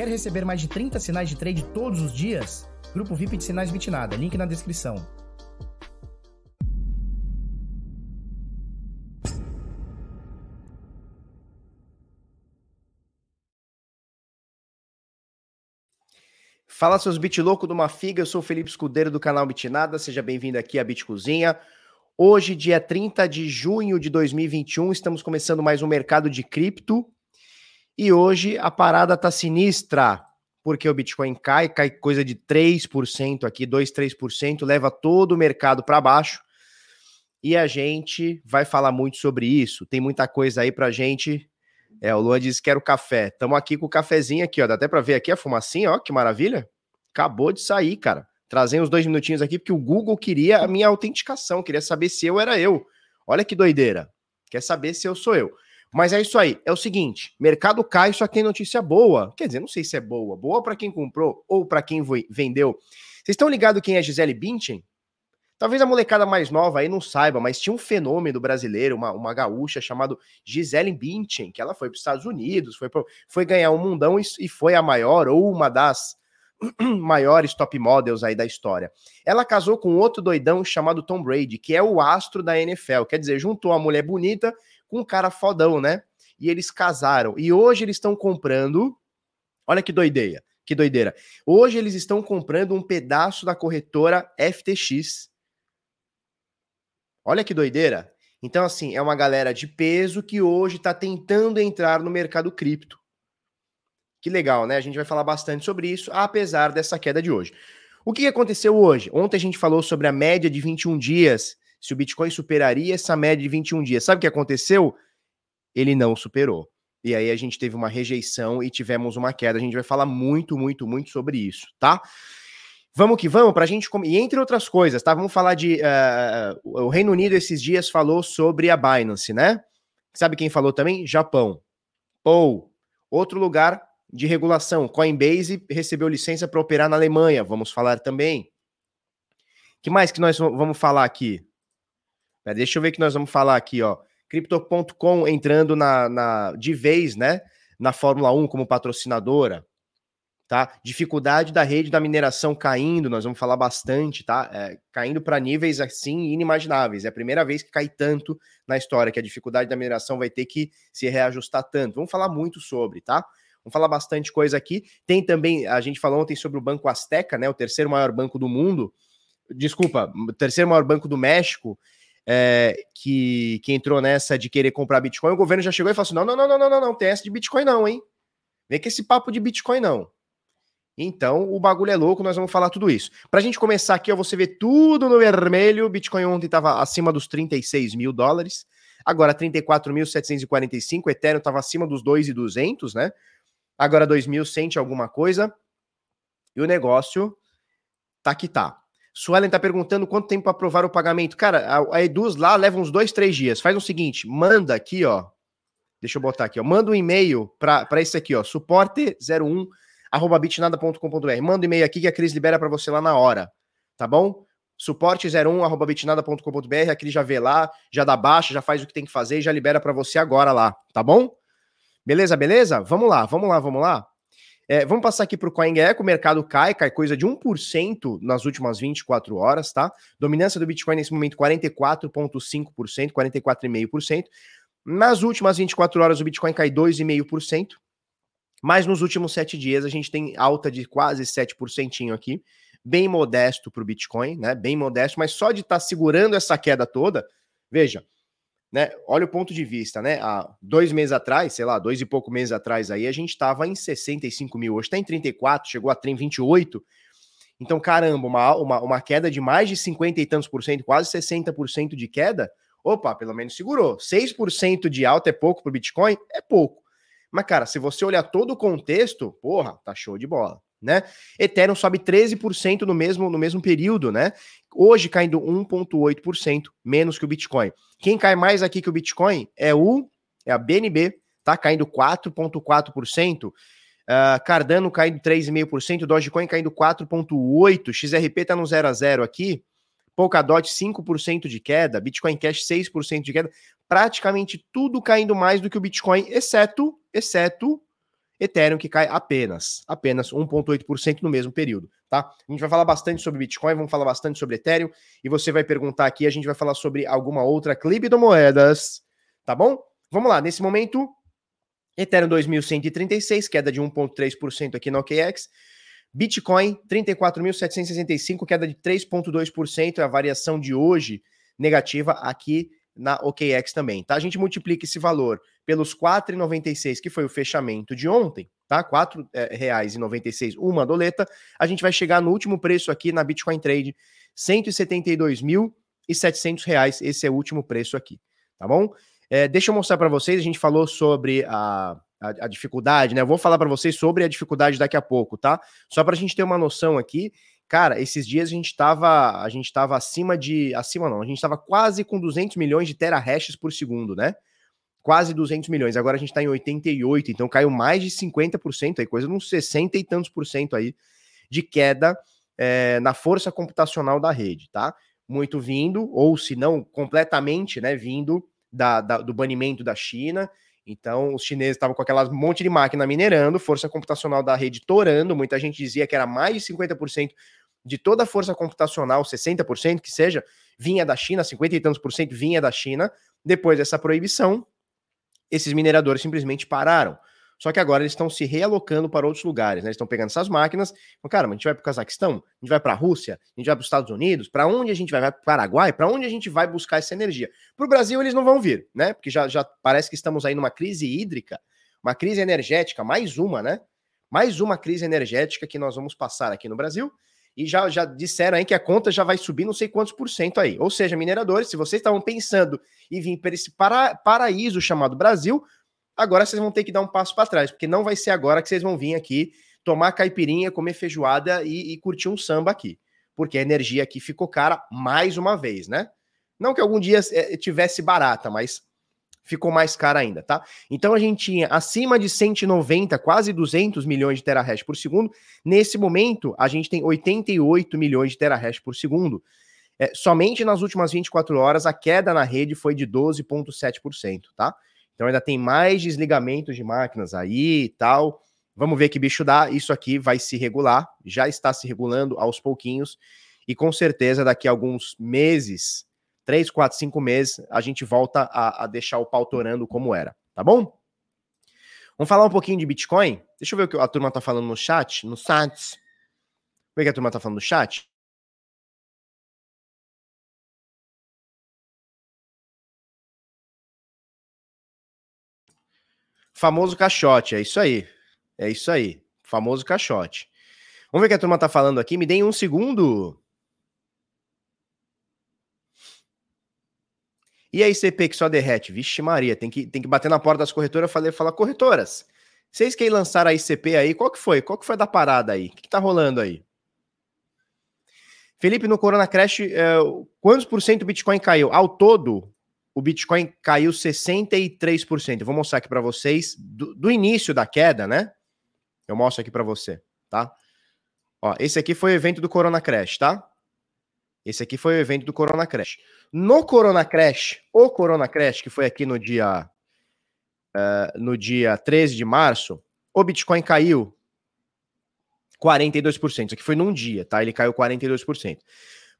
Quer receber mais de 30 sinais de trade todos os dias? Grupo VIP de Sinais Bitnada, link na descrição. Fala seus bit louco de uma figa, eu sou o Felipe Escudeiro do canal Bitnada, seja bem-vindo aqui à Bit Cozinha. Hoje, dia 30 de junho de 2021, estamos começando mais um mercado de cripto. E hoje a parada tá sinistra, porque o Bitcoin cai, cai coisa de 3% aqui, 2, 3%, leva todo o mercado para baixo. E a gente vai falar muito sobre isso. Tem muita coisa aí pra gente. É, o Luan disse que quero café. Estamos aqui com o cafezinho aqui, ó. Dá até para ver aqui a fumacinha, ó, que maravilha. Acabou de sair, cara. Trazendo uns dois minutinhos aqui, porque o Google queria a minha autenticação, queria saber se eu era eu. Olha que doideira. Quer saber se eu sou eu. Mas é isso aí. É o seguinte: mercado cai, só que tem notícia boa. Quer dizer, não sei se é boa. Boa para quem comprou ou para quem vendeu. Vocês estão ligados quem é Gisele Bündchen? Talvez a molecada mais nova aí não saiba, mas tinha um fenômeno brasileiro, uma, uma gaúcha chamada Gisele Bündchen, que ela foi para os Estados Unidos, foi, foi ganhar um mundão e, e foi a maior ou uma das maiores top models aí da história. Ela casou com outro doidão chamado Tom Brady, que é o astro da NFL. Quer dizer, juntou uma mulher bonita com um cara fodão, né? E eles casaram. E hoje eles estão comprando. Olha que doideira. Que doideira. Hoje eles estão comprando um pedaço da corretora FTX. Olha que doideira. Então, assim, é uma galera de peso que hoje está tentando entrar no mercado cripto. Que legal, né? A gente vai falar bastante sobre isso, apesar dessa queda de hoje. O que aconteceu hoje? Ontem a gente falou sobre a média de 21 dias se o Bitcoin superaria essa média de 21 dias. Sabe o que aconteceu? Ele não superou. E aí a gente teve uma rejeição e tivemos uma queda. A gente vai falar muito, muito, muito sobre isso, tá? Vamos que vamos, para a gente. E entre outras coisas, tá? Vamos falar de. Uh, o Reino Unido esses dias falou sobre a Binance, né? Sabe quem falou também? Japão. Ou outro lugar de regulação. Coinbase recebeu licença para operar na Alemanha. Vamos falar também. que mais que nós vamos falar aqui? Deixa eu ver que nós vamos falar aqui, ó. Crypto.com entrando na, na, de vez, né? Na Fórmula 1 como patrocinadora. Tá? Dificuldade da rede da mineração caindo, nós vamos falar bastante, tá? É, caindo para níveis assim inimagináveis. É a primeira vez que cai tanto na história, que a dificuldade da mineração vai ter que se reajustar tanto. Vamos falar muito sobre, tá? Vamos falar bastante coisa aqui. Tem também, a gente falou ontem sobre o Banco Azteca, né? O terceiro maior banco do mundo. Desculpa, o terceiro maior banco do México é, que, que entrou nessa de querer comprar Bitcoin, o governo já chegou e falou assim: não, não, não, não, não, não, não, tem essa de Bitcoin, não, hein? Vem com esse papo de Bitcoin, não. Então, o bagulho é louco, nós vamos falar tudo isso. Para a gente começar aqui, ó, você vê tudo no vermelho. Bitcoin ontem estava acima dos 36 mil dólares, agora 34.745. Ethereum estava acima dos 2.200, né? Agora 2.000 sente alguma coisa. E o negócio tá que tá. Suelen tá perguntando quanto tempo para aprovar o pagamento. Cara, a, a Eduz lá leva uns dois, três dias. Faz o seguinte, manda aqui, ó. Deixa eu botar aqui, ó. Manda um e-mail para esse aqui, ó. Suporte01 arroba bitnada.com.br. Manda um e-mail aqui que a Cris libera para você lá na hora. Tá bom? Suporte01 arroba bitnada.com.br. A Cris já vê lá, já dá baixa, já faz o que tem que fazer e já libera para você agora lá. Tá bom? Beleza, beleza? Vamos lá, vamos lá, vamos lá. É, vamos passar aqui para o CoinGecko, o mercado cai, cai coisa de 1% nas últimas 24 horas, tá? Dominância do Bitcoin nesse momento 44,5%, 44,5%. Nas últimas 24 horas o Bitcoin cai 2,5%, mas nos últimos 7 dias a gente tem alta de quase 7% aqui, bem modesto para o Bitcoin, né? Bem modesto, mas só de estar tá segurando essa queda toda, veja, né? Olha o ponto de vista, né? Há dois meses atrás, sei lá, dois e pouco meses atrás aí, a gente estava em 65 mil, hoje está em 34, chegou a 28. Então, caramba, uma, uma, uma queda de mais de 50 e tantos por cento, quase 60% de queda. Opa, pelo menos segurou. 6% de alta é pouco para o Bitcoin? É pouco. Mas, cara, se você olhar todo o contexto, porra, tá show de bola né? Ethereum sobe 13% no mesmo, no mesmo período, né? Hoje caindo 1,8% menos que o Bitcoin. Quem cai mais aqui que o Bitcoin é o é a BNB, tá caindo 4,4%. Uh, ah, Cardano caindo 3,5%, Dogecoin caindo 4,8%, XRP tá no 0 a 0 aqui, Polkadot 5% de queda, Bitcoin Cash 6% de queda, praticamente tudo caindo mais do que o Bitcoin, exceto, exceto Ethereum que cai apenas, apenas 1,8% no mesmo período, tá? A gente vai falar bastante sobre Bitcoin, vamos falar bastante sobre Ethereum, e você vai perguntar aqui, a gente vai falar sobre alguma outra criptomoedas, tá bom? Vamos lá, nesse momento, Ethereum 2136, queda de 1,3% aqui no OKEx, Bitcoin 34.765, queda de 3,2%, é a variação de hoje negativa aqui na OKEx também, tá? A gente multiplica esse valor pelos R$ 4,96, que foi o fechamento de ontem, tá? R$ 4,96 uma doleta, a gente vai chegar no último preço aqui na Bitcoin Trade, R$ 172.700, esse é o último preço aqui, tá bom? É, deixa eu mostrar para vocês, a gente falou sobre a, a, a dificuldade, né? Eu vou falar para vocês sobre a dificuldade daqui a pouco, tá? Só para a gente ter uma noção aqui, Cara, esses dias a gente tava, a gente tava acima de, acima não, a gente tava quase com 200 milhões de terahashes por segundo, né? Quase 200 milhões. Agora a gente tá em 88, então caiu mais de 50% aí, coisa de uns 60 e tantos por cento aí de queda é, na força computacional da rede, tá? Muito vindo, ou se não completamente, né, vindo da, da, do banimento da China. Então, os chineses estavam com aquelas monte de máquina minerando, força computacional da rede torando. Muita gente dizia que era mais de 50% de toda a força computacional, 60% que seja, vinha da China, 50 e tantos por cento vinha da China. Depois dessa proibição, esses mineradores simplesmente pararam. Só que agora eles estão se realocando para outros lugares, né? Eles estão pegando essas máquinas. Cara, a gente vai para o Cazaquistão, a gente vai para a Rússia, a gente vai para os Estados Unidos, para onde a gente vai? Vai para o Paraguai? Para onde a gente vai buscar essa energia? Para o Brasil eles não vão vir, né? Porque já, já parece que estamos aí numa crise hídrica, uma crise energética, mais uma, né? Mais uma crise energética que nós vamos passar aqui no Brasil e já, já disseram aí que a conta já vai subir não sei quantos por cento aí. Ou seja, mineradores, se vocês estavam pensando em vir para esse para, paraíso chamado Brasil, agora vocês vão ter que dar um passo para trás, porque não vai ser agora que vocês vão vir aqui tomar caipirinha, comer feijoada e, e curtir um samba aqui. Porque a energia aqui ficou cara mais uma vez, né? Não que algum dia é, tivesse barata, mas ficou mais cara ainda, tá? Então a gente tinha acima de 190, quase 200 milhões de terahash por segundo. Nesse momento, a gente tem 88 milhões de terahash por segundo. É, somente nas últimas 24 horas, a queda na rede foi de 12,7%, tá? Então ainda tem mais desligamentos de máquinas aí e tal. Vamos ver que bicho dá. Isso aqui vai se regular, já está se regulando aos pouquinhos. E com certeza, daqui a alguns meses, três, quatro, cinco meses, a gente volta a, a deixar o pau torando como era, tá bom? Vamos falar um pouquinho de Bitcoin? Deixa eu ver o que a turma tá falando no chat, no chat. Ver o que a turma tá falando no chat. Famoso caixote, é isso aí. É isso aí. Famoso caixote. Vamos ver o que a turma tá falando aqui. Me deem um segundo. E a ICP que só derrete? Vixe Maria, tem que, tem que bater na porta das corretoras e falar, corretoras, vocês que lançaram a ICP aí, qual que foi? Qual que foi da parada aí? O que, que tá rolando aí? Felipe, no Corona Crash, é, quantos por cento o Bitcoin caiu? Ao todo, o Bitcoin caiu 63%. Eu vou mostrar aqui para vocês do, do, início da queda, né? Eu mostro aqui para você, tá? Ó, esse aqui foi o evento do Corona Crash, tá? Esse aqui foi o evento do Corona Crash. No Corona Crash, o Corona Crash, que foi aqui no dia, uh, no dia 13 de março, o Bitcoin caiu 42%. Isso aqui foi num dia, tá? Ele caiu 42%.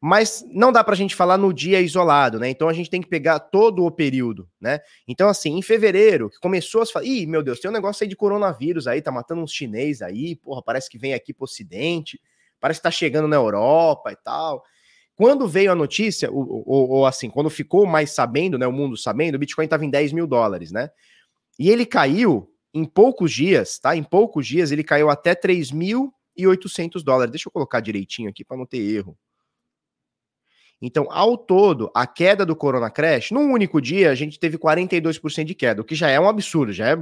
Mas não dá para a gente falar no dia isolado, né? Então a gente tem que pegar todo o período, né? Então, assim, em fevereiro, que começou a falar, ih, meu Deus, tem um negócio aí de coronavírus aí, tá matando uns chinês aí, porra, parece que vem aqui pro ocidente, parece que tá chegando na Europa e tal. Quando veio a notícia, ou, ou, ou, assim, quando ficou mais sabendo, né, o mundo sabendo, o Bitcoin estava em 10 mil dólares, né? E ele caiu em poucos dias, tá? Em poucos dias ele caiu até 3.800 dólares. Deixa eu colocar direitinho aqui para não ter erro. Então, ao todo, a queda do Corona Crash, num único dia, a gente teve 42% de queda, o que já é um absurdo, já é,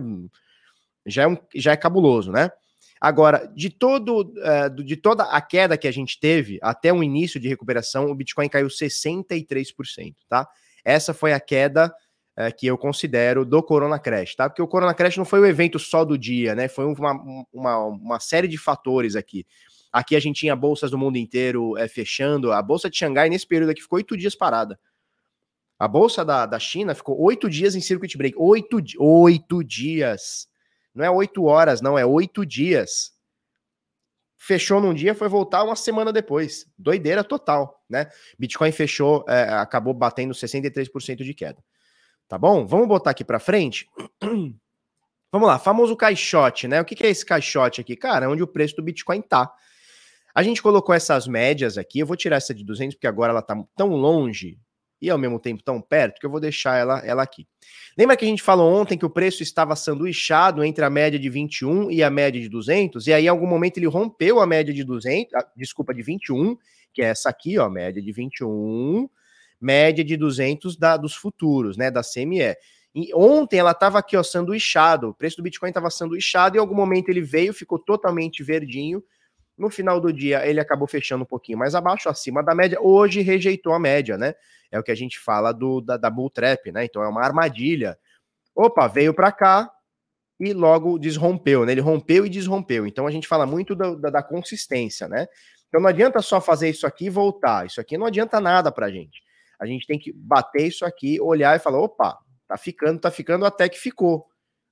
já é, um, já é cabuloso, né? Agora, de todo uh, de toda a queda que a gente teve até o início de recuperação, o Bitcoin caiu 63%, tá? Essa foi a queda uh, que eu considero do Corona Crash, tá? Porque o Corona Crash não foi o evento só do dia, né? Foi uma, uma, uma série de fatores aqui. Aqui a gente tinha bolsas do mundo inteiro é, fechando. A bolsa de Xangai, nesse período aqui, ficou oito dias parada. A bolsa da, da China ficou oito dias em circuit break. Oito, oito dias Não é oito horas, não, é oito dias. Fechou num dia, foi voltar uma semana depois. Doideira total, né? Bitcoin fechou, é, acabou batendo 63% de queda. Tá bom? Vamos botar aqui para frente. Vamos lá, famoso caixote, né? O que, que é esse caixote aqui? Cara, é onde o preço do Bitcoin tá. A gente colocou essas médias aqui, eu vou tirar essa de 200 porque agora ela tá tão longe e ao mesmo tempo tão perto que eu vou deixar ela, ela aqui. Lembra que a gente falou ontem que o preço estava sanduichado entre a média de 21 e a média de 200? E aí, em algum momento, ele rompeu a média de 200, a, desculpa, de 21, que é essa aqui, ó, média de 21, média de 200 da, dos futuros, né, da CME. E ontem ela estava aqui, ó, sanduichado, o preço do Bitcoin estava sanduichado, e em algum momento ele veio, ficou totalmente verdinho, no final do dia, ele acabou fechando um pouquinho mais abaixo, acima da média. Hoje rejeitou a média, né? É o que a gente fala do, da, da bull trap, né? Então é uma armadilha. Opa, veio para cá e logo desrompeu, né? Ele rompeu e desrompeu. Então a gente fala muito da, da, da consistência, né? Então não adianta só fazer isso aqui e voltar. Isso aqui não adianta nada pra gente. A gente tem que bater isso aqui, olhar e falar: opa, tá ficando, tá ficando até que ficou.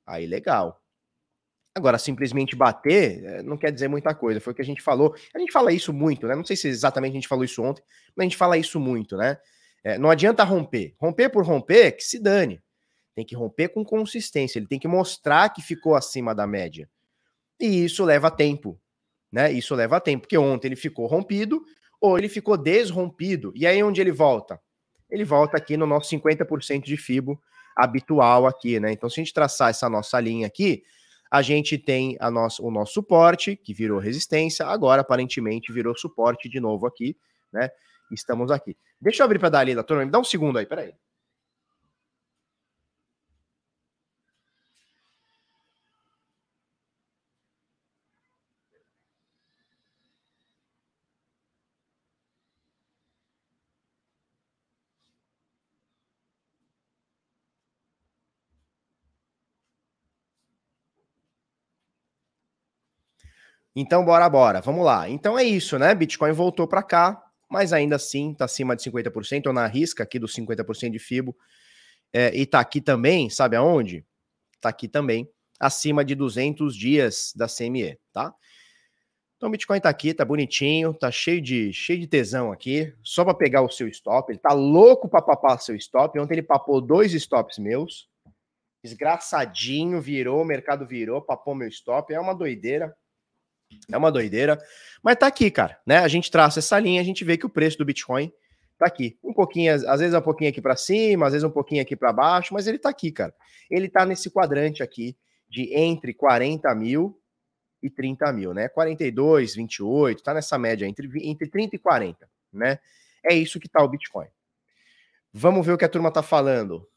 Aí legal. Agora, simplesmente bater eh, não quer dizer muita coisa. Foi o que a gente falou. A gente fala isso muito, né? Não sei se exatamente a gente falou isso ontem, mas a gente fala isso muito, né? É, não adianta romper. Romper por romper, que se dane. Tem que romper com consistência. Ele tem que mostrar que ficou acima da média. E isso leva tempo, né? Isso leva tempo, porque ontem ele ficou rompido ou ele ficou desrompido. E aí onde ele volta? Ele volta aqui no nosso 50% de FIBO habitual aqui, né? Então se a gente traçar essa nossa linha aqui, a gente tem a nossa, o nosso suporte, que virou resistência, agora aparentemente virou suporte de novo aqui, né? Estamos aqui. Deixa eu abrir para dar ali da turma, me dá um segundo aí, peraí. Então, bora, bora. Vamos lá. Então é isso, né? Bitcoin voltou para cá, mas ainda assim está acima de 50%, ou na risca aqui dos 50% de FIBO. É, e está aqui também, sabe aonde? Está aqui também, acima de 200 dias da CME, tá? Então o Bitcoin está aqui, tá bonitinho, tá cheio de cheio de tesão aqui, só para pegar o seu stop. Ele tá louco para papar seu stop. Ontem ele papou dois stops meus. Desgraçadinho, virou, o mercado virou, papou meu stop. É uma doideira. É uma doideira. Mas tá aqui, cara, né? A gente traça essa linha, a gente vê que o preço do Bitcoin tá aqui. Um pouquinho, às vezes um pouquinho aqui para cima, às vezes um pouquinho aqui para baixo, mas ele tá aqui, cara. Ele tá nesse quadrante aqui de entre 40 mil e 30 mil, né? 42, 28, tá nessa média entre, entre 30 e 40, né? É isso que tá o Bitcoin. Vamos ver o que a turma tá falando.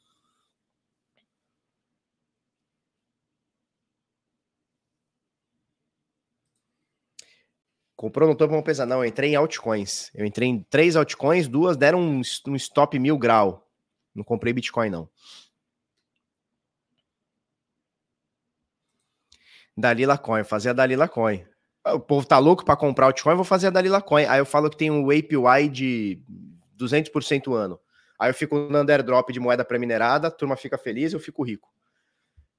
Comprou no topo, vamos pensar. Não, eu entrei em altcoins. Eu entrei em três altcoins, duas deram um, um stop mil grau. Não comprei Bitcoin, não. Dalila Coin, fazer a Dalila Coin. O povo tá louco para comprar altcoin, vou fazer a Dalila Coin. Aí eu falo que tem um APY de 200% ano. Aí eu fico no underdrop de moeda pré-minerada, a turma fica feliz, eu fico rico.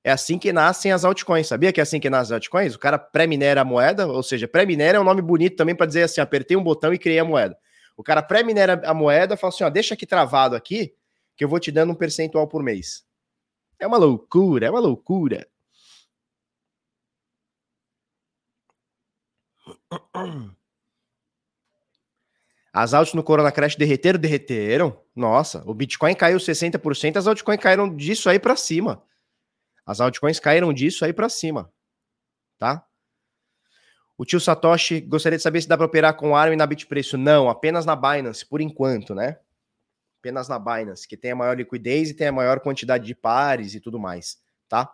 É assim que nascem as altcoins. Sabia que é assim que nascem as altcoins? O cara pré-minera a moeda, ou seja, pré-minera é um nome bonito também para dizer assim: apertei um botão e criei a moeda. O cara pré-minera a moeda, fala assim: ó, deixa aqui travado aqui, que eu vou te dando um percentual por mês. É uma loucura, é uma loucura. As altas no Corona Crash derreteram, derreteram. Nossa, o Bitcoin caiu 60%, as altcoins caíram disso aí para cima. As altcoins caíram disso aí para cima, tá? O tio Satoshi gostaria de saber se dá para operar com ARM na Bitpreço. Não, apenas na Binance, por enquanto, né? Apenas na Binance, que tem a maior liquidez e tem a maior quantidade de pares e tudo mais, tá?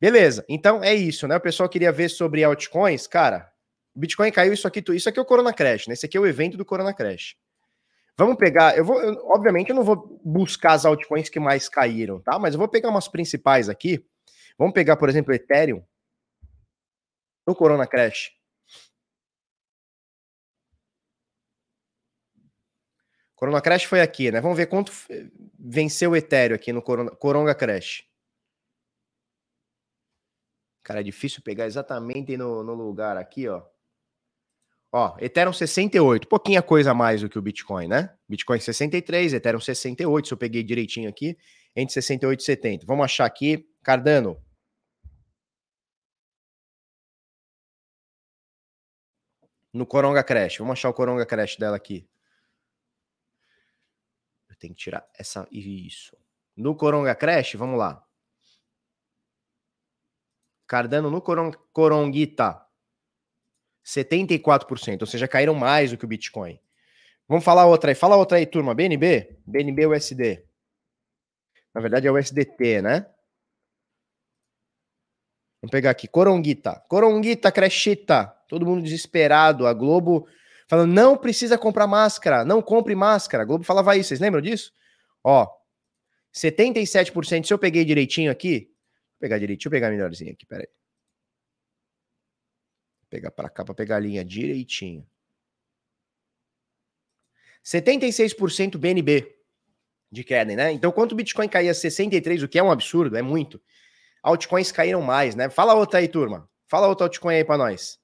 Beleza, então é isso, né? O pessoal queria ver sobre altcoins, cara. Bitcoin caiu isso aqui, isso aqui é o Corona Crash, né? Esse aqui é o evento do Corona Crash. Vamos pegar, eu vou, eu, obviamente eu não vou buscar as altcoins que mais caíram, tá? Mas eu vou pegar umas principais aqui. Vamos pegar, por exemplo, o Ethereum no Corona Crash. Corona Crash foi aqui, né? Vamos ver quanto venceu o Ethereum aqui no Corona, Coronga Crash. Cara, é difícil pegar exatamente no, no lugar aqui, ó. Ó, Ethereum 68, pouquinha coisa a mais do que o Bitcoin, né? Bitcoin 63, Ethereum 68, se eu peguei direitinho aqui, entre 68 e 70. Vamos achar aqui, Cardano. No Coronga Crash, vamos achar o Coronga Crash dela aqui. Eu tenho que tirar essa, isso. No Coronga Crash, vamos lá. Cardano no Coron, Coronguita, 74%, ou seja, caíram mais do que o Bitcoin. Vamos falar outra aí. Fala outra aí, turma. BNB? BNB USD. Na verdade é USDT, né? Vamos pegar aqui. Coronguita. Coronguita, Crechita. Todo mundo desesperado. A Globo falando, não precisa comprar máscara. Não compre máscara. A Globo falava isso. Vocês lembram disso? Ó, 77%. Se eu peguei direitinho aqui. Vou pegar direitinho. Deixa eu pegar melhorzinho aqui. Peraí. Pegar para cá para pegar a linha direitinho. 76% BNB de queda, né? Então, quanto o Bitcoin caía 63, o que é um absurdo, é muito. Altcoins caíram mais, né? Fala outra aí, turma. Fala outra altcoin aí para nós.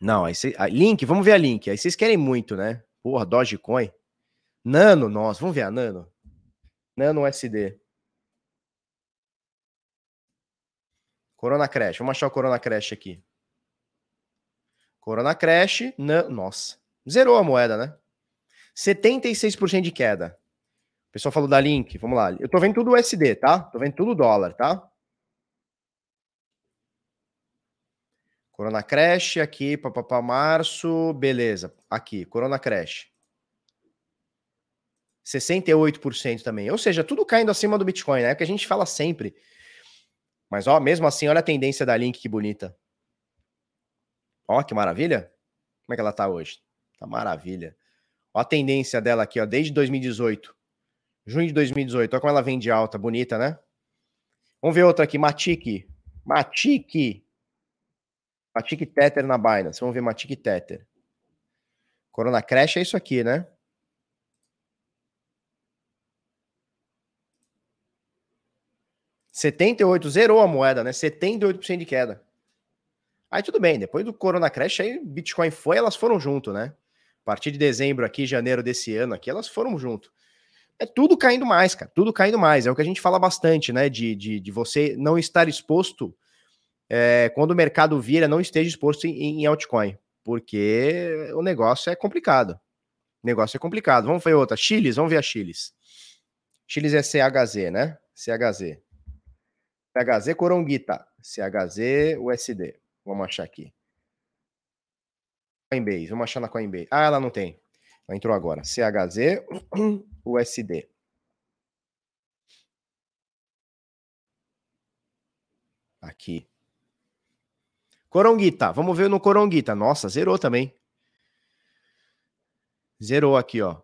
Não, aí cê, a Link, vamos ver a Link. Aí vocês querem muito, né? Porra, Dogecoin. Nano, nossa, vamos ver a Nano. Nano SD. Corona Crash, vamos achar o Corona Crash aqui. Corona Crash, nossa, zerou a moeda, né? 76% de queda. O pessoal falou da Link, vamos lá. Eu tô vendo tudo USD, tá? Tô vendo tudo dólar, tá? Corona Crash aqui, papapá, março, beleza. Aqui, Corona Crash. 68% também. Ou seja, tudo caindo acima do Bitcoin, né? É o que a gente fala sempre. Mas, ó, mesmo assim, olha a tendência da Link, que bonita. Ó, que maravilha. Como é que ela tá hoje? Tá maravilha. Ó a tendência dela aqui, ó, desde 2018. Junho de 2018. Olha como ela vem de alta, bonita, né? Vamos ver outra aqui, Matic. Matic. Matic Tether na Binance. Vamos ver Matic Tether. Corona Crash é isso aqui, né? 78, zerou a moeda, né? 78% de queda. Aí tudo bem, depois do Corona Crash, aí Bitcoin foi, elas foram junto, né? A partir de dezembro aqui, janeiro desse ano aqui, elas foram junto. É tudo caindo mais, cara, tudo caindo mais. É o que a gente fala bastante, né? De, de, de você não estar exposto é, quando o mercado vira, não esteja exposto em, em altcoin, porque o negócio é complicado. O negócio é complicado. Vamos ver outra. Chiles, vamos ver a Chiles. Chiles é CHZ, né? CHZ. CHZ Coronguita. CHZ USD. Vamos achar aqui. Coinbase. Vamos achar na Coinbase. Ah, ela não tem. Ela entrou agora. CHZ USD. Aqui. Coronguita. Vamos ver no Coronguita. Nossa, zerou também. Zerou aqui, ó.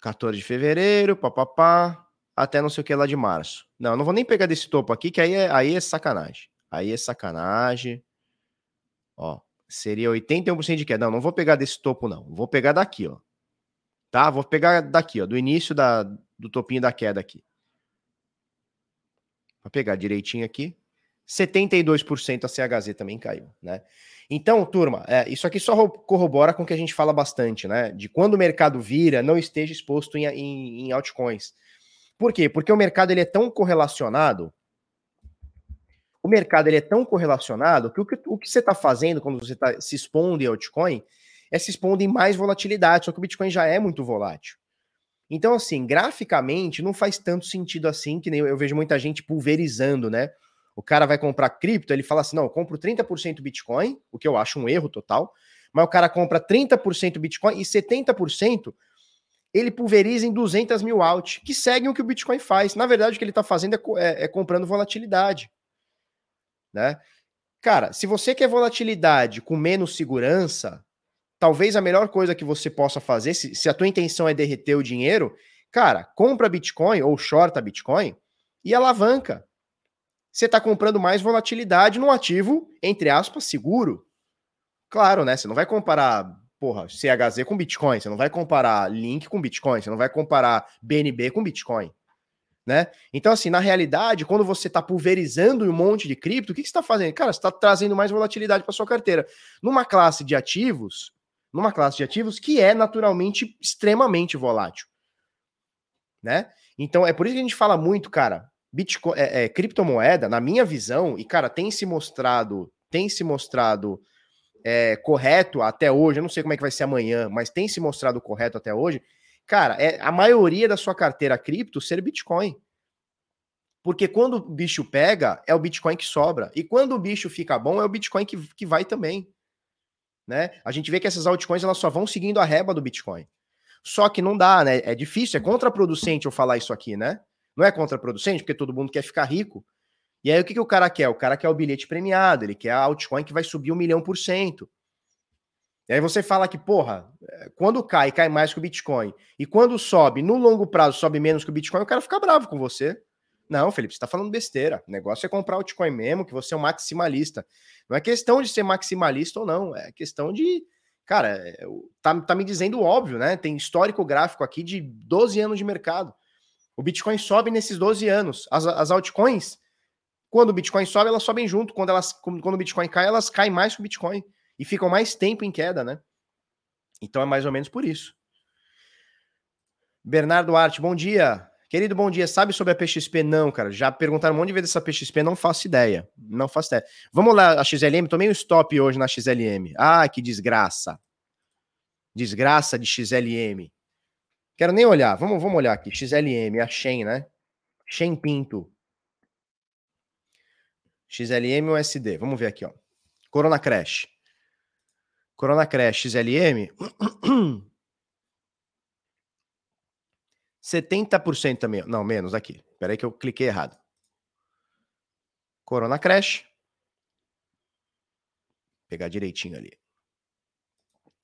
14 de fevereiro, papapá até não sei o que lá de março. Não, não vou nem pegar desse topo aqui, que aí é, aí é sacanagem. Aí é sacanagem. Ó, seria 81% de queda. Não, não vou pegar desse topo, não. Vou pegar daqui, ó. Tá? Vou pegar daqui, ó, do início da, do topinho da queda aqui. Vou pegar direitinho aqui. 72% a CHZ também caiu, né? Então, turma, é, isso aqui só corrobora com o que a gente fala bastante, né? De quando o mercado vira, não esteja exposto em, em, em altcoins. Por quê? Porque o mercado ele é tão correlacionado. O mercado ele é tão correlacionado que o que, o que você está fazendo quando você tá, se expondo em altcoin é se expondo em mais volatilidade, só que o Bitcoin já é muito volátil. Então, assim, graficamente não faz tanto sentido assim, que nem eu, eu vejo muita gente pulverizando, né? O cara vai comprar cripto, ele fala assim: não, eu compro 30% Bitcoin, o que eu acho um erro total, mas o cara compra 30% Bitcoin e 70% ele pulveriza em 200 mil out, que seguem o que o Bitcoin faz. Na verdade, o que ele está fazendo é, é, é, comprando volatilidade. Né? Cara, se você quer volatilidade com menos segurança, talvez a melhor coisa que você possa fazer, se, se a tua intenção é derreter o dinheiro, cara, compra Bitcoin ou shorta Bitcoin e alavanca. Você está comprando mais volatilidade num ativo, entre aspas, seguro. Claro, né? Você não vai comparar porra, CHZ com Bitcoin. Você não vai comparar Link com Bitcoin. Você não vai comparar BNB com Bitcoin. Né? Então, assim, na realidade, quando você está pulverizando um monte de cripto, o que, que você está fazendo? Cara, você está trazendo mais volatilidade para sua carteira. Numa classe de ativos, numa classe de ativos que é naturalmente extremamente volátil. Né? Então, é por isso que a gente fala muito, cara, Bitcoin, é, é, criptomoeda, na minha visão, e cara, tem se mostrado, tem se mostrado é, correto até hoje. Eu não sei como é que vai ser amanhã, mas tem se mostrado correto até hoje. Cara, é a maioria da sua carteira cripto ser Bitcoin. Porque quando o bicho pega, é o Bitcoin que sobra. E quando o bicho fica bom, é o Bitcoin que, que vai também. Né? A gente vê que essas altcoins elas só vão seguindo a reba do Bitcoin. Só que não dá, né? É difícil, é contraproducente eu falar isso aqui, né? Não é contraproducente, porque todo mundo quer ficar rico. E aí o que, que o cara quer? O cara quer o bilhete premiado, ele quer a altcoin que vai subir um milhão por cento. E aí você fala que, porra, é, quando cai, cai mais que o Bitcoin. E quando sobe, no longo prazo, sobe menos que o Bitcoin, o cara fica bravo com você. Não, Felipe, você tá falando besteira. O negócio é comprar altcoin mesmo, que você é um maximalista. Não é questão de ser maximalista ou não, é questão de. Cara, é, tá, tá me dizendo óbvio, né? Tem histórico gráfico aqui de 12 anos de mercado. O Bitcoin sobe nesses 12 anos. As, as altcoins, quando o Bitcoin sobe, elas sobem junto. Quando, elas, quando o Bitcoin cai, elas caem mais que o Bitcoin. E ficam mais tempo em queda, né? Então é mais ou menos por isso. Bernardo Arte, bom dia. Querido, bom dia. Sabe sobre a PXP? Não, cara. Já perguntaram um monte de vezes essa PXP, não faço ideia. Não faço ideia. Vamos lá, a XLM. Tomei um stop hoje na XLM. Ah, que desgraça. Desgraça de XLM. Quero nem olhar. Vamos, vamos olhar aqui. XLM, a Shen, né? Shen Pinto. XLM ou SD? Vamos ver aqui, ó. Corona Crash. Corona Crash XLM. 70% também. Não, menos aqui. Espera aí que eu cliquei errado. Corona Crash. Pegar direitinho ali.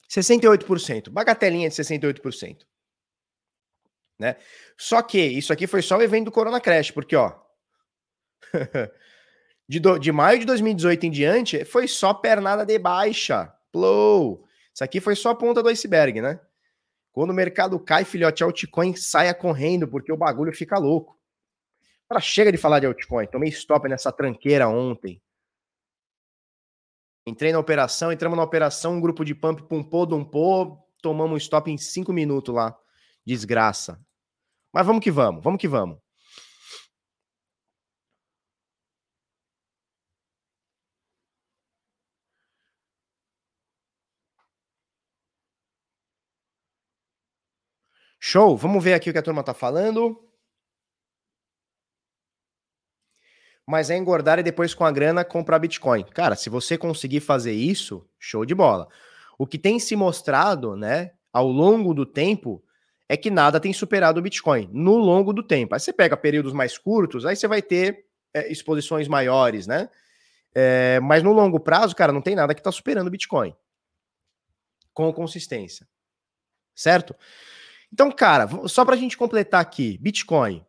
68%. Bagatelinha de 68% né? Só que isso aqui foi só o evento do Corona Crash, porque, ó, de, do, de maio de 2018 em diante, foi só pernada de baixa. Blow. Isso aqui foi só a ponta do iceberg, né? Quando o mercado cai, filhote, altcoin saia correndo, porque o bagulho fica louco. Para chega de falar de altcoin. Tomei stop nessa tranqueira ontem. Entrei na operação, entramos na operação, um grupo de pump pumpou, dumpou, tomamos um stop em cinco minutos lá. Desgraça. Mas vamos que vamos, vamos que vamos. Show, vamos ver aqui o que a turma tá falando. Mas é engordar e depois com a grana comprar Bitcoin. Cara, se você conseguir fazer isso, show de bola. O que tem se mostrado, né, ao longo do tempo, é que nada tem superado o Bitcoin no longo do tempo. Aí você pega períodos mais curtos, aí você vai ter é, exposições maiores, né? É, mas no longo prazo, cara, não tem nada que está superando o Bitcoin com consistência, certo? Então, cara, só para a gente completar aqui, Bitcoin,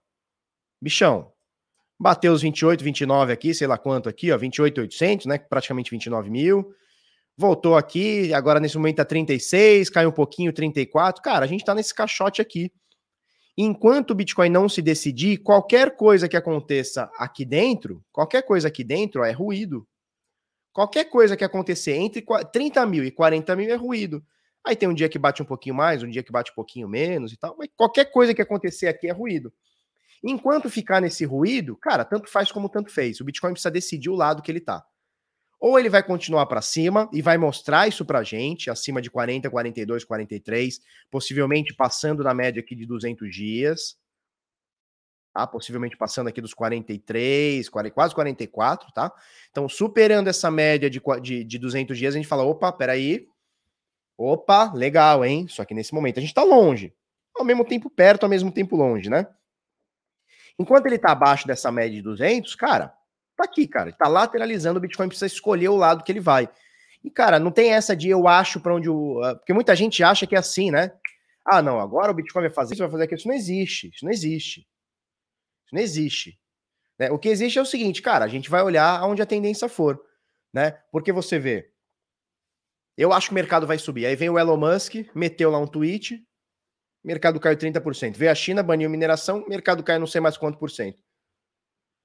bichão, bateu os 28, 29 aqui, sei lá quanto aqui, ó, 28,800, né? Praticamente 29 mil voltou aqui, agora nesse momento tá 36, caiu um pouquinho, 34. Cara, a gente tá nesse caixote aqui. Enquanto o Bitcoin não se decidir, qualquer coisa que aconteça aqui dentro, qualquer coisa aqui dentro ó, é ruído. Qualquer coisa que acontecer entre 30 mil e 40 mil é ruído. Aí tem um dia que bate um pouquinho mais, um dia que bate um pouquinho menos e tal, mas qualquer coisa que acontecer aqui é ruído. Enquanto ficar nesse ruído, cara, tanto faz como tanto fez. O Bitcoin precisa decidir o lado que ele tá. Ou ele vai continuar para cima e vai mostrar isso para gente, acima de 40, 42, 43, possivelmente passando na média aqui de 200 dias, tá? Possivelmente passando aqui dos 43, 40, quase 44, tá? Então, superando essa média de, de, de 200 dias, a gente fala, opa, peraí, opa, legal, hein? Só que nesse momento a gente está longe, ao mesmo tempo perto, ao mesmo tempo longe, né? Enquanto ele está abaixo dessa média de 200, cara, Tá aqui, cara. Tá lateralizando, o Bitcoin precisa escolher o lado que ele vai. E, cara, não tem essa de eu acho para onde o. Ah, porque muita gente acha que é assim, né? Ah, não, agora o Bitcoin vai fazer isso, vai fazer aquilo. Isso não existe. Isso não existe. Isso não existe. Né? O que existe é o seguinte, cara, a gente vai olhar aonde a tendência for. Né? Porque você vê. Eu acho que o mercado vai subir. Aí vem o Elon Musk, meteu lá um tweet. mercado caiu 30%. Veio a China, baniu mineração, mercado caiu não sei mais quanto por cento.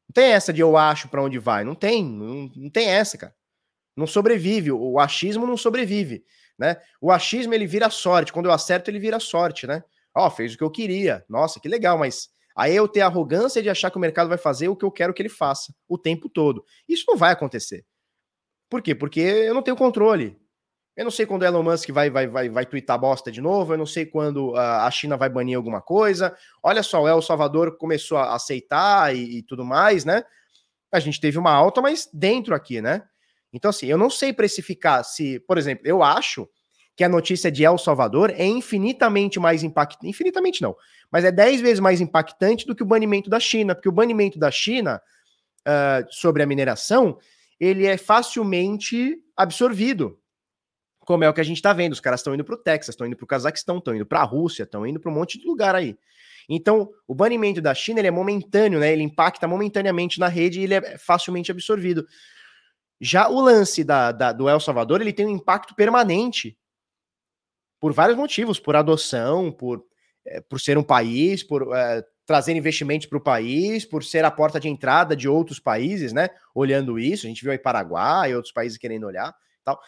Não tem essa de eu acho para onde vai. Não tem, não, não tem essa, cara. Não sobrevive. O achismo não sobrevive, né? O achismo ele vira sorte. Quando eu acerto, ele vira sorte, né? Ó, oh, fez o que eu queria. Nossa, que legal, mas aí eu ter a arrogância de achar que o mercado vai fazer o que eu quero que ele faça o tempo todo. Isso não vai acontecer. Por quê? Porque eu não tenho controle. Eu não sei quando o Elon Musk vai, vai, vai, vai twittar bosta de novo, eu não sei quando uh, a China vai banir alguma coisa. Olha só, o El Salvador começou a aceitar e, e, tudo mais, né? A gente teve uma alta, mas dentro aqui, né? Então, assim, eu não sei precificar se, por exemplo, eu acho que a notícia de El Salvador é infinitamente mais impactante. Infinitamente não, mas é 10 vezes mais impactante do que o banimento da China, porque o banimento da China uh, sobre a mineração ele é facilmente absorvido como é o que a gente está vendo. Os caras estão indo para o Texas, estão indo para o Cazaquistão, estão indo para a Rússia, estão indo para um monte de lugar aí. Então, o banimento da China ele é momentâneo, né? Ele impacta momentaneamente na rede e ele é facilmente absorvido. Já o lance da, da, do El Salvador, ele tem um impacto permanente por vários motivos, por adoção, por, é, por ser um país, por é, trazer investimentos para o país, por ser a porta de entrada de outros países, né? Olhando isso, a gente viu aí Paraguai e outros países querendo olhar, tal.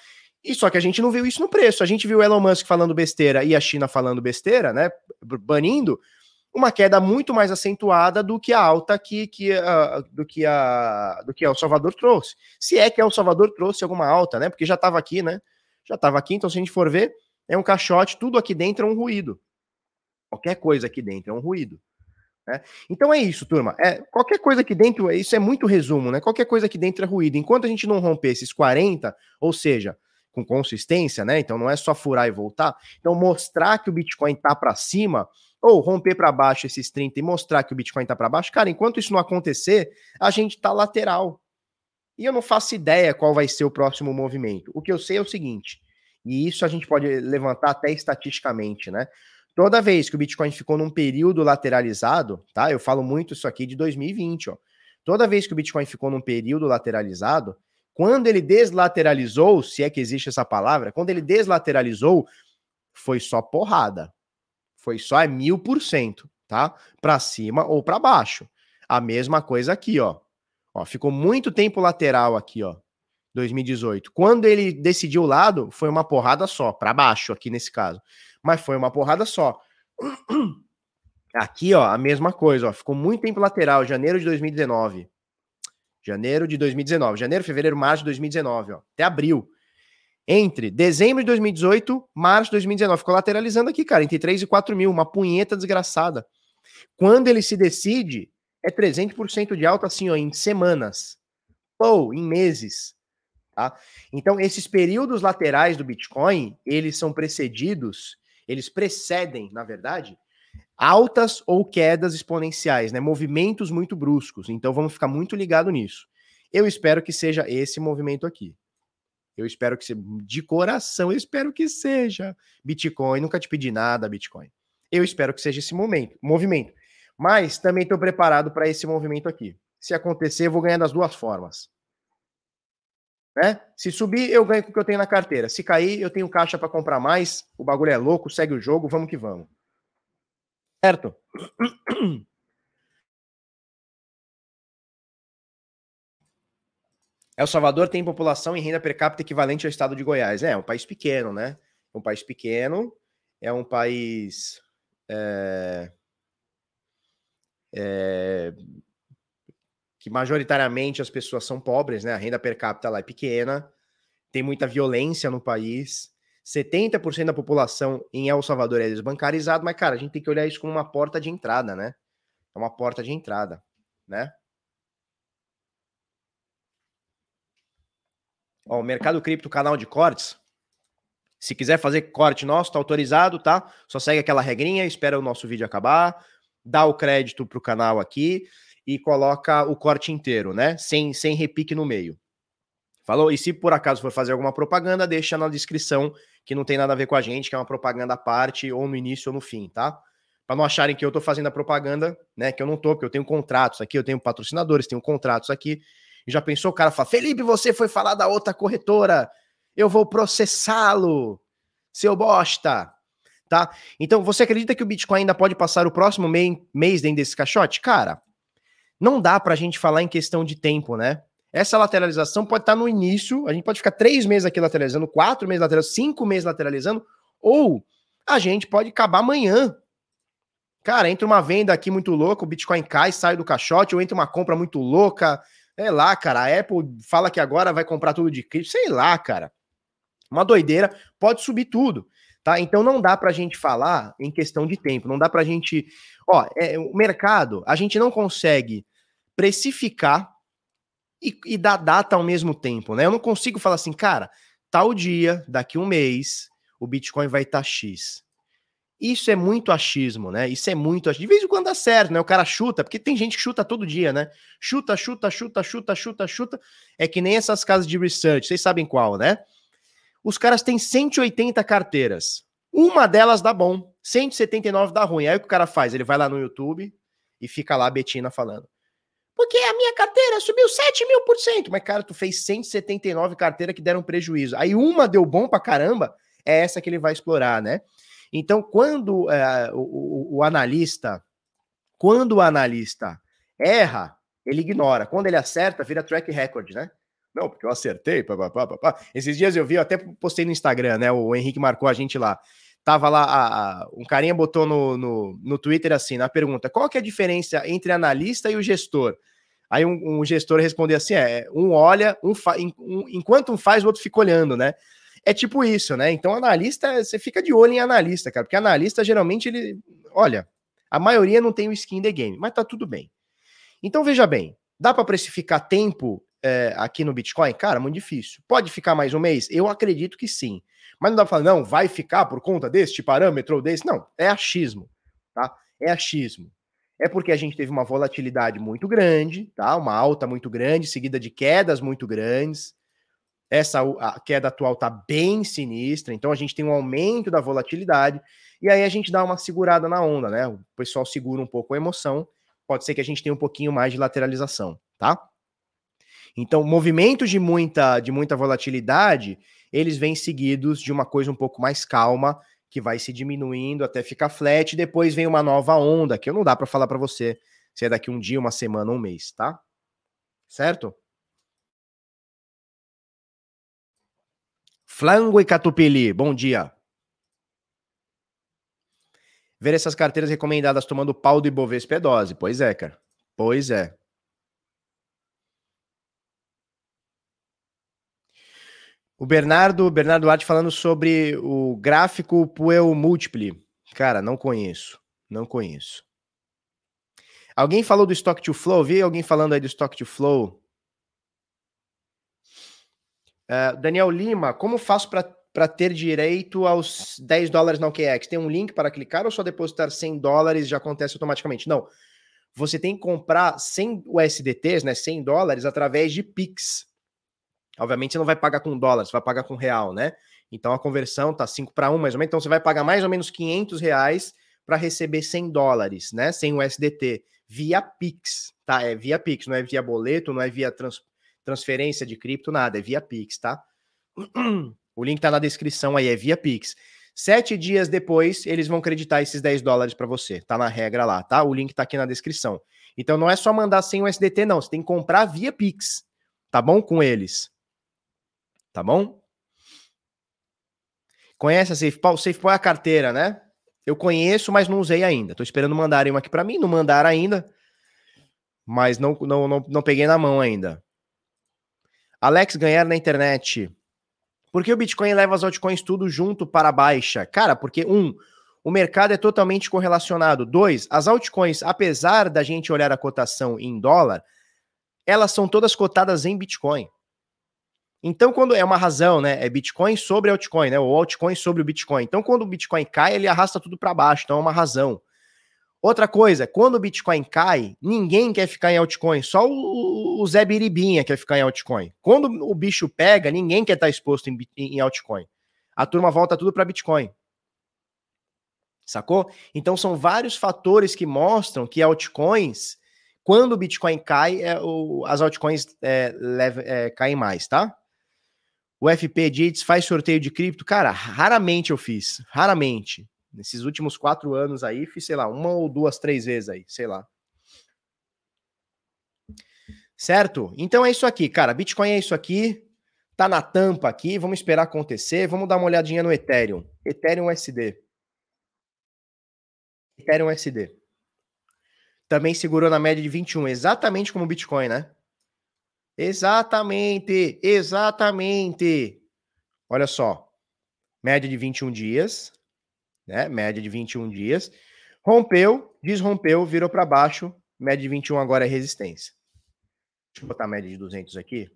E só que a gente não viu isso no preço. A gente viu Elon Musk falando besteira e a China falando besteira, né? Banindo uma queda muito mais acentuada do que a alta que, que, uh, do que a do que El Salvador trouxe. Se é que El Salvador trouxe alguma alta, né? Porque já estava aqui, né? Já estava aqui, então se a gente for ver, é um caixote, tudo aqui dentro é um ruído. Qualquer coisa aqui dentro é um ruído. Né? Então é isso, turma. É, qualquer coisa aqui dentro, isso é muito resumo, né? Qualquer coisa aqui dentro é ruído. Enquanto a gente não romper esses 40, ou seja, com consistência, né? Então não é só furar e voltar. Então mostrar que o Bitcoin tá para cima ou romper para baixo esses 30 e mostrar que o Bitcoin tá para baixo, cara, enquanto isso não acontecer, a gente tá lateral. E eu não faço ideia qual vai ser o próximo movimento. O que eu sei é o seguinte, e isso a gente pode levantar até estatisticamente, né? Toda vez que o Bitcoin ficou num período lateralizado, tá? Eu falo muito isso aqui de 2020, ó. Toda vez que o Bitcoin ficou num período lateralizado, quando ele deslateralizou, se é que existe essa palavra, quando ele deslateralizou, foi só porrada. Foi só é mil por cento, tá? Para cima ou para baixo. A mesma coisa aqui, ó. Ó, ficou muito tempo lateral aqui, ó. 2018. Quando ele decidiu o lado, foi uma porrada só, para baixo aqui nesse caso. Mas foi uma porrada só. Aqui, ó, a mesma coisa, ó. Ficou muito tempo lateral, janeiro de 2019. Janeiro de 2019. Janeiro, fevereiro, março de 2019, ó. Até abril. Entre dezembro de 2018, março de 2019. Ficou lateralizando aqui, cara, entre 3 e 4 mil. Uma punheta desgraçada. Quando ele se decide, é 300% de alta, assim, ó, em semanas. Ou em meses. Tá? Então, esses períodos laterais do Bitcoin, eles são precedidos, eles precedem, na verdade, altas ou quedas exponenciais, né? Movimentos muito bruscos. Então vamos ficar muito ligado nisso. Eu espero que seja esse movimento aqui. Eu espero que seja de coração, eu espero que seja Bitcoin. Nunca te pedi nada, Bitcoin. Eu espero que seja esse momento, movimento. Mas também estou preparado para esse movimento aqui. Se acontecer, eu vou ganhar das duas formas. Né? Se subir, eu ganho com o que eu tenho na carteira. Se cair, eu tenho caixa para comprar mais. O bagulho é louco, segue o jogo, vamos que vamos. Certo? El Salvador tem população e renda per capita equivalente ao estado de Goiás. É, é um país pequeno, né? É um país pequeno, é um país. É, é, que majoritariamente as pessoas são pobres, né? A renda per capita lá é pequena, tem muita violência no país. 70% da população em El Salvador é desbancarizado, mas, cara, a gente tem que olhar isso como uma porta de entrada, né? É uma porta de entrada, né? Ó, o Mercado Cripto, canal de cortes. Se quiser fazer corte nosso, tá autorizado, tá? Só segue aquela regrinha, espera o nosso vídeo acabar, dá o crédito pro canal aqui e coloca o corte inteiro, né? Sem, sem repique no meio. Falou? E se por acaso for fazer alguma propaganda, deixa na descrição que não tem nada a ver com a gente, que é uma propaganda à parte, ou no início ou no fim, tá? Para não acharem que eu tô fazendo a propaganda, né? Que eu não tô, porque eu tenho contratos aqui, eu tenho patrocinadores, tenho contratos aqui. E já pensou, o cara fala: Felipe, você foi falar da outra corretora, eu vou processá-lo, seu bosta. tá? Então, você acredita que o Bitcoin ainda pode passar o próximo mês dentro desse caixote? Cara, não dá pra gente falar em questão de tempo, né? Essa lateralização pode estar tá no início, a gente pode ficar três meses aqui lateralizando, quatro meses lateralizando, cinco meses lateralizando, ou a gente pode acabar amanhã. Cara, entra uma venda aqui muito louca, o Bitcoin cai, sai do caixote, ou entra uma compra muito louca, sei lá, cara, a Apple fala que agora vai comprar tudo de cripto, sei lá, cara. Uma doideira, pode subir tudo, tá? Então não dá pra gente falar em questão de tempo, não dá pra gente, ó, é, o mercado, a gente não consegue precificar e, e dar data ao mesmo tempo, né? Eu não consigo falar assim, cara, tal dia, daqui um mês, o Bitcoin vai estar tá X. Isso é muito achismo, né? Isso é muito achismo. De vez em quando dá certo, né? O cara chuta, porque tem gente que chuta todo dia, né? Chuta, chuta, chuta, chuta, chuta, chuta. É que nem essas casas de research, vocês sabem qual, né? Os caras têm 180 carteiras. Uma delas dá bom, 179 dá ruim. Aí o que o cara faz? Ele vai lá no YouTube e fica lá a Betina falando. Porque a minha carteira subiu 7 mil por cento. Mas, cara, tu fez 179 carteiras que deram prejuízo. Aí uma deu bom pra caramba, é essa que ele vai explorar, né? Então, quando é, o, o, analista, quando o analista erra, ele ignora. Quando ele acerta, vira track record, né? Não, porque eu acertei. Esses dias eu vi, eu até postei no Instagram, né? O Henrique marcou a gente lá. Tava lá, a, a, um carinha botou no, no, no Twitter assim, na pergunta, qual que é a diferença entre analista e o gestor? Aí um, um gestor respondeu assim, é, um olha, um, fa, um enquanto um faz, o outro fica olhando, né? É tipo isso, né? Então, analista, você fica de olho em analista, cara, porque analista geralmente ele, olha, a maioria não tem o skin the game, mas tá tudo bem. Então, veja bem, dá para precificar tempo é, aqui no Bitcoin? Cara, muito difícil. Pode ficar mais um mês? Eu acredito que sim. Mas não dá pra falar, não, vai ficar por conta deste parâmetro ou desse. Não, é achismo, tá? É achismo. É porque a gente teve uma volatilidade muito grande, tá? Uma alta muito grande, seguida de quedas muito grandes. Essa a queda atual tá bem sinistra, então a gente tem um aumento da volatilidade e aí a gente dá uma segurada na onda, né? O pessoal segura um pouco a emoção, pode ser que a gente tenha um pouquinho mais de lateralização, tá? Então, movimentos de muita de muita volatilidade, eles vêm seguidos de uma coisa um pouco mais calma, que vai se diminuindo até ficar flat, e depois vem uma nova onda, que eu não dá para falar para você se é daqui um dia, uma semana, um mês, tá? Certo? Flango e Catupili, bom dia. Ver essas carteiras recomendadas tomando pau do Ibovespa é dose. Pois é, cara. Pois é. O Bernardo, Bernardo Duarte falando sobre o gráfico Puel Multiple. Cara, não conheço. Não conheço. Alguém falou do Stock to Flow? Vi alguém falando aí do Stock to Flow? Uh, Daniel Lima, como faço para ter direito aos 10 dólares na OKEx? Tem um link para clicar ou só depositar 100 dólares já acontece automaticamente? Não. Você tem que comprar 100 USDTs, né, 100 dólares, através de Pix. Obviamente você não vai pagar com dólares, você vai pagar com real, né? Então a conversão tá 5 para 1 mais ou menos. Então você vai pagar mais ou menos 500 reais para receber 100 dólares, né? 100 USDT via Pix, tá? É via Pix, não é via boleto, não é via trans, transferência de cripto, nada, é via Pix, tá? O link tá na descrição aí, é via Pix. Sete dias depois, eles vão creditar esses 10 dólares para você. Tá na regra lá, tá? O link tá aqui na descrição. Então não é só mandar sem o SDT, não. Você tem que comprar via Pix. Tá bom com eles? Tá bom? Conhece a SafePal? SafePal é a carteira, né? Eu conheço, mas não usei ainda. Tô esperando mandarem uma aqui para mim. Não mandaram ainda. Mas não, não, não, não peguei na mão ainda. Alex ganhar na internet. Por que o Bitcoin leva as altcoins tudo junto para baixa? Cara, porque um, o mercado é totalmente correlacionado. Dois, as altcoins, apesar da gente olhar a cotação em dólar, elas são todas cotadas em Bitcoin. Então, quando é uma razão, né? É Bitcoin sobre altcoin, né? Ou altcoin sobre o Bitcoin. Então, quando o Bitcoin cai, ele arrasta tudo para baixo. Então, é uma razão. Outra coisa, quando o Bitcoin cai, ninguém quer ficar em altcoin, só o, o Zé Biribinha quer ficar em altcoin. Quando o bicho pega, ninguém quer estar exposto em, em altcoin. A turma volta tudo para Bitcoin. Sacou? Então são vários fatores que mostram que altcoins, quando o Bitcoin cai, é, o, as altcoins é, leve, é, caem mais, tá? O FP Jits faz sorteio de cripto? Cara, raramente eu fiz. Raramente. Nesses últimos quatro anos aí, fiz, sei lá, uma ou duas, três vezes aí, sei lá. Certo? Então é isso aqui, cara. Bitcoin é isso aqui. Tá na tampa aqui. Vamos esperar acontecer. Vamos dar uma olhadinha no Ethereum. Ethereum SD. Ethereum SD. Também segurou na média de 21, exatamente como o Bitcoin, né? Exatamente, exatamente. Olha só. Média de 21 dias, né? Média de 21 dias. Rompeu, desrompeu, virou para baixo. Média de 21 agora é resistência. Deixa eu botar a média de 200 aqui.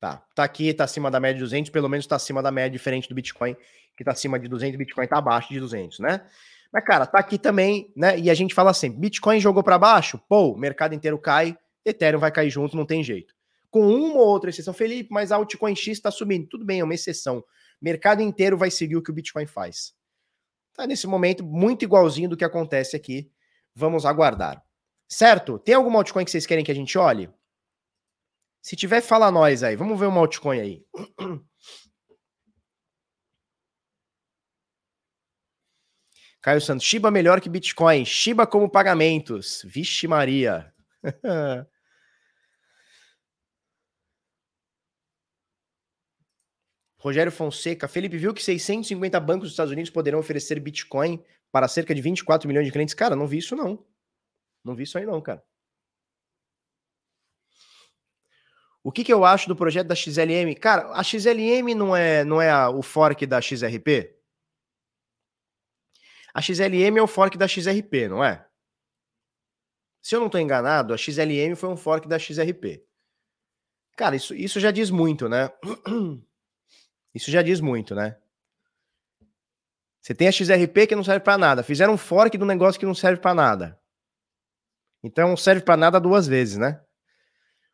Tá, tá aqui, tá acima da média de 200, pelo menos tá acima da média diferente do Bitcoin, que tá acima de 200, Bitcoin tá abaixo de 200, né? Mas cara, tá aqui também, né? E a gente fala assim, Bitcoin jogou para baixo, pô, o mercado inteiro cai, Ethereum vai cair junto, não tem jeito. Com uma ou outra exceção, Felipe, mas a altcoin X está subindo. Tudo bem, é uma exceção. Mercado inteiro vai seguir o que o Bitcoin faz. Tá nesse momento muito igualzinho do que acontece aqui. Vamos aguardar. Certo? Tem alguma altcoin que vocês querem que a gente olhe? Se tiver, fala nós aí. Vamos ver uma altcoin aí. Caio Santos, Shiba melhor que Bitcoin. Shiba como pagamentos. Vixe Maria. Rogério Fonseca, Felipe viu que 650 bancos dos Estados Unidos poderão oferecer Bitcoin para cerca de 24 milhões de clientes. Cara, não vi isso não. Não vi isso aí não, cara. O que, que eu acho do projeto da XLM? Cara, a XLM não é, não é a, o fork da XRP? A XLM é o fork da XRP, não é? Se eu não estou enganado, a XLM foi um fork da XRP. Cara, isso, isso já diz muito, né? Isso já diz muito, né? Você tem a XRP que não serve para nada. Fizeram um fork do negócio que não serve para nada. Então serve para nada duas vezes, né?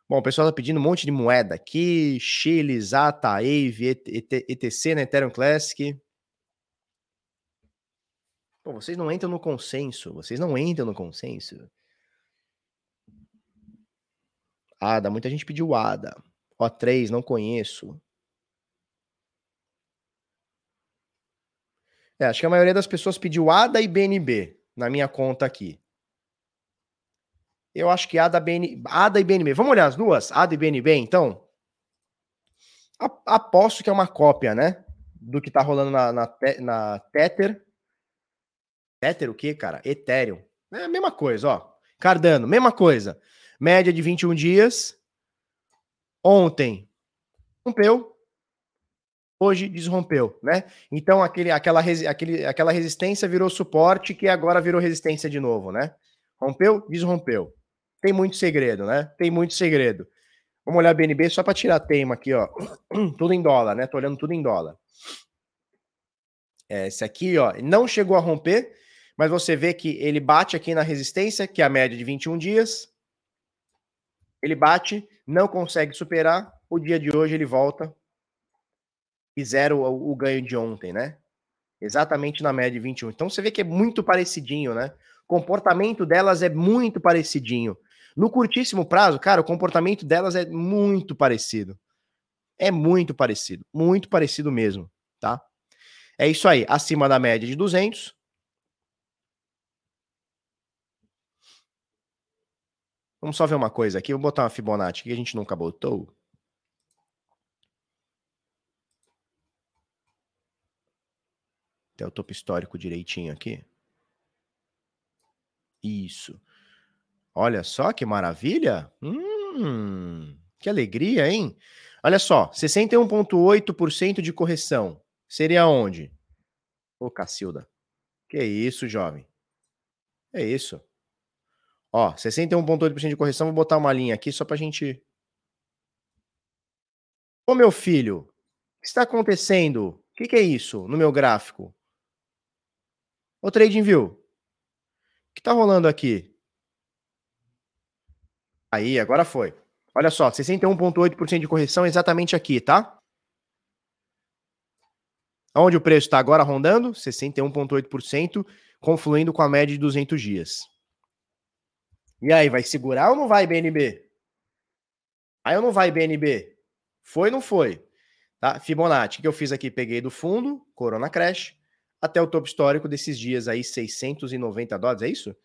Bom, o pessoal tá pedindo um monte de moeda aqui, Chile, Zata, Aave, ETC, né, Ethereum Classic. Pô, vocês não entram no consenso, vocês não entram no consenso. ADA, muita gente pediu ADA. O3, não conheço. É, acho que a maioria das pessoas pediu ADA e BNB na minha conta aqui. Eu acho que ADA, BN, ADA e BNB. Vamos olhar as duas? ADA e BNB, então? Aposto que é uma cópia, né? Do que tá rolando na, na, na Tether. Tether o quê, cara? Ethereum. É a mesma coisa, ó. Cardano, mesma coisa. Média de 21 dias. Ontem rompeu, hoje desrompeu, né? Então aquele, aquela, aquele, aquela resistência virou suporte que agora virou resistência de novo, né? Rompeu, desrompeu. Tem muito segredo, né? Tem muito segredo. Vamos olhar BNB só para tirar tema aqui, ó. tudo em dólar, né? Tô olhando tudo em dólar. É, esse aqui, ó, não chegou a romper, mas você vê que ele bate aqui na resistência, que é a média de 21 dias. Ele bate, não consegue superar. O dia de hoje ele volta e zero o, o ganho de ontem, né? Exatamente na média de 21. Então você vê que é muito parecidinho, né? O comportamento delas é muito parecidinho. No curtíssimo prazo, cara, o comportamento delas é muito parecido. É muito parecido, muito parecido mesmo, tá? É isso aí, acima da média de 200. Vamos só ver uma coisa aqui, vou botar uma Fibonacci que a gente nunca botou. Até o topo histórico direitinho aqui. Isso. Olha só que maravilha! Hum, que alegria, hein? Olha só, 61,8% de correção. Seria onde? Ô, Cacilda. Que isso, jovem? É isso. Ó, 61,8% de correção. Vou botar uma linha aqui só pra gente. Ô, meu filho, o que está acontecendo? O que, que é isso no meu gráfico? Ô, TradingView, o que tá rolando aqui? Aí, agora foi. Olha só, 61,8% de correção exatamente aqui, tá? Onde o preço está agora rondando? 61,8%, confluindo com a média de 200 dias. E aí, vai segurar ou não vai, BNB? Aí ou não vai, BNB? Foi ou não foi? Tá? Fibonacci, que eu fiz aqui? Peguei do fundo, Corona Crash, até o topo histórico desses dias aí, 690 dólares, é isso?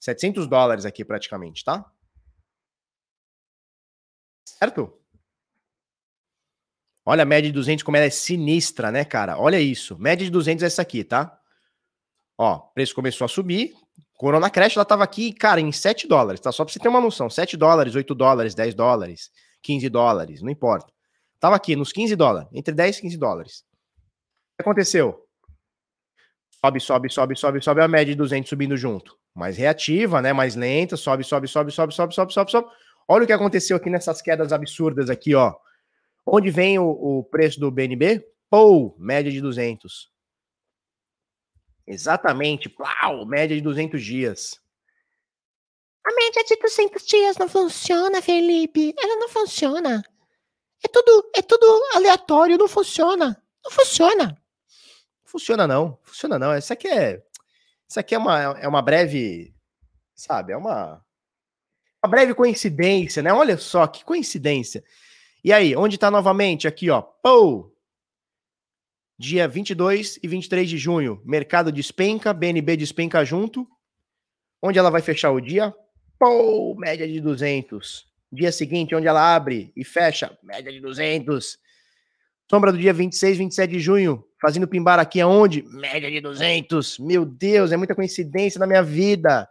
700 dólares aqui praticamente, tá? Certo? Olha a média de 200 como ela é sinistra, né, cara? Olha isso. Média de 200 é essa aqui, tá? Ó, preço começou a subir. Corona Crash, ela tava aqui, cara, em 7 dólares, tá? Só pra você ter uma noção. 7 dólares, 8 dólares, 10 dólares, 15 dólares, não importa. Tava aqui nos 15 dólares, entre 10 e 15 dólares. O que aconteceu? Sobe, sobe, sobe, sobe, sobe a média de 200 subindo junto. Mais reativa, né? Mais lenta, sobe, sobe, sobe, sobe, sobe, sobe, sobe, sobe. Olha o que aconteceu aqui nessas quedas absurdas aqui, ó. Onde vem o, o preço do BNB? Pou, média de 200. Exatamente, plau, média de 200 dias. A média de 200 dias não funciona, Felipe. Ela não funciona. É tudo, é tudo aleatório, não funciona. Não funciona. Funciona não, funciona não. Isso aqui é, isso aqui é uma, é uma breve, sabe, é uma, uma breve coincidência, né? Olha só que coincidência. E aí, onde está novamente? Aqui, ó. Pou! Dia 22 e 23 de junho. Mercado despenca, BNB despenca junto. Onde ela vai fechar o dia? Pou! Média de 200. Dia seguinte, onde ela abre e fecha? Média de 200. Sombra do dia 26, 27 de junho. Fazendo pimbar aqui aonde? Média de 200. Meu Deus, é muita coincidência na minha vida.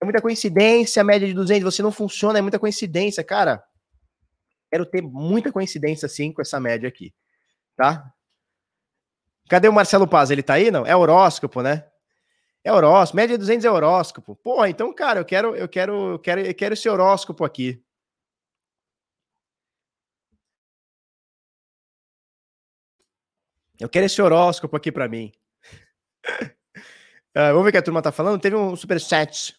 É muita coincidência, média de 200. Você não funciona, é muita coincidência, cara. Quero ter muita coincidência, assim, com essa média aqui, tá? Cadê o Marcelo Paz? Ele tá aí, não? É horóscopo, né? É horóscopo, média de 200 é horóscopo. Pô, então, cara, eu quero, eu quero, eu quero, eu quero esse horóscopo aqui. Eu quero esse horóscopo aqui para mim. uh, vamos ver o que a turma tá falando. Teve um super set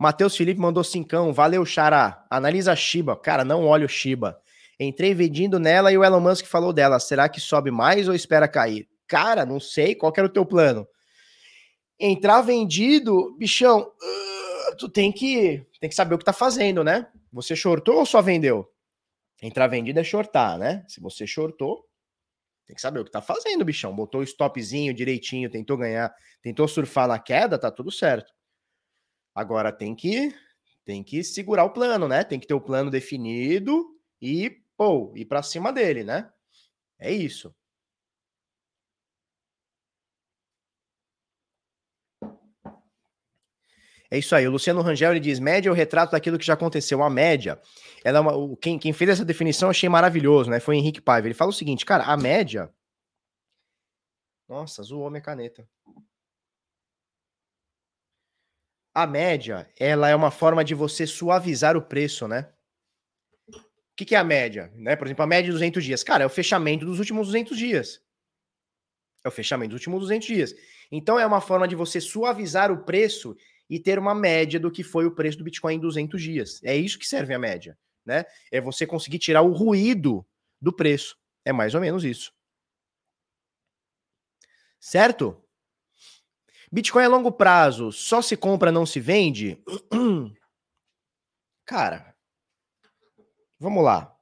Matheus Felipe mandou cincão. Valeu, Xará. Analisa Shiba. Cara, não olha o Shiba. Entrei vendindo nela e o Elon Musk falou dela. Será que sobe mais ou espera cair? Cara, não sei. Qual era o teu plano? Entrar vendido, bichão, uh, tu tem que, tem que saber o que tá fazendo, né? Você shortou ou só vendeu? Entrar vendido é shortar, né? Se você shortou, tem que saber o que tá fazendo, bichão. Botou o stopzinho direitinho, tentou ganhar, tentou surfar na queda, tá tudo certo. Agora tem que tem que segurar o plano, né? Tem que ter o plano definido e, pô, ir para cima dele, né? É isso. É isso aí. O Luciano Rangel ele diz: média é o retrato daquilo que já aconteceu. A média, ela é uma, quem, quem fez essa definição eu achei maravilhoso, né? Foi o Henrique Paiva. Ele fala o seguinte, cara, a média. Nossa, zoou minha caneta a média, ela é uma forma de você suavizar o preço, né? O que, que é a média? Né? Por exemplo, a média de 200 dias. Cara, é o fechamento dos últimos 200 dias. É o fechamento dos últimos 200 dias. Então, é uma forma de você suavizar o preço e ter uma média do que foi o preço do Bitcoin em 200 dias. É isso que serve a média, né? É você conseguir tirar o ruído do preço. É mais ou menos isso. Certo? Bitcoin a longo prazo só se compra, não se vende? Cara, vamos lá.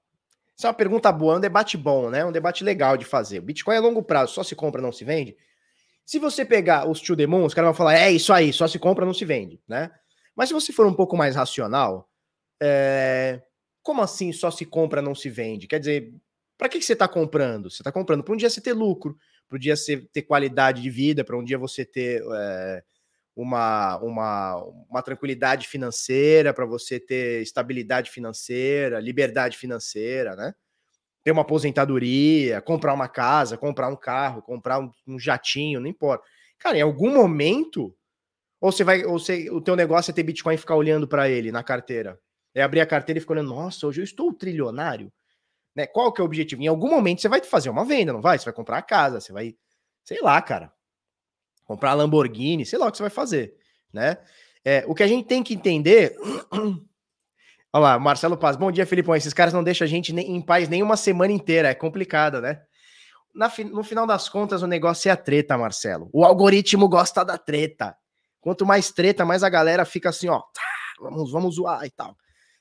Essa é uma pergunta boa, é um debate bom, né? Um debate legal de fazer. Bitcoin a longo prazo só se compra, não se vende? Se você pegar os two demons, os caras vão falar, é isso aí, só se compra, não se vende, né? Mas se você for um pouco mais racional, é... como assim só se compra, não se vende? Quer dizer, para que, que você está comprando? Você está comprando para um dia você ter lucro, para um dia você ter qualidade de vida, para um dia você ter é, uma, uma, uma tranquilidade financeira, para você ter estabilidade financeira, liberdade financeira, né? Ter uma aposentadoria, comprar uma casa, comprar um carro, comprar um, um jatinho, não importa. Cara, em algum momento, ou você vai, ou você, o teu negócio é ter Bitcoin e ficar olhando para ele na carteira. É abrir a carteira e ficar olhando, nossa, hoje eu estou trilionário. Né? Qual que é o objetivo? Em algum momento você vai fazer uma venda, não vai? Você vai comprar a casa, você vai, sei lá, cara, comprar Lamborghini, sei lá o que você vai fazer, né? É, o que a gente tem que entender. Olha lá, Marcelo Paz. Bom dia, Felipão. Esses caras não deixam a gente em paz nem uma semana inteira. É complicado, né? Na, no final das contas, o negócio é a treta, Marcelo. O algoritmo gosta da treta. Quanto mais treta, mais a galera fica assim, ó. Vamos, vamos zoar e tal.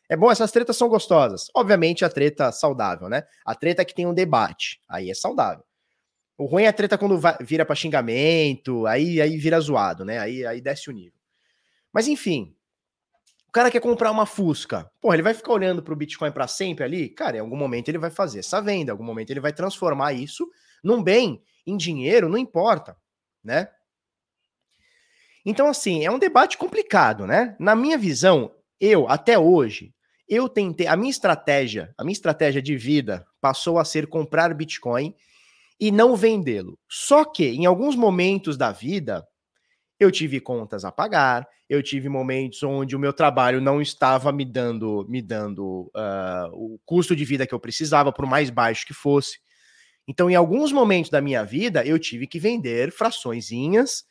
É bom, essas tretas são gostosas. Obviamente, a treta saudável, né? A treta que tem um debate. Aí é saudável. O ruim é a treta quando vai, vira para xingamento, aí, aí vira zoado, né? Aí, aí desce o nível. Mas enfim, o cara quer comprar uma Fusca. Porra, ele vai ficar olhando para o Bitcoin para sempre ali? Cara, em algum momento ele vai fazer essa venda, em algum momento ele vai transformar isso num bem, em dinheiro, não importa, né? Então, assim, é um debate complicado, né? Na minha visão, eu, até hoje, eu tentei, a minha estratégia, a minha estratégia de vida passou a ser comprar Bitcoin e não vendê-lo. Só que em alguns momentos da vida eu tive contas a pagar, eu tive momentos onde o meu trabalho não estava me dando, me dando uh, o custo de vida que eu precisava, por mais baixo que fosse. Então, em alguns momentos da minha vida, eu tive que vender fraçõezinhas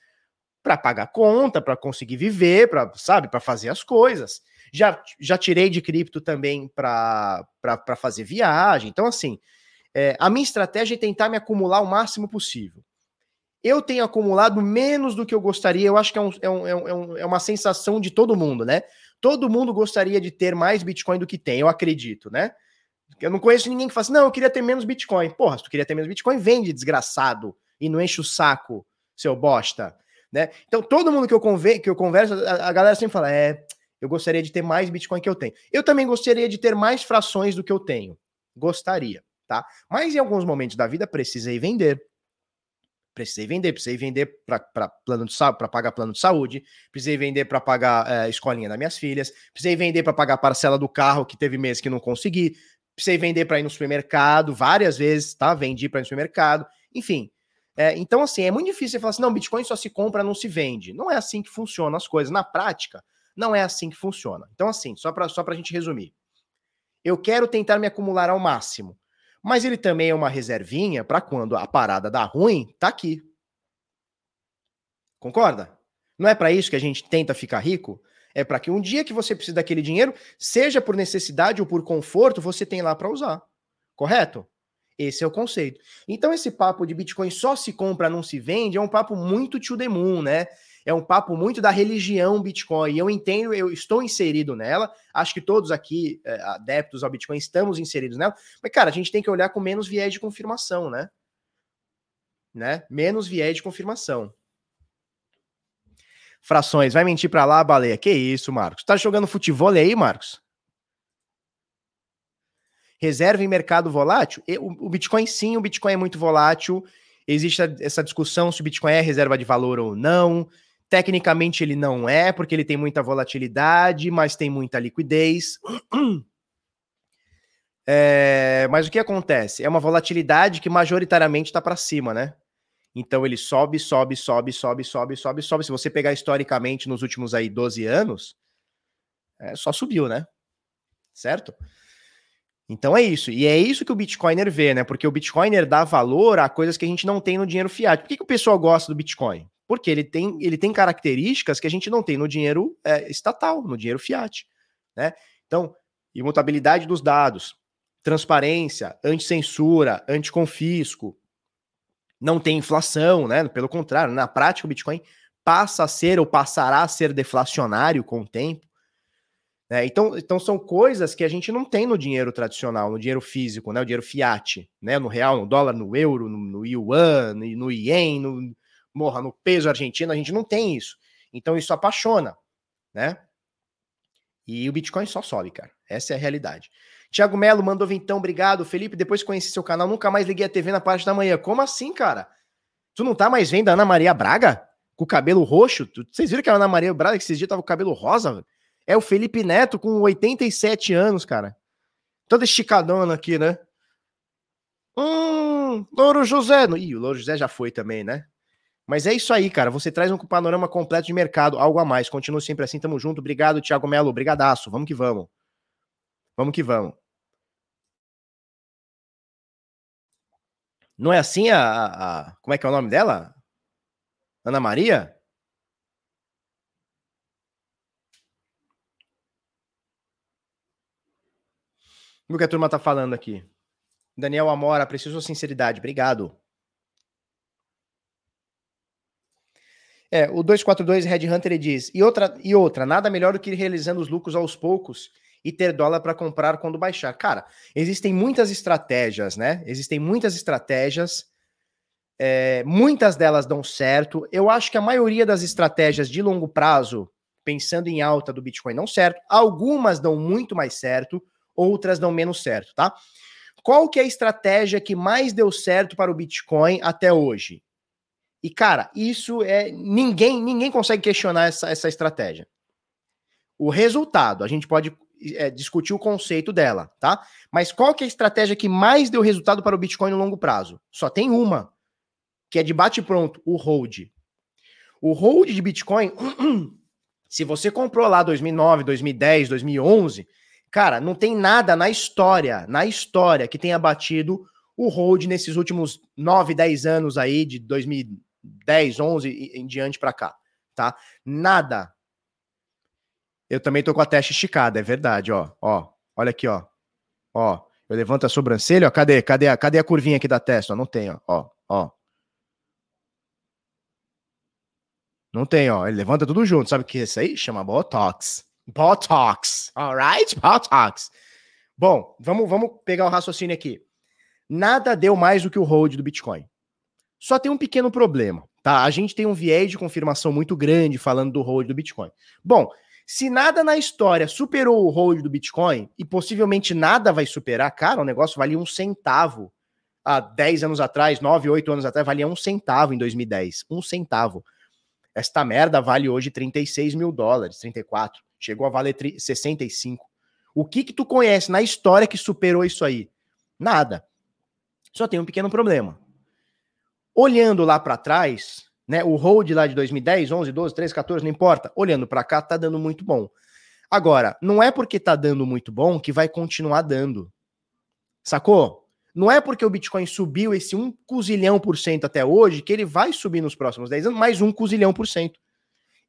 para pagar conta, para conseguir viver, para sabe, para fazer as coisas. Já, já tirei de cripto também para fazer viagem. Então, assim, é, a minha estratégia é tentar me acumular o máximo possível. Eu tenho acumulado menos do que eu gostaria, eu acho que é, um, é, um, é, um, é uma sensação de todo mundo, né? Todo mundo gostaria de ter mais Bitcoin do que tem, eu acredito, né? Eu não conheço ninguém que fala assim, não, eu queria ter menos Bitcoin. Porra, se tu queria ter menos Bitcoin, vende, desgraçado, e não enche o saco, seu bosta, né? Então, todo mundo que eu, conver que eu converso, a, a galera sempre fala, é, eu gostaria de ter mais Bitcoin que eu tenho. Eu também gostaria de ter mais frações do que eu tenho. Gostaria tá? Mas em alguns momentos da vida precisei vender. Precisei vender, precisei vender para plano de para pagar plano de saúde, precisei vender para pagar é, escolinha das minhas filhas, precisei vender para pagar parcela do carro que teve mês que não consegui, precisei vender para ir no supermercado várias vezes, tá? Vendi para ir no supermercado, enfim. É, então, assim, é muito difícil você falar assim: não, Bitcoin só se compra, não se vende. Não é assim que funcionam as coisas. Na prática, não é assim que funciona. Então, assim, só para só a gente resumir. Eu quero tentar me acumular ao máximo. Mas ele também é uma reservinha para quando a parada dá ruim, tá aqui. Concorda? Não é para isso que a gente tenta ficar rico? É para que um dia que você precisa daquele dinheiro, seja por necessidade ou por conforto, você tem lá para usar. Correto? Esse é o conceito. Então, esse papo de Bitcoin só se compra, não se vende, é um papo muito to the moon, né? É um papo muito da religião Bitcoin. Eu entendo, eu estou inserido nela. Acho que todos aqui, é, adeptos ao Bitcoin, estamos inseridos nela. Mas, cara, a gente tem que olhar com menos viés de confirmação, né? né? Menos viés de confirmação. Frações, vai mentir pra lá, baleia. Que isso, Marcos? Tá jogando futebol aí, Marcos? Reserva em mercado volátil? O Bitcoin, sim, o Bitcoin é muito volátil. Existe essa discussão se o Bitcoin é reserva de valor ou não. Tecnicamente ele não é, porque ele tem muita volatilidade, mas tem muita liquidez. É, mas o que acontece? É uma volatilidade que majoritariamente está para cima, né? Então ele sobe, sobe, sobe, sobe, sobe, sobe, sobe. Se você pegar historicamente nos últimos aí 12 anos, é, só subiu, né? Certo? Então é isso. E é isso que o Bitcoiner vê, né? Porque o Bitcoiner dá valor a coisas que a gente não tem no dinheiro fiat. Por que, que o pessoal gosta do Bitcoin? Porque ele tem, ele tem características que a gente não tem no dinheiro é, estatal, no dinheiro fiat. Né? Então, imutabilidade dos dados, transparência, anticensura, anticonfisco, não tem inflação, né? Pelo contrário, na prática o Bitcoin passa a ser ou passará a ser deflacionário com o tempo. Né? Então, então são coisas que a gente não tem no dinheiro tradicional, no dinheiro físico, né? O dinheiro fiat, né? No real, no dólar, no euro, no, no yuan, no, ien, no, morra no peso argentino, a gente não tem isso. Então isso apaixona, né? E o Bitcoin só sobe, cara. Essa é a realidade. Tiago Melo mandou vintão, obrigado. Felipe, depois que conheci seu canal, nunca mais liguei a TV na parte da manhã. Como assim, cara? Tu não tá mais vendo a Ana Maria Braga? Com o cabelo roxo? Vocês viram que a Ana Maria Braga que esses dias tava com o cabelo rosa? É o Felipe Neto com 87 anos, cara. Toda esticadona aqui, né? Hum, Louro José. Ih, o Louro José já foi também, né? Mas é isso aí, cara. Você traz um panorama completo de mercado, algo a mais. Continua sempre assim, tamo junto. Obrigado, Thiago Melo. Brigadaço. Vamos que vamos. Vamos que vamos. Não é assim a, a, a, Como é que é o nome dela? Ana Maria? O que a turma tá falando aqui? Daniel Amora, preciso sinceridade. Obrigado. É, o 242 Red Hunter diz: e outra, e outra, nada melhor do que ir realizando os lucros aos poucos e ter dólar para comprar quando baixar. Cara, existem muitas estratégias, né? Existem muitas estratégias É, muitas delas dão certo. Eu acho que a maioria das estratégias de longo prazo, pensando em alta do Bitcoin, não certo. Algumas dão muito mais certo, outras dão menos certo, tá? Qual que é a estratégia que mais deu certo para o Bitcoin até hoje? E, cara, isso é. Ninguém ninguém consegue questionar essa, essa estratégia. O resultado, a gente pode é, discutir o conceito dela, tá? Mas qual que é a estratégia que mais deu resultado para o Bitcoin no longo prazo? Só tem uma, que é de bate-pronto, o hold. O hold de Bitcoin, se você comprou lá 2009, 2010, 2011, cara, não tem nada na história, na história que tenha batido o hold nesses últimos 9, 10 anos aí, de 2010, 11 em diante para cá, tá? Nada. Eu também tô com a testa esticada, é verdade, ó. Ó, olha aqui, ó. Ó, eu levanto a sobrancelha, ó. Cadê? Cadê a, cadê a curvinha aqui da testa? Ó, não tem, ó. Ó, ó. Não tem, ó. Ele levanta tudo junto. Sabe o que é isso aí? Chama Botox. Botox. Alright? Botox. Bom, vamos, vamos pegar o raciocínio aqui. Nada deu mais do que o hold do Bitcoin. Só tem um pequeno problema, tá? A gente tem um viés de confirmação muito grande falando do hold do Bitcoin. Bom, se nada na história superou o hold do Bitcoin, e possivelmente nada vai superar, cara, o negócio valia um centavo há 10 anos atrás, 9, 8 anos atrás, valia um centavo em 2010. Um centavo. Esta merda vale hoje 36 mil dólares, 34. Chegou a valer 65. O que que tu conhece na história que superou isso aí? Nada. Só tem um pequeno problema. Olhando lá para trás, né? O hold lá de 2010, 11, 12, 13, 14, não importa. Olhando para cá, tá dando muito bom. Agora, não é porque tá dando muito bom que vai continuar dando. Sacou? Não é porque o Bitcoin subiu esse 1 cozilhão por cento até hoje que ele vai subir nos próximos 10 anos mais um cozilhão por cento.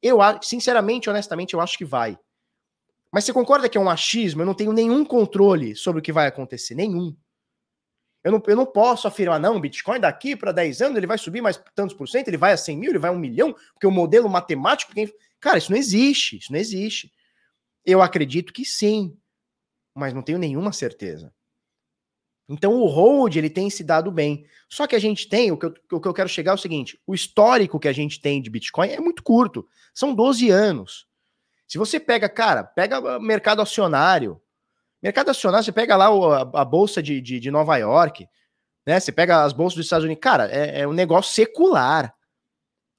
Eu, sinceramente, honestamente, eu acho que vai. Mas você concorda que é um achismo? Eu não tenho nenhum controle sobre o que vai acontecer, nenhum. Eu não, eu não posso afirmar, não, o Bitcoin daqui para 10 anos ele vai subir mais tantos por cento, ele vai a 100 mil, ele vai a um milhão, porque o modelo matemático. Quem... Cara, isso não existe, isso não existe. Eu acredito que sim, mas não tenho nenhuma certeza. Então o hold ele tem se dado bem. Só que a gente tem, o que, eu, o que eu quero chegar é o seguinte: o histórico que a gente tem de Bitcoin é muito curto. São 12 anos. Se você pega, cara, pega mercado acionário, Mercado acionário, você pega lá a, bolsa de, de, de, Nova York, né? Você pega as bolsas dos Estados Unidos, cara, é, é, um negócio secular.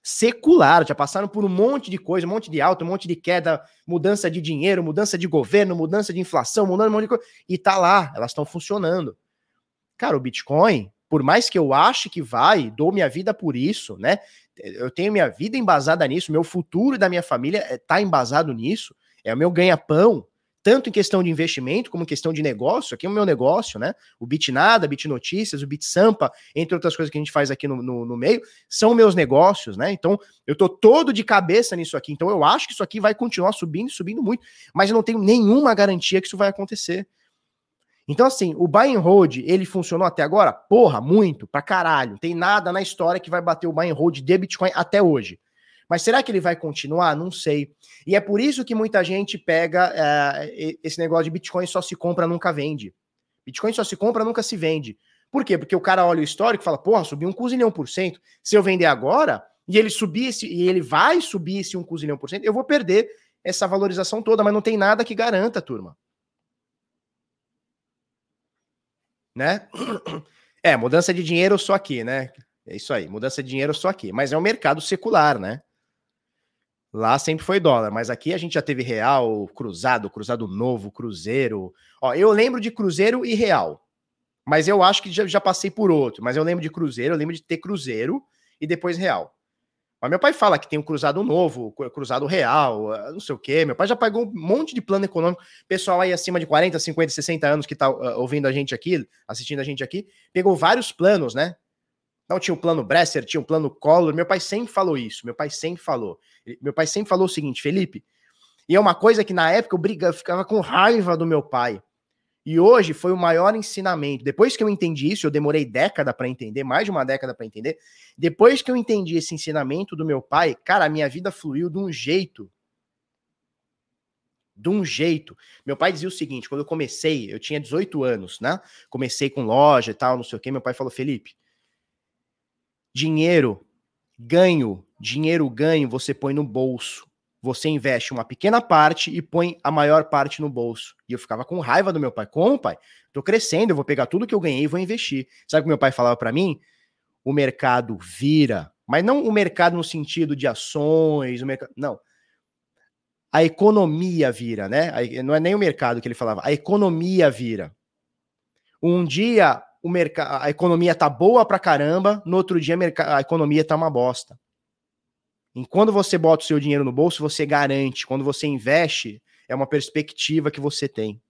Secular, já passaram por um monte de coisa, um monte de alta, um monte de queda, mudança de dinheiro, mudança de governo, mudança de inflação, mudando um monte de coisa. E tá lá, elas estão funcionando. Cara, o Bitcoin, por mais que eu ache que vai, dou minha vida por isso, né? Eu tenho minha vida embasada nisso, meu futuro da minha família tá embasado nisso, é o meu ganha-pão, tanto em questão de investimento como em questão de negócio, aqui é o meu negócio, né? O Bitnada, Bit Notícias, o Bit Sampa, entre outras coisas que a gente faz aqui no, no, no, meio, são meus negócios, né? Então, eu tô todo de cabeça nisso aqui. Então, eu acho que isso aqui vai continuar subindo, subindo muito, mas eu não tenho nenhuma garantia que isso vai acontecer. Então, assim, o buy and hold, ele funcionou até agora? Porra, muito, pra caralho. Tem nada na história que vai bater o buy and hold de Bitcoin até hoje. Mas será que ele vai continuar? Não sei. E é por isso que muita gente pega é, esse negócio de Bitcoin só se compra, nunca vende. Bitcoin só se compra, nunca se vende. Por quê? Porque o cara olha o histórico e fala, porra, subiu um cozilhão por cento. Se eu vender agora, e ele subir e ele vai subir esse um cozilhão por cento, eu vou perder essa valorização toda, mas não tem nada que garanta, turma. Né? É, mudança de dinheiro só aqui, né? É isso aí, mudança de dinheiro só aqui. Mas é um mercado secular, né? Lá sempre foi dólar, mas aqui a gente já teve real, cruzado, cruzado novo, cruzeiro. Ó, eu lembro de cruzeiro e real, mas eu acho que já, já passei por outro. Mas eu lembro de cruzeiro, eu lembro de ter cruzeiro e depois real. Mas meu pai fala que tem um cruzado novo, cruzado real, não sei o quê. Meu pai já pagou um monte de plano econômico. Pessoal aí acima de 40, 50, 60 anos que tá uh, ouvindo a gente aqui, assistindo a gente aqui, pegou vários planos, né? Então tinha o plano Bresser, tinha o plano Collor. Meu pai sempre falou isso. Meu pai sempre falou. Meu pai sempre falou o seguinte, Felipe. E é uma coisa que na época eu, brigava, ficava com raiva do meu pai. E hoje foi o maior ensinamento. Depois que eu entendi isso, eu demorei década para entender, mais de uma década para entender. Depois que eu entendi esse ensinamento do meu pai, cara, a minha vida fluiu de um jeito. De um jeito. Meu pai dizia o seguinte: quando eu comecei, eu tinha 18 anos, né? Comecei com loja e tal, não sei o quê. Meu pai falou: Felipe, dinheiro ganho, dinheiro ganho, você põe no bolso. Você investe uma pequena parte e põe a maior parte no bolso. E eu ficava com raiva do meu pai. Como, pai? Tô crescendo, eu vou pegar tudo que eu ganhei e vou investir. Sabe o que meu pai falava para mim? O mercado vira, mas não o mercado no sentido de ações, o mercado, não. A economia vira, né? Não é nem o mercado que ele falava, a economia vira. Um dia o mercado, a economia tá boa pra caramba, no outro dia a, a economia tá uma bosta. E quando você bota o seu dinheiro no bolso, você garante. Quando você investe, é uma perspectiva que você tem,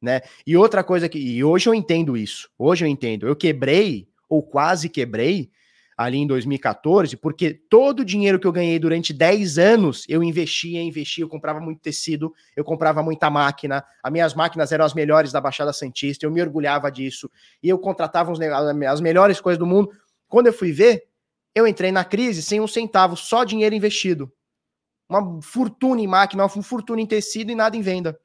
né? E outra coisa que e hoje eu entendo isso. Hoje eu entendo. Eu quebrei ou quase quebrei ali em 2014, porque todo o dinheiro que eu ganhei durante 10 anos, eu investia, investia, eu comprava muito tecido, eu comprava muita máquina, as minhas máquinas eram as melhores da Baixada Santista, eu me orgulhava disso, e eu contratava as melhores coisas do mundo. Quando eu fui ver, eu entrei na crise sem um centavo, só dinheiro investido. Uma fortuna em máquina, uma fortuna em tecido e nada em venda.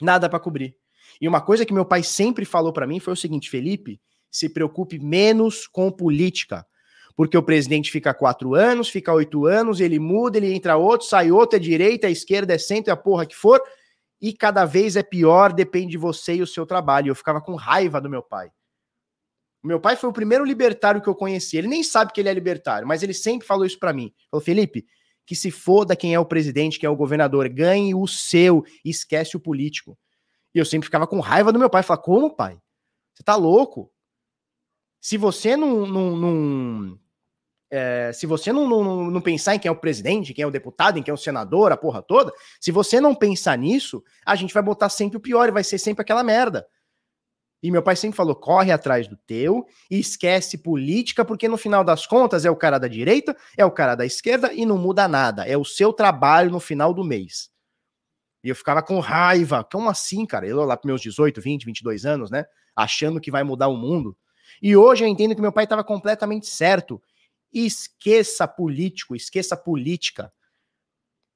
Nada para cobrir. E uma coisa que meu pai sempre falou para mim foi o seguinte, Felipe, se preocupe menos com política porque o presidente fica quatro anos, fica oito anos, ele muda, ele entra outro, sai outro, é direita, é esquerda, é centro, é a porra que for, e cada vez é pior, depende de você e o seu trabalho. Eu ficava com raiva do meu pai. Meu pai foi o primeiro libertário que eu conheci. Ele nem sabe que ele é libertário, mas ele sempre falou isso para mim. Falou, Felipe, que se foda quem é o presidente, quem é o governador, ganhe o seu, esquece o político. E eu sempre ficava com raiva do meu pai. Falava, como, pai? Você tá louco? Se você não, não, não, é, se você não, não, não, pensar em quem é o presidente, quem é o deputado, em quem é o senador, a porra toda, se você não pensar nisso, a gente vai botar sempre o pior e vai ser sempre aquela merda. E meu pai sempre falou: corre atrás do teu e esquece política, porque no final das contas é o cara da direita, é o cara da esquerda e não muda nada. É o seu trabalho no final do mês. E eu ficava com raiva. Como assim, cara? Eu lá para meus 18, 20, 22 anos, né? Achando que vai mudar o mundo. E hoje eu entendo que meu pai estava completamente certo esqueça político, esqueça política.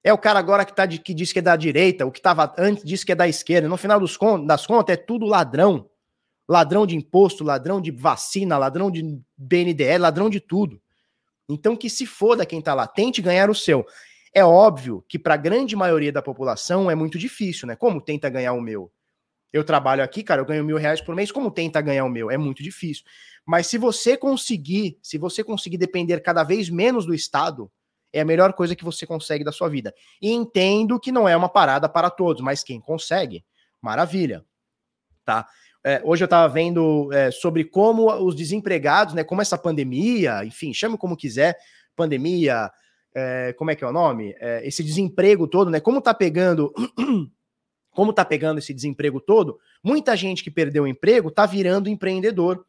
É o cara agora que, tá de, que diz que é da direita, o que estava antes diz que é da esquerda. No final dos, das contas, é tudo ladrão. Ladrão de imposto, ladrão de vacina, ladrão de BNDE, ladrão de tudo. Então que se foda quem tá lá, tente ganhar o seu. É óbvio que para a grande maioria da população é muito difícil, né? Como tenta ganhar o meu? Eu trabalho aqui, cara, eu ganho mil reais por mês. Como tenta ganhar o meu? É muito difícil. Mas se você conseguir, se você conseguir depender cada vez menos do Estado, é a melhor coisa que você consegue da sua vida. E entendo que não é uma parada para todos, mas quem consegue, maravilha. Tá? É, hoje eu estava vendo é, sobre como os desempregados, né, como essa pandemia, enfim, chame como quiser, pandemia, é, como é que é o nome? É, esse desemprego todo, né? Como tá pegando, como tá pegando esse desemprego todo? Muita gente que perdeu o emprego tá virando empreendedor.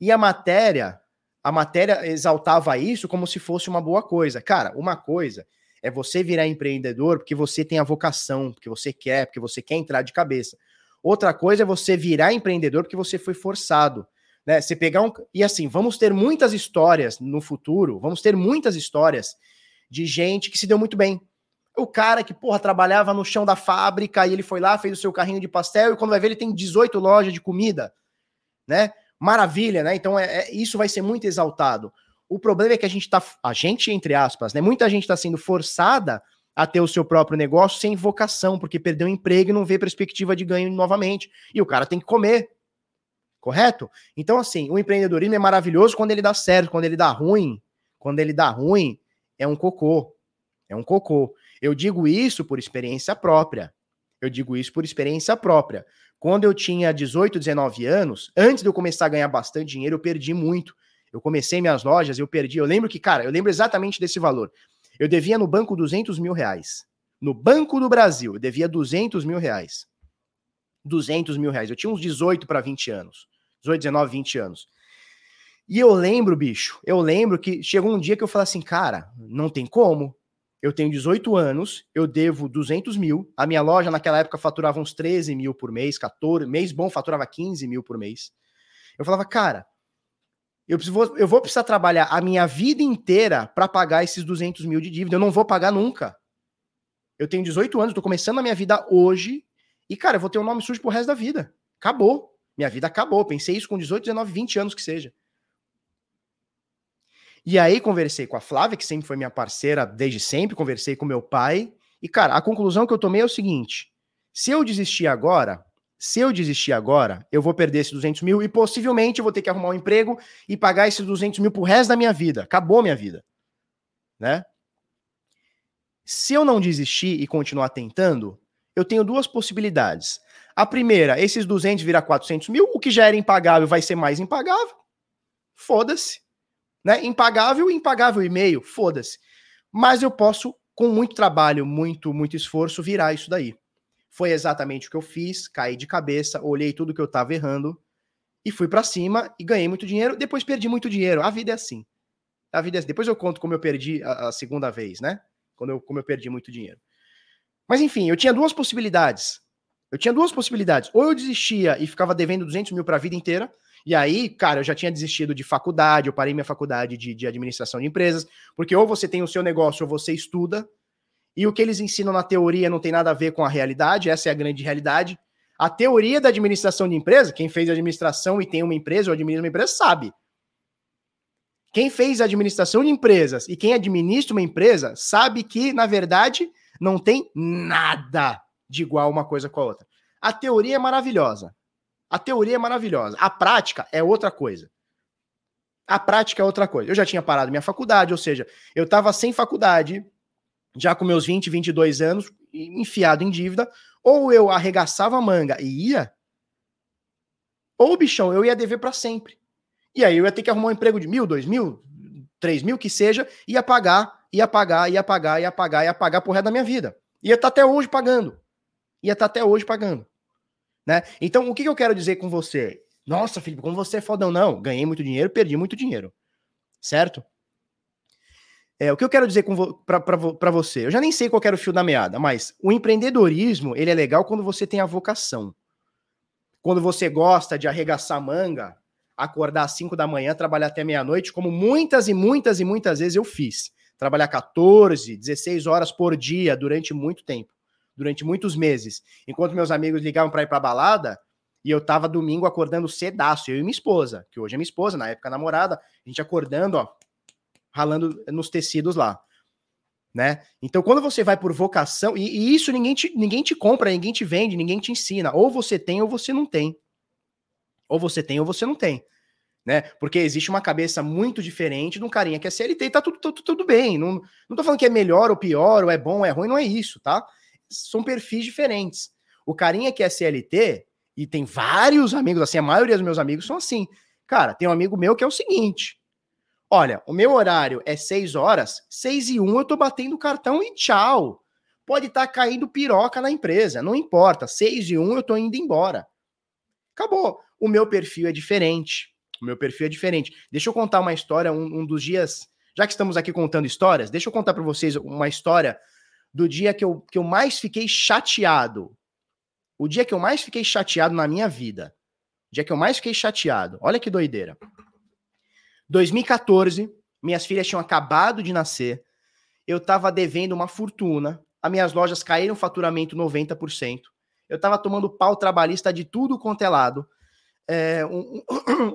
E a matéria, a matéria exaltava isso como se fosse uma boa coisa. Cara, uma coisa é você virar empreendedor porque você tem a vocação, porque você quer, porque você quer entrar de cabeça. Outra coisa é você virar empreendedor porque você foi forçado. Né? Você pegar um. E assim, vamos ter muitas histórias no futuro, vamos ter muitas histórias de gente que se deu muito bem. O cara que, porra, trabalhava no chão da fábrica e ele foi lá, fez o seu carrinho de pastel e quando vai ver ele tem 18 lojas de comida, né? Maravilha, né? Então é, é, isso vai ser muito exaltado. O problema é que a gente tá, a gente, entre aspas, né? Muita gente está sendo forçada a ter o seu próprio negócio sem vocação, porque perdeu o emprego e não vê perspectiva de ganho novamente. E o cara tem que comer. Correto? Então, assim, o empreendedorismo é maravilhoso quando ele dá certo, quando ele dá ruim. Quando ele dá ruim, é um cocô. É um cocô. Eu digo isso por experiência própria. Eu digo isso por experiência própria. Quando eu tinha 18, 19 anos, antes de eu começar a ganhar bastante dinheiro, eu perdi muito. Eu comecei minhas lojas, eu perdi. Eu lembro que, cara, eu lembro exatamente desse valor. Eu devia no banco 200 mil reais. No Banco do Brasil, eu devia 200 mil reais. 200 mil reais. Eu tinha uns 18 para 20 anos. 18, 19, 20 anos. E eu lembro, bicho, eu lembro que chegou um dia que eu falei assim, cara, não tem como eu tenho 18 anos, eu devo 200 mil. A minha loja naquela época faturava uns 13 mil por mês, 14, mês bom faturava 15 mil por mês. Eu falava, cara, eu, preciso, eu vou precisar trabalhar a minha vida inteira para pagar esses 200 mil de dívida. Eu não vou pagar nunca. Eu tenho 18 anos, tô começando a minha vida hoje e, cara, eu vou ter um nome sujo pro resto da vida. Acabou. Minha vida acabou. Pensei isso com 18, 19, 20 anos que seja. E aí conversei com a Flávia, que sempre foi minha parceira desde sempre, conversei com meu pai. E, cara, a conclusão que eu tomei é o seguinte: se eu desistir agora, se eu desistir agora, eu vou perder esses 200 mil e possivelmente eu vou ter que arrumar um emprego e pagar esses 200 mil pro resto da minha vida. Acabou minha vida. Né? Se eu não desistir e continuar tentando, eu tenho duas possibilidades. A primeira, esses 200 virar 400 mil, o que já era impagável vai ser mais impagável. Foda-se. Né? Impagável, impagável e meio, foda-se. Mas eu posso, com muito trabalho, muito, muito esforço, virar isso daí. Foi exatamente o que eu fiz, caí de cabeça, olhei tudo que eu tava errando e fui para cima e ganhei muito dinheiro. Depois perdi muito dinheiro. A vida é assim. A vida é assim. Depois eu conto como eu perdi a, a segunda vez, né? Quando eu, como eu perdi muito dinheiro. Mas enfim, eu tinha duas possibilidades. Eu tinha duas possibilidades. Ou eu desistia e ficava devendo 200 mil para a vida inteira, e aí, cara, eu já tinha desistido de faculdade, eu parei minha faculdade de, de administração de empresas, porque ou você tem o seu negócio ou você estuda, e o que eles ensinam na teoria não tem nada a ver com a realidade, essa é a grande realidade. A teoria da administração de empresa, quem fez administração e tem uma empresa ou administra uma empresa sabe. Quem fez administração de empresas e quem administra uma empresa sabe que, na verdade, não tem nada de igual uma coisa com a outra. A teoria é maravilhosa. A teoria é maravilhosa. A prática é outra coisa. A prática é outra coisa. Eu já tinha parado minha faculdade, ou seja, eu estava sem faculdade, já com meus 20, 22 anos, enfiado em dívida, ou eu arregaçava a manga e ia, ou, bichão, eu ia dever para sempre. E aí eu ia ter que arrumar um emprego de mil, dois mil, três mil, que seja, ia pagar, ia pagar, ia pagar, ia pagar, ia pagar por resto da minha vida. Ia estar tá até hoje pagando. Ia estar tá até hoje pagando. Né? Então, o que, eu quero dizer com você? Nossa, Felipe, como você é fodão. Não, ganhei muito dinheiro, perdi muito dinheiro. Certo? É, o que eu quero dizer para você? Eu já nem sei qual era o fio da meada, mas o empreendedorismo, ele é legal quando você tem a vocação. Quando você gosta de arregaçar manga, acordar às 5 da manhã, trabalhar até meia-noite, como muitas e muitas e muitas vezes eu fiz. Trabalhar 14, 16 horas por dia durante muito tempo durante muitos meses. Enquanto meus amigos ligavam para ir para balada, e eu tava domingo acordando cedaço, eu e minha esposa, que hoje é minha esposa, na época namorada, a gente acordando, ó, ralando nos tecidos lá. Né? Então, quando você vai por vocação, e, e, isso ninguém te, ninguém te compra, ninguém te vende, ninguém te ensina. Ou você tem ou você não tem. Ou você tem ou você não tem. Né? Porque existe uma cabeça muito diferente de um carinha que é CLT e tá tudo, tudo, tudo bem. Não, não tô falando que é melhor ou pior, ou é bom ou é ruim, não é isso, tá? São perfis diferentes. O carinha que é CLT, e tem vários amigos assim, a maioria dos meus amigos são assim. Cara, tem um amigo meu que é o seguinte: olha, o meu horário é 6 horas, 6 e 1 eu tô batendo cartão e tchau. Pode estar tá caindo piroca na empresa, não importa. 6 e 1 eu tô indo embora. Acabou. O meu perfil é diferente. O meu perfil é diferente. Deixa eu contar uma história, um, um dos dias. Já que estamos aqui contando histórias, deixa eu contar para vocês uma história do dia que eu, que eu mais fiquei chateado. O dia que eu mais fiquei chateado na minha vida. O dia que eu mais fiquei chateado. Olha que doideira. 2014, minhas filhas tinham acabado de nascer. Eu tava devendo uma fortuna. As minhas lojas caíram faturamento 90%. Eu tava tomando pau trabalhista de tudo quanto é lado. É, um,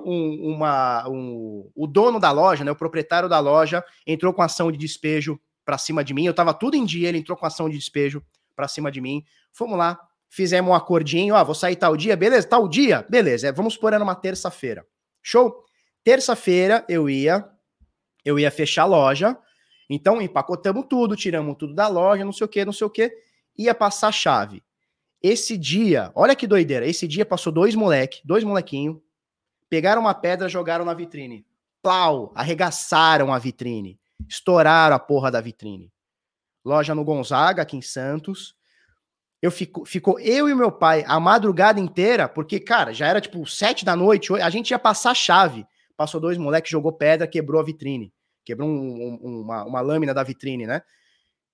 um, uma, um, o dono da loja, né, o proprietário da loja, entrou com ação de despejo para cima de mim. Eu tava tudo em dia, ele entrou com ação de despejo para cima de mim. Fomos lá, fizemos um acordinho, ó, vou sair tal dia, beleza? Tal dia, beleza. É, vamos pôr era uma terça-feira. Show? Terça-feira eu ia eu ia fechar a loja. Então empacotamos tudo, tiramos tudo da loja, não sei o que, não sei o que, ia passar a chave. Esse dia, olha que doideira, esse dia passou dois moleque, dois molequinho, pegaram uma pedra, jogaram na vitrine. Plau, arregaçaram a vitrine. Estouraram a porra da vitrine. Loja no Gonzaga, aqui em Santos. Eu fico, ficou eu e meu pai a madrugada inteira, porque, cara, já era tipo sete da noite, a gente ia passar a chave. Passou dois moleques, jogou pedra, quebrou a vitrine. Quebrou um, um, uma, uma lâmina da vitrine, né?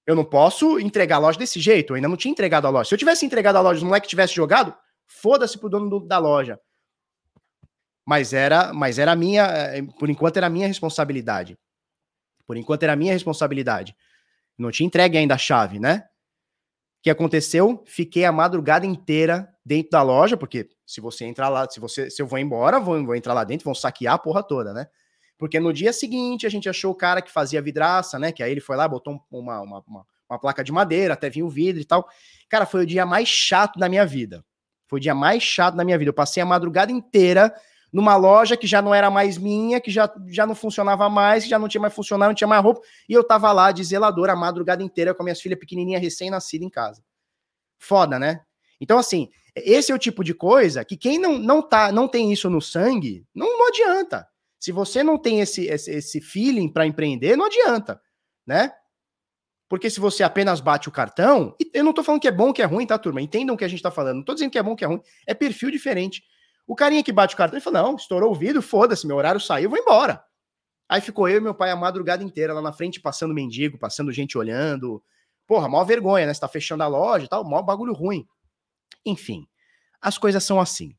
Eu não posso entregar a loja desse jeito. Eu ainda não tinha entregado a loja. Se eu tivesse entregado a loja, os moleques tivesse jogado, foda-se pro dono do, da loja. Mas era, mas era minha, eh, por enquanto era minha responsabilidade. Por enquanto era minha responsabilidade. Não tinha entregue ainda a chave, né? O que aconteceu? Fiquei a madrugada inteira dentro da loja, porque se você entrar lá, se você se eu vou embora, vou, vou entrar lá dentro, vão saquear a porra toda, né? Porque no dia seguinte a gente achou o cara que fazia vidraça, né? Que aí ele foi lá, botou uma, uma, uma, uma placa de madeira, até vinha o vidro e tal. Cara, foi o dia mais chato da minha vida. Foi o dia mais chato da minha vida. Eu passei a madrugada inteira numa loja que já não era mais minha, que já, já não funcionava mais, que já não tinha mais funcionado, não tinha mais roupa, e eu tava lá de zelador a madrugada inteira com minhas filhas pequenininhas recém-nascidas em casa. Foda, né? Então, assim, esse é o tipo de coisa que quem não, não, tá, não tem isso no sangue, não, não adianta. Se você não tem esse, esse, esse feeling para empreender, não adianta, né? Porque se você apenas bate o cartão, eu não tô falando que é bom que é ruim, tá, turma? Entendam o que a gente tá falando. Não tô dizendo que é bom que é ruim. É perfil diferente. O carinha que bate o cartão, ele falou: não, estourou o vidro, foda-se, meu horário saiu, vou embora. Aí ficou eu e meu pai a madrugada inteira lá na frente, passando mendigo, passando gente olhando. Porra, maior vergonha, né? Você tá fechando a loja e tal, maior bagulho ruim. Enfim, as coisas são assim.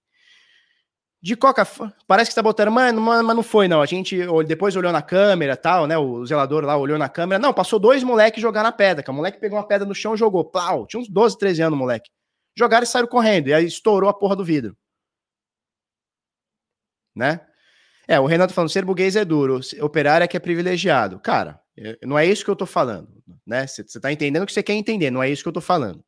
De coca, parece que tá botando, mas, mas não foi, não. A gente depois olhou na câmera tal, né? O zelador lá olhou na câmera. Não, passou dois moleques jogar na pedra. Que o moleque pegou uma pedra no chão jogou. Plau, tinha uns 12, 13 anos, moleque. Jogaram e saíram correndo. E aí estourou a porra do vidro né? É, o Renato falando, ser burguês é duro, operar é que é privilegiado. Cara, não é isso que eu tô falando, né? Você tá entendendo o que você quer entender, não é isso que eu tô falando.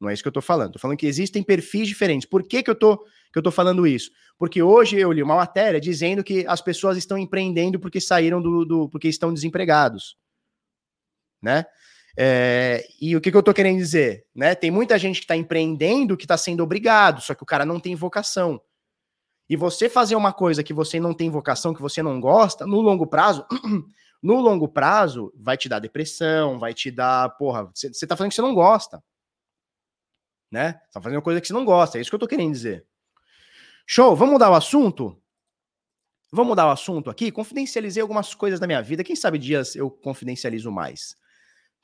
Não é isso que eu tô falando. Tô falando que existem perfis diferentes. Por que que eu tô, que eu tô falando isso? Porque hoje eu li uma matéria dizendo que as pessoas estão empreendendo porque saíram do, do porque estão desempregados, né? É, e o que, que eu tô querendo dizer? Né? Tem muita gente que está empreendendo que está sendo obrigado, só que o cara não tem vocação. E você fazer uma coisa que você não tem vocação, que você não gosta, no longo prazo, no longo prazo, vai te dar depressão, vai te dar, porra, você tá fazendo que você não gosta. Né? Tá fazendo coisa que você não gosta, é isso que eu tô querendo dizer. Show, vamos mudar o assunto? Vamos mudar o assunto aqui? Confidencializei algumas coisas da minha vida, quem sabe dias eu confidencializo mais.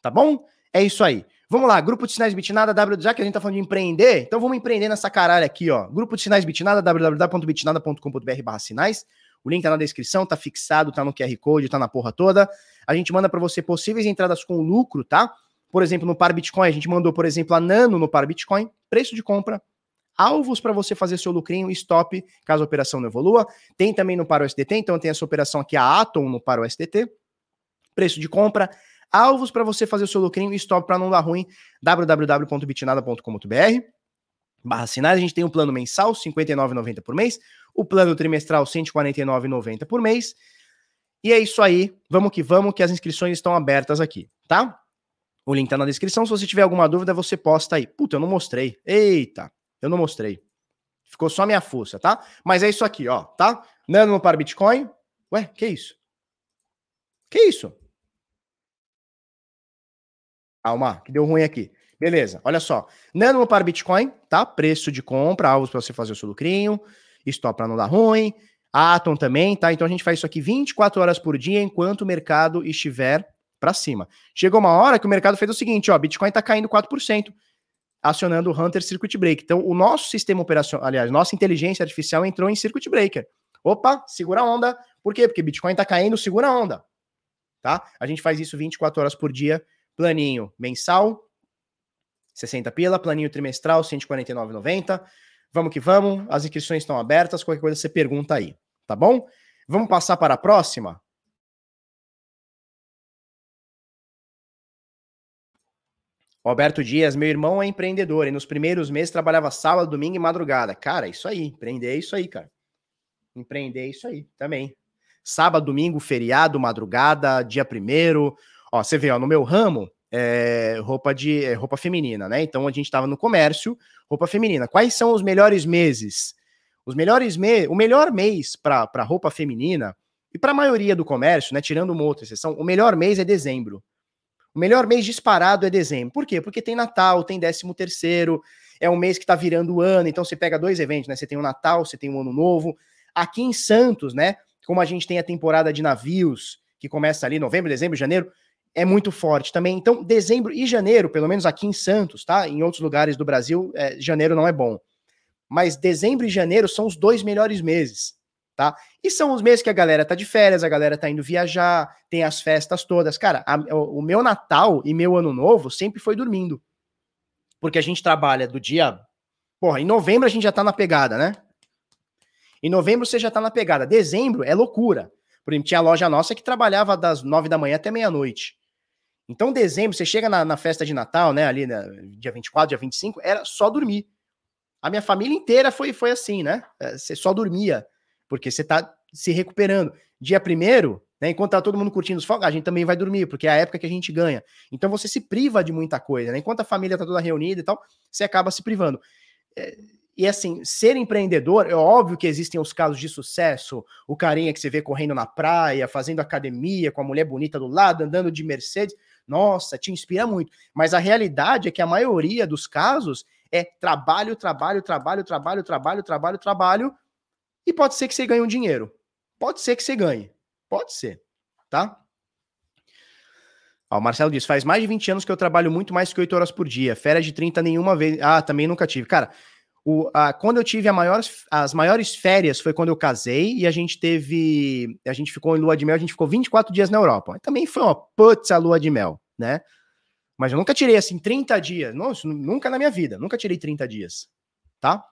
Tá bom? É isso aí. Vamos lá, grupo de sinais Bitnada, já que a gente tá falando de empreender, então vamos empreender nessa caralho aqui, ó. Grupo de sinais Bitnada, www.bitnada.com.br barra sinais. O link tá na descrição, tá fixado, tá no QR Code, tá na porra toda. A gente manda para você possíveis entradas com lucro, tá? Por exemplo, no Par Bitcoin, a gente mandou, por exemplo, a Nano no Par Bitcoin, preço de compra, alvos para você fazer seu lucrinho, stop, caso a operação não evolua. Tem também no Par SDT, então tem essa operação aqui, a Atom no Par SDT. Preço de compra, alvos para você fazer o seu lucrinho e stop para não dar ruim, www.bitnada.com.br barra sinais, a gente tem um plano mensal, R$ 59,90 por mês, o plano trimestral, R$ 149,90 por mês, e é isso aí, vamos que vamos, que as inscrições estão abertas aqui, tá? O link tá na descrição, se você tiver alguma dúvida, você posta aí. Puta, eu não mostrei. Eita, eu não mostrei. Ficou só minha força, tá? Mas é isso aqui, ó, tá? Nano para Bitcoin. Ué, que isso? Que isso? Calma, que deu ruim aqui. Beleza, olha só. Nano para Bitcoin, tá? Preço de compra, alvos para você fazer o seu lucrinho, stop para não dar ruim. Atom também, tá? Então a gente faz isso aqui 24 horas por dia enquanto o mercado estiver para cima. Chegou uma hora que o mercado fez o seguinte, ó, Bitcoin tá caindo 4%, acionando o Hunter Circuit Breaker. Então o nosso sistema operacional, aliás, nossa inteligência artificial entrou em Circuit Breaker. Opa, segura a onda. Por quê? Porque Bitcoin tá caindo, segura a onda. Tá? A gente faz isso 24 horas por dia Planinho mensal, 60 pila. Planinho trimestral, 149,90. Vamos que vamos. As inscrições estão abertas. Qualquer coisa você pergunta aí, tá bom? Vamos passar para a próxima? Roberto Dias, meu irmão é empreendedor e nos primeiros meses trabalhava sábado, domingo e madrugada. Cara, isso aí, empreender é isso aí, cara. Empreender é isso aí também. Sábado, domingo, feriado, madrugada, dia primeiro, Ó, você vê, ó, no meu ramo, é, roupa de é, roupa feminina, né? Então a gente estava no comércio, roupa feminina. Quais são os melhores meses? Os melhores meses, o melhor mês para roupa feminina e para a maioria do comércio, né? Tirando uma outra exceção, o melhor mês é dezembro. O melhor mês disparado é dezembro. Por quê? Porque tem Natal, tem décimo terceiro, é um mês que está virando o ano, então você pega dois eventos, né? Você tem o Natal, você tem o Ano Novo. Aqui em Santos, né? Como a gente tem a temporada de navios, que começa ali novembro, dezembro, janeiro, é muito forte também. Então, dezembro e janeiro, pelo menos aqui em Santos, tá? Em outros lugares do Brasil, é, janeiro não é bom. Mas dezembro e janeiro são os dois melhores meses, tá? E são os meses que a galera tá de férias, a galera tá indo viajar, tem as festas todas. Cara, a, o, meu Natal e meu Ano Novo sempre foi dormindo. Porque a gente trabalha do dia. Porra, em novembro a gente já tá na pegada, né? Em novembro você já tá na pegada. Dezembro é loucura. Por exemplo, tinha loja nossa que trabalhava das nove da manhã até meia-noite. Então, dezembro, você chega na, na, festa de Natal, né? Ali, né, dia 24, dia 25, era só dormir. A minha família inteira foi, foi assim, né? É, você só dormia, porque você tá se recuperando. Dia primeiro, né, enquanto tá todo mundo curtindo os fogos, a gente também vai dormir, porque é a época que a gente ganha. Então você se priva de muita coisa, né? Enquanto a família tá toda reunida e tal, você acaba se privando. É, e assim, ser empreendedor, é óbvio que existem os casos de sucesso, o carinha que você vê correndo na praia, fazendo academia, com a mulher bonita do lado, andando de Mercedes. Nossa, te inspira muito. Mas a realidade é que a maioria dos casos é trabalho, trabalho, trabalho, trabalho, trabalho, trabalho, trabalho. E pode ser que você ganhe um dinheiro. Pode ser que você ganhe. Pode ser. Tá? Ó, o Marcelo diz: faz mais de 20 anos que eu trabalho muito mais que 8 horas por dia. Férias de 30 nenhuma vez. Ah, também nunca tive. Cara, o, a, quando eu tive maior, as maiores férias foi quando eu casei e a gente teve. A gente ficou em lua de mel, a gente ficou 24 dias na Europa. Também foi uma putz a lua de mel, né? Mas eu nunca tirei assim 30 dias. Nossa, nunca na minha vida. Nunca tirei 30 dias. Tá?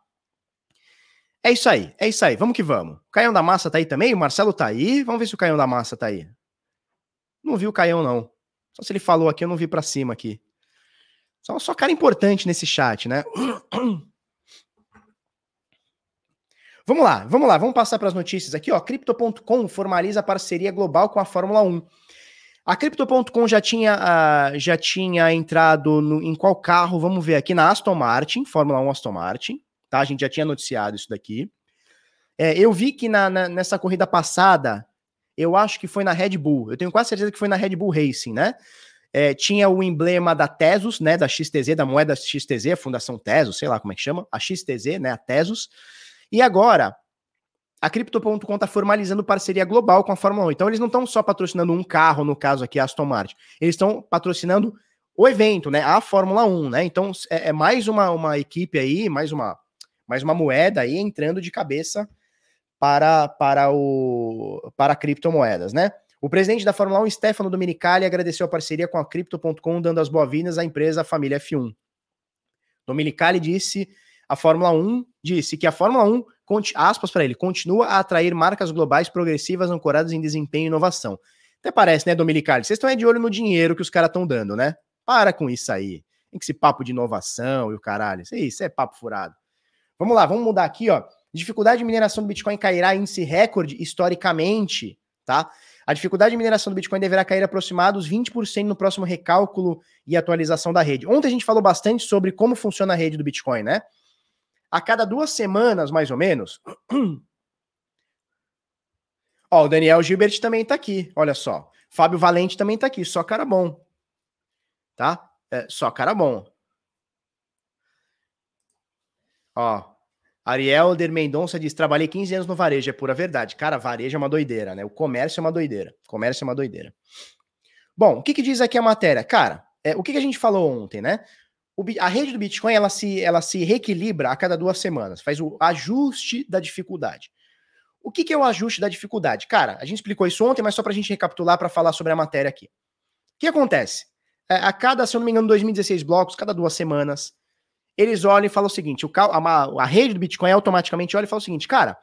É isso aí, é isso aí. Vamos que vamos. O Caião da Massa tá aí também? O Marcelo tá aí. Vamos ver se o Caião da Massa tá aí. Não vi o Caião, não. Só se ele falou aqui, eu não vi para cima aqui. Só, só cara importante nesse chat, né? Vamos lá, vamos lá, vamos passar para as notícias aqui, ó. Crypto.com formaliza parceria global com a Fórmula 1. A Crypto.com já tinha, uh, já tinha entrado no, em qual carro? Vamos ver aqui na Aston Martin, Fórmula 1 Aston Martin, tá? A gente já tinha noticiado isso daqui. É, eu vi que na, na, nessa corrida passada, eu acho que foi na Red Bull, eu tenho quase certeza que foi na Red Bull Racing, né? É, tinha o emblema da Tesos, né? Da XTZ, da moeda XTZ, a Fundação Tesos, sei lá como é que chama, a XTZ, né? A Tesos. E agora, a Crypto.com está formalizando parceria global com a Fórmula 1. Então, eles não estão só patrocinando um carro, no caso aqui, a Aston Martin. Eles estão patrocinando o evento, né? A Fórmula 1, né? Então, é, é, mais uma, uma equipe aí, mais uma, mais uma moeda aí entrando de cabeça para, para, o, para criptomoedas, né? O presidente da Fórmula 1, Stefano Dominicali, agradeceu a parceria com a Crypto.com, dando as boas-vindas à empresa Família F1. Dominicali disse a Fórmula 1 disse que a Fórmula 1, aspas para ele, continua a atrair marcas globais progressivas ancoradas em desempenho e inovação. Até parece, né, Dominicali? Vocês estão aí de olho no dinheiro que os caras estão dando, né? Para com isso aí. Tem que esse papo de inovação e o caralho. Isso, isso é papo furado. Vamos lá, vamos mudar aqui, ó. Dificuldade de mineração do Bitcoin cairá índice recorde historicamente, tá? A dificuldade de mineração do Bitcoin deverá cair aproximados 20% no próximo recálculo e atualização da rede. Ontem a gente falou bastante sobre como funciona a rede do Bitcoin, né? A cada duas semanas, mais ou menos. Ó, o Daniel Gilbert também tá aqui, olha só. Fábio Valente também tá aqui, só cara bom. Tá? É, só cara bom. Ó, Ariel Der Mendonça diz: trabalhei 15 anos no varejo, é pura verdade. Cara, varejo é uma doideira, né? O comércio é uma doideira. Comércio é uma doideira. Bom, o que, que diz aqui a matéria? Cara, é, o que, que a gente falou ontem, né? O, a rede do Bitcoin ela se, ela se reequilibra a cada duas semanas, faz o ajuste da dificuldade. O que, que é o ajuste da dificuldade? Cara, a gente explicou isso ontem, mas só para a gente recapitular para falar sobre a matéria aqui. O que acontece? É, a cada, se eu não me engano, 2016 blocos, cada duas semanas, eles olham e falam o seguinte: o, a, a rede do Bitcoin automaticamente olha e fala o seguinte, cara,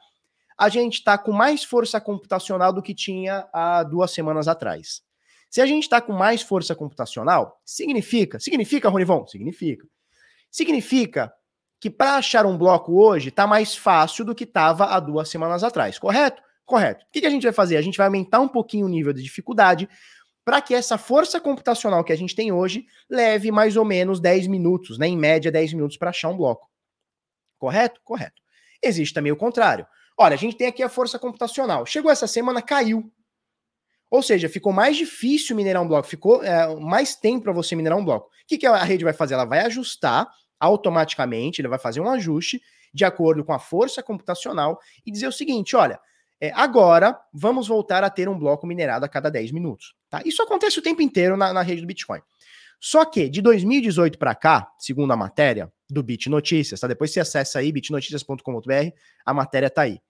a gente está com mais força computacional do que tinha há duas semanas atrás. Se a gente está com mais força computacional, significa, significa, Ronivon? Significa. Significa que para achar um bloco hoje está mais fácil do que estava há duas semanas atrás, correto? Correto. O que, que a gente vai fazer? A gente vai aumentar um pouquinho o nível de dificuldade para que essa força computacional que a gente tem hoje leve mais ou menos 10 minutos, né? Em média, 10 minutos para achar um bloco. Correto? Correto. Existe também o contrário. Olha, a gente tem aqui a força computacional. Chegou essa semana, caiu. Ou seja, ficou mais difícil minerar um bloco, ficou é, mais tempo para você minerar um bloco. O que, que a rede vai fazer? Ela vai ajustar automaticamente, ele vai fazer um ajuste de acordo com a força computacional e dizer o seguinte: olha, é, agora vamos voltar a ter um bloco minerado a cada 10 minutos. Tá? Isso acontece o tempo inteiro na, na rede do Bitcoin. Só que de 2018 para cá, segundo a matéria do Bit Notícias, tá? Depois você acessa aí bitnoticias.com.br, a matéria tá aí.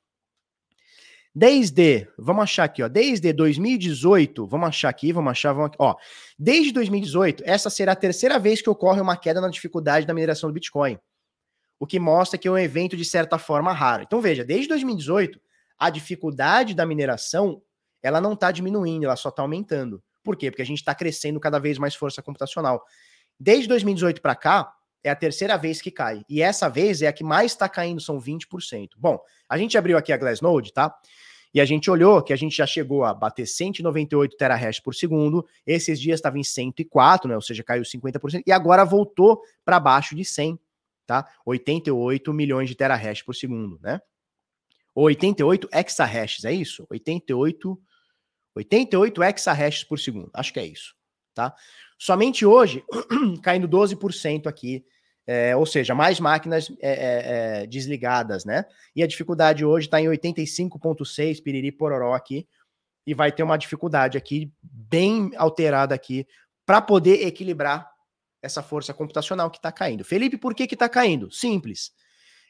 Desde, vamos achar aqui, ó, desde 2018, vamos achar aqui, vamos achar, vamos aqui, ó, desde 2018, essa será a terceira vez que ocorre uma queda na dificuldade da mineração do Bitcoin, o que mostra que é um evento de certa forma raro. Então veja, desde 2018, a dificuldade da mineração ela não está diminuindo, ela só está aumentando. Por quê? Porque a gente está crescendo cada vez mais força computacional. Desde 2018 para cá, é a terceira vez que cai. E essa vez é a que mais está caindo, são 20%. Bom, a gente abriu aqui a Glassnode, tá? E a gente olhou que a gente já chegou a bater 198 terahash por segundo. Esses dias estava em 104, né? Ou seja, caiu 50%. E agora voltou para baixo de 100, tá? 88 milhões de terahash por segundo, né? 88 exahashes, é isso? 88 88 exahashes por segundo. Acho que é isso, tá? Somente hoje, caindo 12% aqui, é, ou seja, mais máquinas é, é, é desligadas, né? E a dificuldade hoje está em 85,6 piriri pororó aqui, e vai ter uma dificuldade aqui bem alterada aqui para poder equilibrar essa força computacional que está caindo. Felipe, por que está caindo? Simples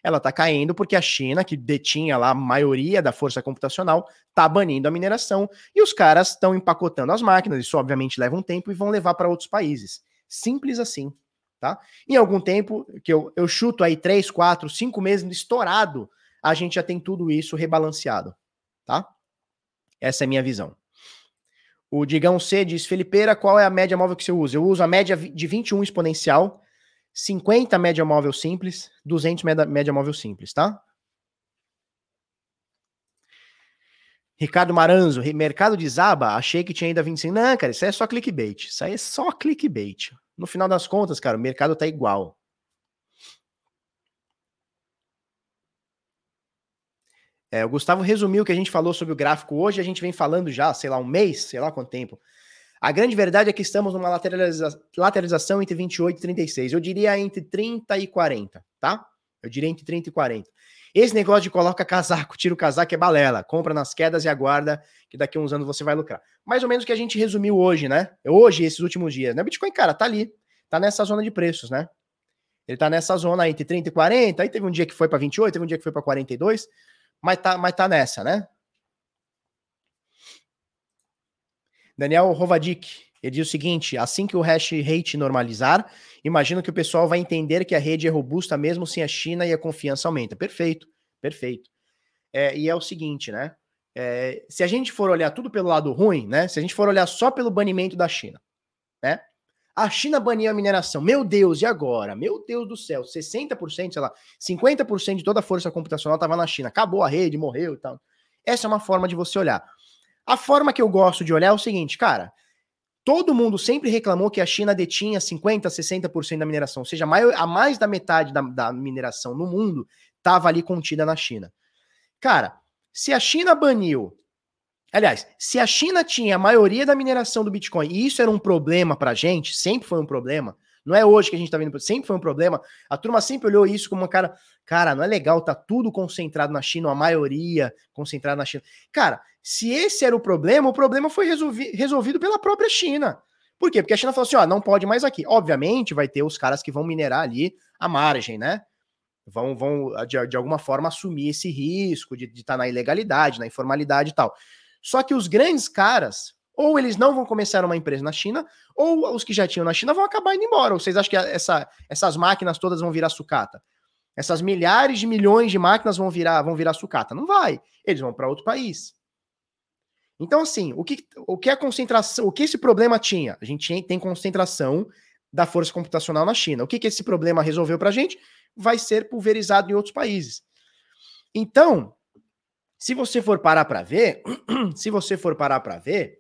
ela está caindo porque a China, que detinha lá a maioria da força computacional, está banindo a mineração e os caras estão empacotando as máquinas. Isso obviamente leva um tempo e vão levar para outros países. Simples assim, tá? Em algum tempo, que eu, eu chuto aí três, quatro, cinco meses estourado, a gente já tem tudo isso rebalanceado, tá? Essa é a minha visão. O Digão C diz, Felipeira, qual é a média móvel que você usa? Eu uso a média de 21 exponencial 50 média móvel simples, 200 média, média móvel simples, tá? Ricardo Maranzo, mercado de Zaba, achei que tinha ainda 25. Não, cara, isso é só clickbait. Isso aí é só clickbait. No final das contas, cara, o mercado tá igual. É, o Gustavo resumiu o que a gente falou sobre o gráfico hoje, a gente vem falando já, sei lá, um mês, sei lá quanto tempo. A grande verdade é que estamos numa lateraliza lateralização entre 28 e 36. Eu diria entre 30 e 40, tá? Eu diria entre 30 e 40. Esse negócio de coloca casaco, tira o casaco é balela. Compra nas quedas e aguarda que daqui a uns anos você vai lucrar. Mais ou menos o que a gente resumiu hoje, né? Hoje, esses últimos dias. Né? Bitcoin, cara, tá ali. Tá nessa zona de preços, né? Ele tá nessa zona entre 30 e 40. Aí teve um dia que foi para 28, teve um dia que foi para 42. Mas tá, mas tá nessa, né? Daniel Rovadic, ele diz o seguinte: assim que o hash rate normalizar, imagino que o pessoal vai entender que a rede é robusta mesmo sem a China e a confiança aumenta. Perfeito, perfeito. É, e é o seguinte, né? É, se a gente for olhar tudo pelo lado ruim, né? Se a gente for olhar só pelo banimento da China, né? A China baniu a mineração. Meu Deus, e agora? Meu Deus do céu, 60%, sei lá, 50% de toda a força computacional estava na China. Acabou a rede, morreu e tal. Essa é uma forma de você olhar. A forma que eu gosto de olhar é o seguinte, cara. Todo mundo sempre reclamou que a China detinha 50%, 60% da mineração, ou seja, a mais da metade da, da mineração no mundo estava ali contida na China. Cara, se a China baniu. Aliás, se a China tinha a maioria da mineração do Bitcoin, e isso era um problema pra gente, sempre foi um problema, não é hoje que a gente tá vendo, sempre foi um problema. A turma sempre olhou isso como uma cara, cara, não é legal, tá tudo concentrado na China, a maioria concentrada na China. Cara, se esse era o problema, o problema foi resolvi resolvido pela própria China. Por quê? Porque a China falou assim: ó, não pode mais aqui. Obviamente, vai ter os caras que vão minerar ali a margem, né? Vão, vão de, de alguma forma, assumir esse risco de estar tá na ilegalidade, na informalidade e tal. Só que os grandes caras, ou eles não vão começar uma empresa na China, ou os que já tinham na China vão acabar indo embora. Ou vocês acham que essa, essas máquinas todas vão virar sucata? Essas milhares de milhões de máquinas vão virar, vão virar sucata? Não vai. Eles vão para outro país. Então, assim, o que, o que a concentração, o que esse problema tinha? A gente tem concentração da força computacional na China. O que, que esse problema resolveu para a gente? Vai ser pulverizado em outros países. Então, se você for parar para ver, se você for parar para ver,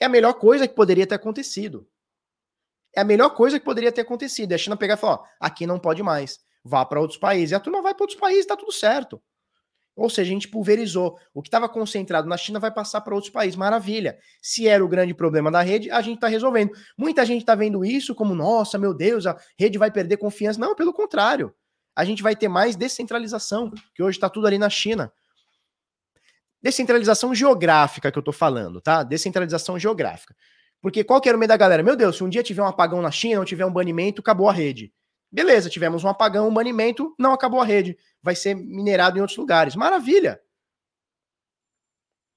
é a melhor coisa que poderia ter acontecido. É a melhor coisa que poderia ter acontecido. É a China pegar e falar: ó, aqui não pode mais, vá para outros países. E a turma vai para outros países, tá tudo certo. Ou seja, a gente pulverizou. O que estava concentrado na China vai passar para outros países. Maravilha. Se era o grande problema da rede, a gente está resolvendo. Muita gente está vendo isso como, nossa, meu Deus, a rede vai perder confiança. Não, pelo contrário. A gente vai ter mais descentralização, que hoje está tudo ali na China. Descentralização geográfica que eu tô falando, tá? Descentralização geográfica. Porque qual que era o medo da galera? Meu Deus, se um dia tiver um apagão na China, ou tiver um banimento, acabou a rede. Beleza, tivemos um apagão, um banimento, não acabou a rede. Vai ser minerado em outros lugares. Maravilha!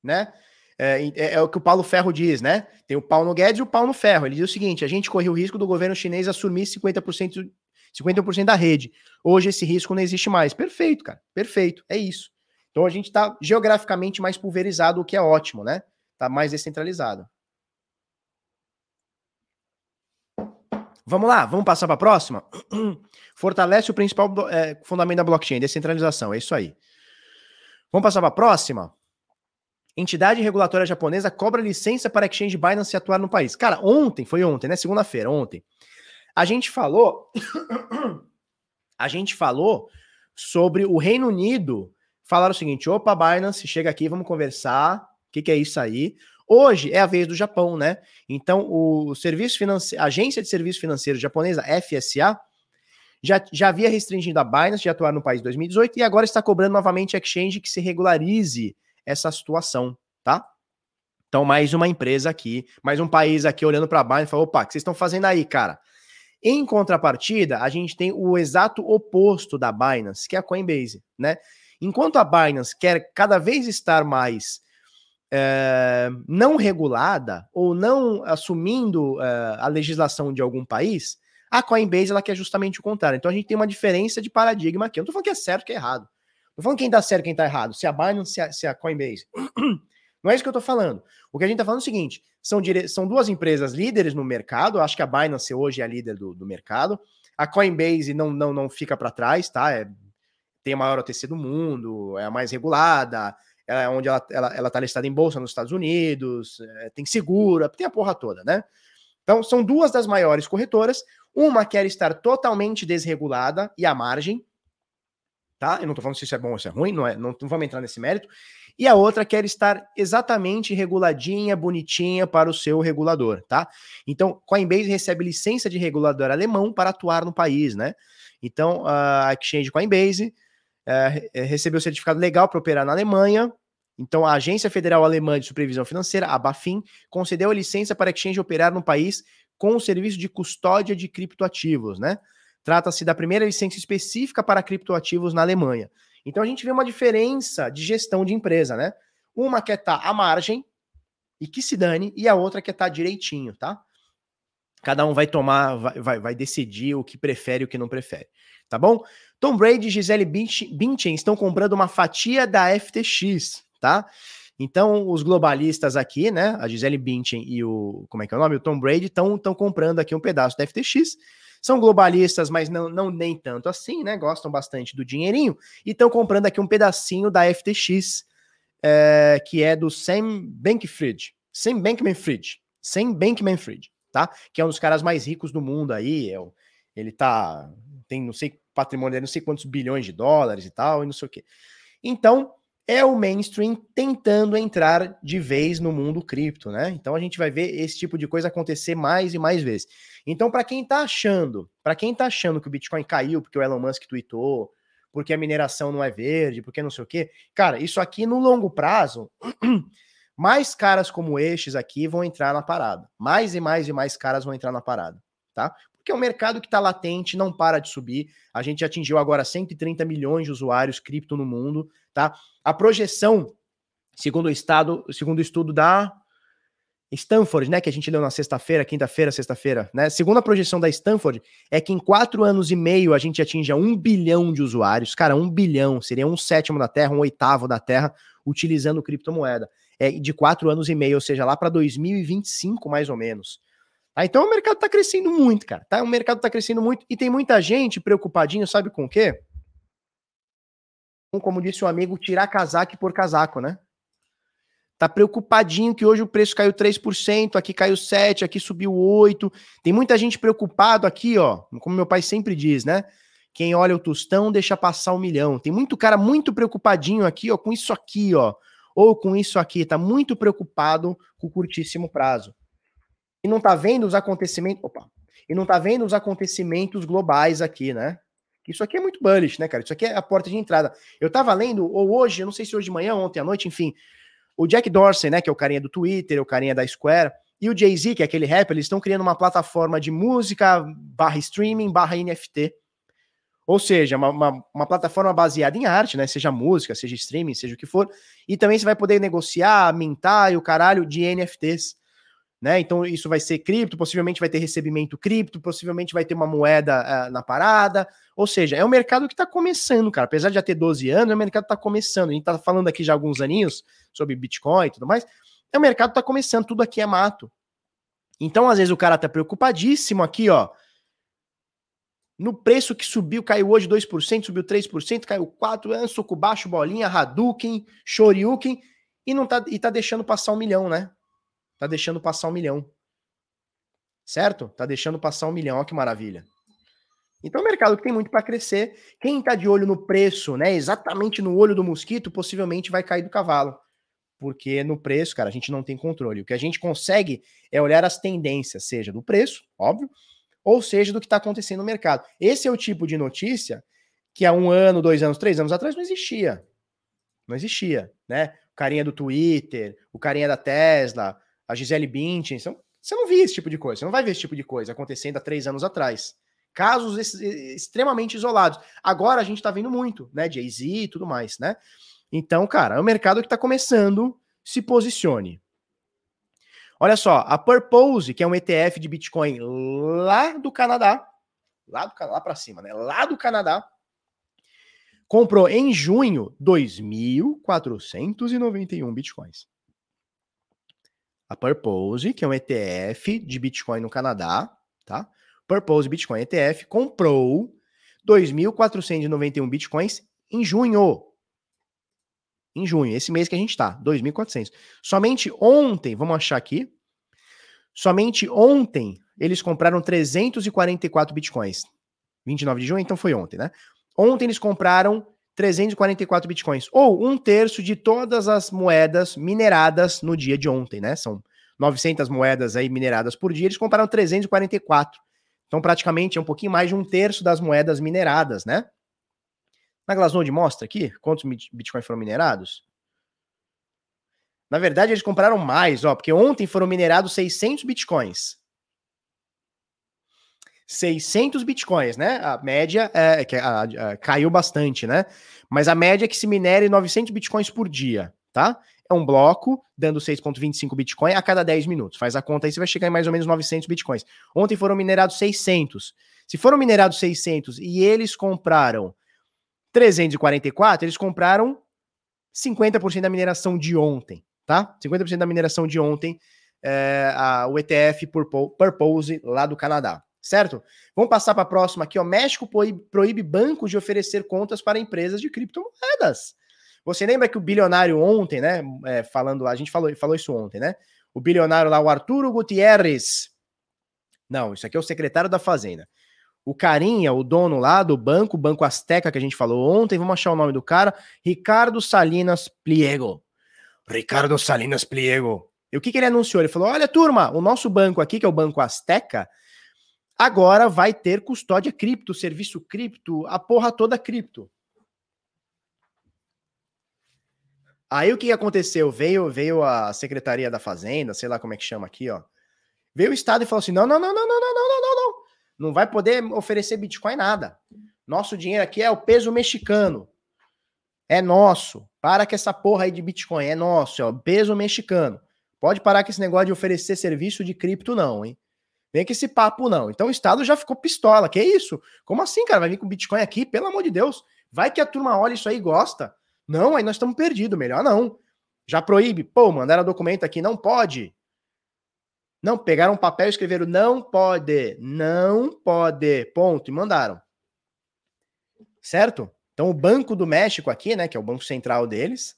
Né? É, é, é, o que o Paulo Ferro diz, né? Tem o pau no Guedes e o pau no Ferro. Ele diz o seguinte: a gente correu o risco do governo chinês assumir 50%, 50 da rede. Hoje esse risco não existe mais. Perfeito, cara. Perfeito. É isso. Então a gente está geograficamente mais pulverizado, o que é ótimo, né? tá mais descentralizado. Vamos lá, vamos passar para a próxima? Fortalece o principal é, fundamento da blockchain, descentralização, é isso aí. Vamos passar para a próxima? Entidade regulatória japonesa cobra licença para exchange Binance atuar no país. Cara, ontem, foi ontem, né? Segunda-feira, ontem. A gente falou. a gente falou sobre o Reino Unido. Falaram o seguinte: opa, Binance, chega aqui, vamos conversar. O que, que é isso aí? Hoje é a vez do Japão, né? Então, o serviço financeiro, a agência de serviço financeiro japonesa, FSA, já, já havia restringido a Binance de atuar no país em 2018 e agora está cobrando novamente a exchange que se regularize essa situação, tá? Então, mais uma empresa aqui, mais um país aqui olhando para a Binance e falou: opa, o que vocês estão fazendo aí, cara? Em contrapartida, a gente tem o exato oposto da Binance, que é a Coinbase, né? Enquanto a Binance quer cada vez estar mais é, não regulada ou não assumindo é, a legislação de algum país, a Coinbase ela quer justamente o contrário. Então a gente tem uma diferença de paradigma aqui. Eu não tô falando que é certo que é errado. Não tô falando quem tá certo quem tá errado, se a Binance, se a, se a Coinbase. Não é isso que eu tô falando. O que a gente tá falando é o seguinte: são, dire... são duas empresas líderes no mercado. Acho que a Binance hoje é a líder do, do mercado. A Coinbase não, não, não fica para trás, tá? É, tem a maior OTC do mundo, é a mais regulada, ela é onde ela, ela, ela tá listada em bolsa nos Estados Unidos, é, tem segura, tem a porra toda, né? Então, são duas das maiores corretoras. Uma quer estar totalmente desregulada e à margem, tá? Eu não tô falando se isso é bom ou se é ruim, não, é, não, não vamos entrar nesse mérito. E a outra quer estar exatamente reguladinha, bonitinha para o seu regulador, tá? Então, Coinbase recebe licença de regulador alemão para atuar no país, né? Então, a Exchange Coinbase é, é, recebeu certificado legal para operar na Alemanha. Então, a Agência Federal Alemã de Supervisão Financeira, a BaFin, concedeu a licença para a Exchange operar no país com o serviço de custódia de criptoativos, né? Trata-se da primeira licença específica para criptoativos na Alemanha. Então, a gente vê uma diferença de gestão de empresa, né? Uma quer estar tá à margem e que se dane, e a outra quer estar tá direitinho, tá? Cada um vai tomar, vai, vai, vai decidir o que prefere e o que não prefere, tá bom? Tom Brady e Gisele Bündchen estão comprando uma fatia da FTX, tá? Então, os globalistas aqui, né, a Gisele Bündchen e o, como é que é o nome? O Tom Brady estão comprando aqui um pedaço da FTX. São globalistas, mas não, não nem tanto assim, né? Gostam bastante do dinheirinho e estão comprando aqui um pedacinho da FTX, é, que é do Sam Bankman-Fried. Sam Bankman-Fried. Sam Bankman-Fried, tá? Que é um dos caras mais ricos do mundo aí. É, ele tá tem não sei patrimônio, não sei quantos bilhões de dólares e tal, e não sei o quê. Então, é o mainstream tentando entrar de vez no mundo cripto, né? Então a gente vai ver esse tipo de coisa acontecer mais e mais vezes. Então, para quem tá achando, para quem tá achando que o Bitcoin caiu porque o Elon Musk tweetou, porque a mineração não é verde, porque não sei o quê, cara, isso aqui no longo prazo, mais caras como estes aqui vão entrar na parada. Mais e mais e mais caras vão entrar na parada, tá? porque é um mercado que está latente, não para de subir. A gente atingiu agora 130 milhões de usuários cripto no mundo, tá? A projeção, segundo o estado, segundo o estudo da Stanford, né, que a gente leu na sexta-feira, quinta-feira, sexta-feira, né? Segundo a projeção da Stanford, é que em quatro anos e meio a gente atinja um bilhão de usuários. Cara, um bilhão seria um sétimo da Terra, um oitavo da Terra, utilizando criptomoeda. É de quatro anos e meio, ou seja, lá para 2025, mais ou menos. Ah, então o mercado está crescendo muito, cara. Tá? O mercado está crescendo muito e tem muita gente preocupadinho, sabe com o quê? Como disse o amigo, tirar casaco por casaco, né? Tá preocupadinho que hoje o preço caiu 3%, aqui caiu 7, aqui subiu 8. Tem muita gente preocupado aqui, ó, como meu pai sempre diz, né? Quem olha o tostão deixa passar um milhão. Tem muito cara muito preocupadinho aqui, ó, com isso aqui, ó, ou com isso aqui, tá muito preocupado com o curtíssimo prazo e não tá vendo os acontecimentos. Opa! E não tá vendo os acontecimentos globais aqui, né? Isso aqui é muito bullish, né, cara? Isso aqui é a porta de entrada. Eu tava lendo, ou hoje, eu não sei se hoje de manhã, ontem à noite, enfim, o Jack Dorsey, né, que é o carinha do Twitter, o carinha da Square, e o Jay-Z, que é aquele rapper, eles estão criando uma plataforma de música barra streaming barra NFT. Ou seja, uma, uma, uma, plataforma baseada em arte, né? Seja música, seja streaming, seja o que for. E também você vai poder negociar, mintar e o caralho de NFTs né? Então isso vai ser cripto, possivelmente vai ter recebimento cripto, possivelmente vai ter uma moeda uh, na parada. Ou seja, é um mercado que está começando, cara. Apesar de já ter 12 anos, o mercado está começando. A gente está falando aqui já alguns aninhos sobre Bitcoin e tudo mais, o mercado está começando, tudo aqui é mato. Então, às vezes, o cara tá preocupadíssimo aqui, ó. No preço que subiu, caiu hoje 2%, subiu 3%, caiu 4%, é, soco baixo, bolinha, Hadouken, Shoryuken, e não tá, e tá deixando passar um milhão, né? Tá deixando passar um milhão. Certo? Tá deixando passar um milhão, olha que maravilha. Então, é um mercado que tem muito para crescer. Quem tá de olho no preço, né, exatamente no olho do mosquito, possivelmente vai cair do cavalo. Porque no preço, cara, a gente não tem controle. O que a gente consegue é olhar as tendências, seja do preço, óbvio, ou seja do que está acontecendo no mercado. Esse é o tipo de notícia que há um ano, dois anos, três anos atrás não existia. Não existia, né? O carinha do Twitter, o carinha da Tesla, a Gisele Bündchen, são, você não via esse tipo de coisa, você não vai ver esse tipo de coisa acontecendo há três anos atrás. Casos extremamente isolados. Agora a gente está vendo muito, né? Jay-Z e tudo mais, né? Então, cara, é um mercado que está começando, se posicione. Olha só, a Purpose, que é um ETF de Bitcoin lá do Canadá, lá, do, lá para cima, né? Lá do Canadá, comprou em junho 2.491 Bitcoins. A Purpose, que é um ETF de Bitcoin no Canadá, tá? Purpose Bitcoin ETF comprou 2.491 Bitcoins em junho em junho, esse mês que a gente tá, 2.400. Somente ontem, vamos achar aqui, somente ontem eles compraram 344 bitcoins. 29 de junho, então foi ontem, né? Ontem eles compraram 344 bitcoins, ou um terço de todas as moedas mineradas no dia de ontem, né? São 900 moedas aí mineradas por dia, eles compraram 344. Então, praticamente é um pouquinho mais de um terço das moedas mineradas, né? Na Glassnode mostra aqui quantos bitcoins foram minerados. Na verdade, eles compraram mais, ó, porque ontem foram minerados 600 bitcoins. 600 bitcoins, né? A média é, que caiu bastante, né? Mas a média é que se minere 900 bitcoins por dia, tá? É um bloco dando 6.25 bitcoin a cada 10 minutos. Faz a conta aí, você vai chegar em mais ou menos 900 bitcoins. Ontem foram minerados 600. Se foram minerados 600 e eles compraram 344, eles compraram 50% da mineração de ontem, tá? 50% da mineração de ontem, é, a, o ETF Purpose lá do Canadá, certo? Vamos passar para a próxima aqui, ó. México proíbe, bancos de oferecer contas para empresas de criptomoedas. Você lembra que o bilionário ontem, né? É, falando, a gente falou, falou isso ontem, né? O bilionário lá, o Arturo Gutierrez. Não, isso aqui é o secretário da Fazenda. O carinha, o dono lá do banco, Banco Azteca, que a gente falou ontem, vamos achar o nome do cara, Ricardo Salinas Pliego. Ricardo Salinas Pliego. E o que, que ele anunciou? Ele falou: olha, turma, o nosso banco aqui, que é o Banco Azteca, agora vai ter custódia cripto, serviço cripto, a porra toda cripto. Aí o que aconteceu? Veio, veio a Secretaria da Fazenda, sei lá como é que chama aqui, ó. Veio o Estado e falou assim: não, não, não, não, não, não, não, não, não. Não vai poder oferecer Bitcoin nada. Nosso dinheiro aqui é o peso mexicano. É nosso. Para com essa porra aí de Bitcoin. É nosso, é o peso mexicano. Pode parar com esse negócio de oferecer serviço de cripto, não, hein? Vem com esse papo, não. Então o Estado já ficou pistola. Que isso? Como assim, cara? Vai vir com Bitcoin aqui? Pelo amor de Deus. Vai que a turma olha isso aí e gosta. Não, aí nós estamos perdidos. Melhor não. Já proíbe. Pô, mandaram documento aqui. Não pode. Não, pegaram um papel e escreveram não pode, não pode, ponto, e mandaram. Certo? Então o Banco do México aqui, né, que é o banco central deles,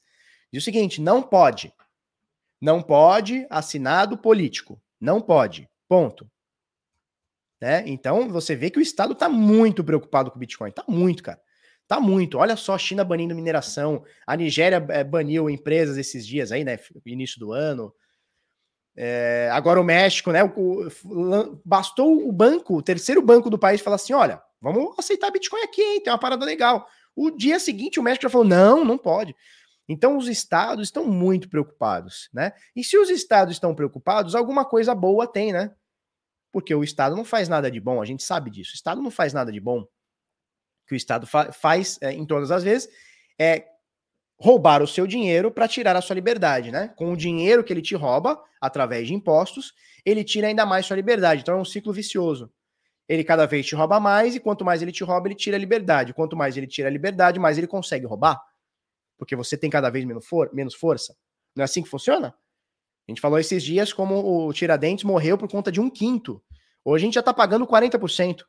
diz o seguinte: não pode. Não pode assinado político. Não pode. Ponto. Né? Então você vê que o Estado está muito preocupado com o Bitcoin. Está muito, cara. Tá muito. Olha só, a China banindo mineração, a Nigéria eh, baniu empresas esses dias aí, né? Início do ano. É, agora o México, né? O, o, bastou o banco, o terceiro banco do país, falar assim: olha, vamos aceitar Bitcoin aqui, hein? Tem uma parada legal. O dia seguinte, o México já falou: não, não pode. Então, os estados estão muito preocupados, né? E se os estados estão preocupados, alguma coisa boa tem, né? Porque o estado não faz nada de bom, a gente sabe disso. O estado não faz nada de bom. O que o estado fa faz é, em todas as vezes é roubar o seu dinheiro para tirar a sua liberdade, né? Com o dinheiro que ele te rouba, através de impostos, ele tira ainda mais sua liberdade. Então é um ciclo vicioso. Ele cada vez te rouba mais, e quanto mais ele te rouba, ele tira a liberdade. Quanto mais ele tira a liberdade, mais ele consegue roubar. Porque você tem cada vez menos, for menos força. Não é assim que funciona? A gente falou esses dias como o Tiradentes morreu por conta de um quinto. Hoje a gente já tá pagando 40%.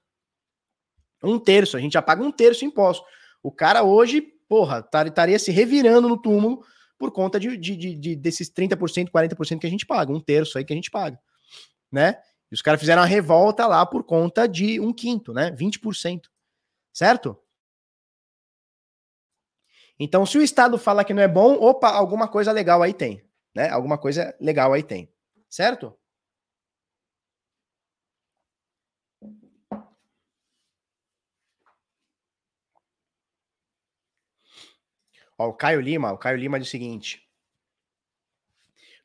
Um terço, a gente já paga um terço imposto. O cara hoje, porra, estaria se revirando no túmulo por conta de, de, de, de desses 30%, 40% que a gente paga, um terço aí que a gente paga, né? E os caras fizeram a revolta lá por conta de um quinto, né? 20%. Certo? Então, se o Estado fala que não é bom, opa, alguma coisa legal aí tem, né? Alguma coisa legal aí tem. Certo? Ó, o Caio Lima, o Caio Lima diz o seguinte: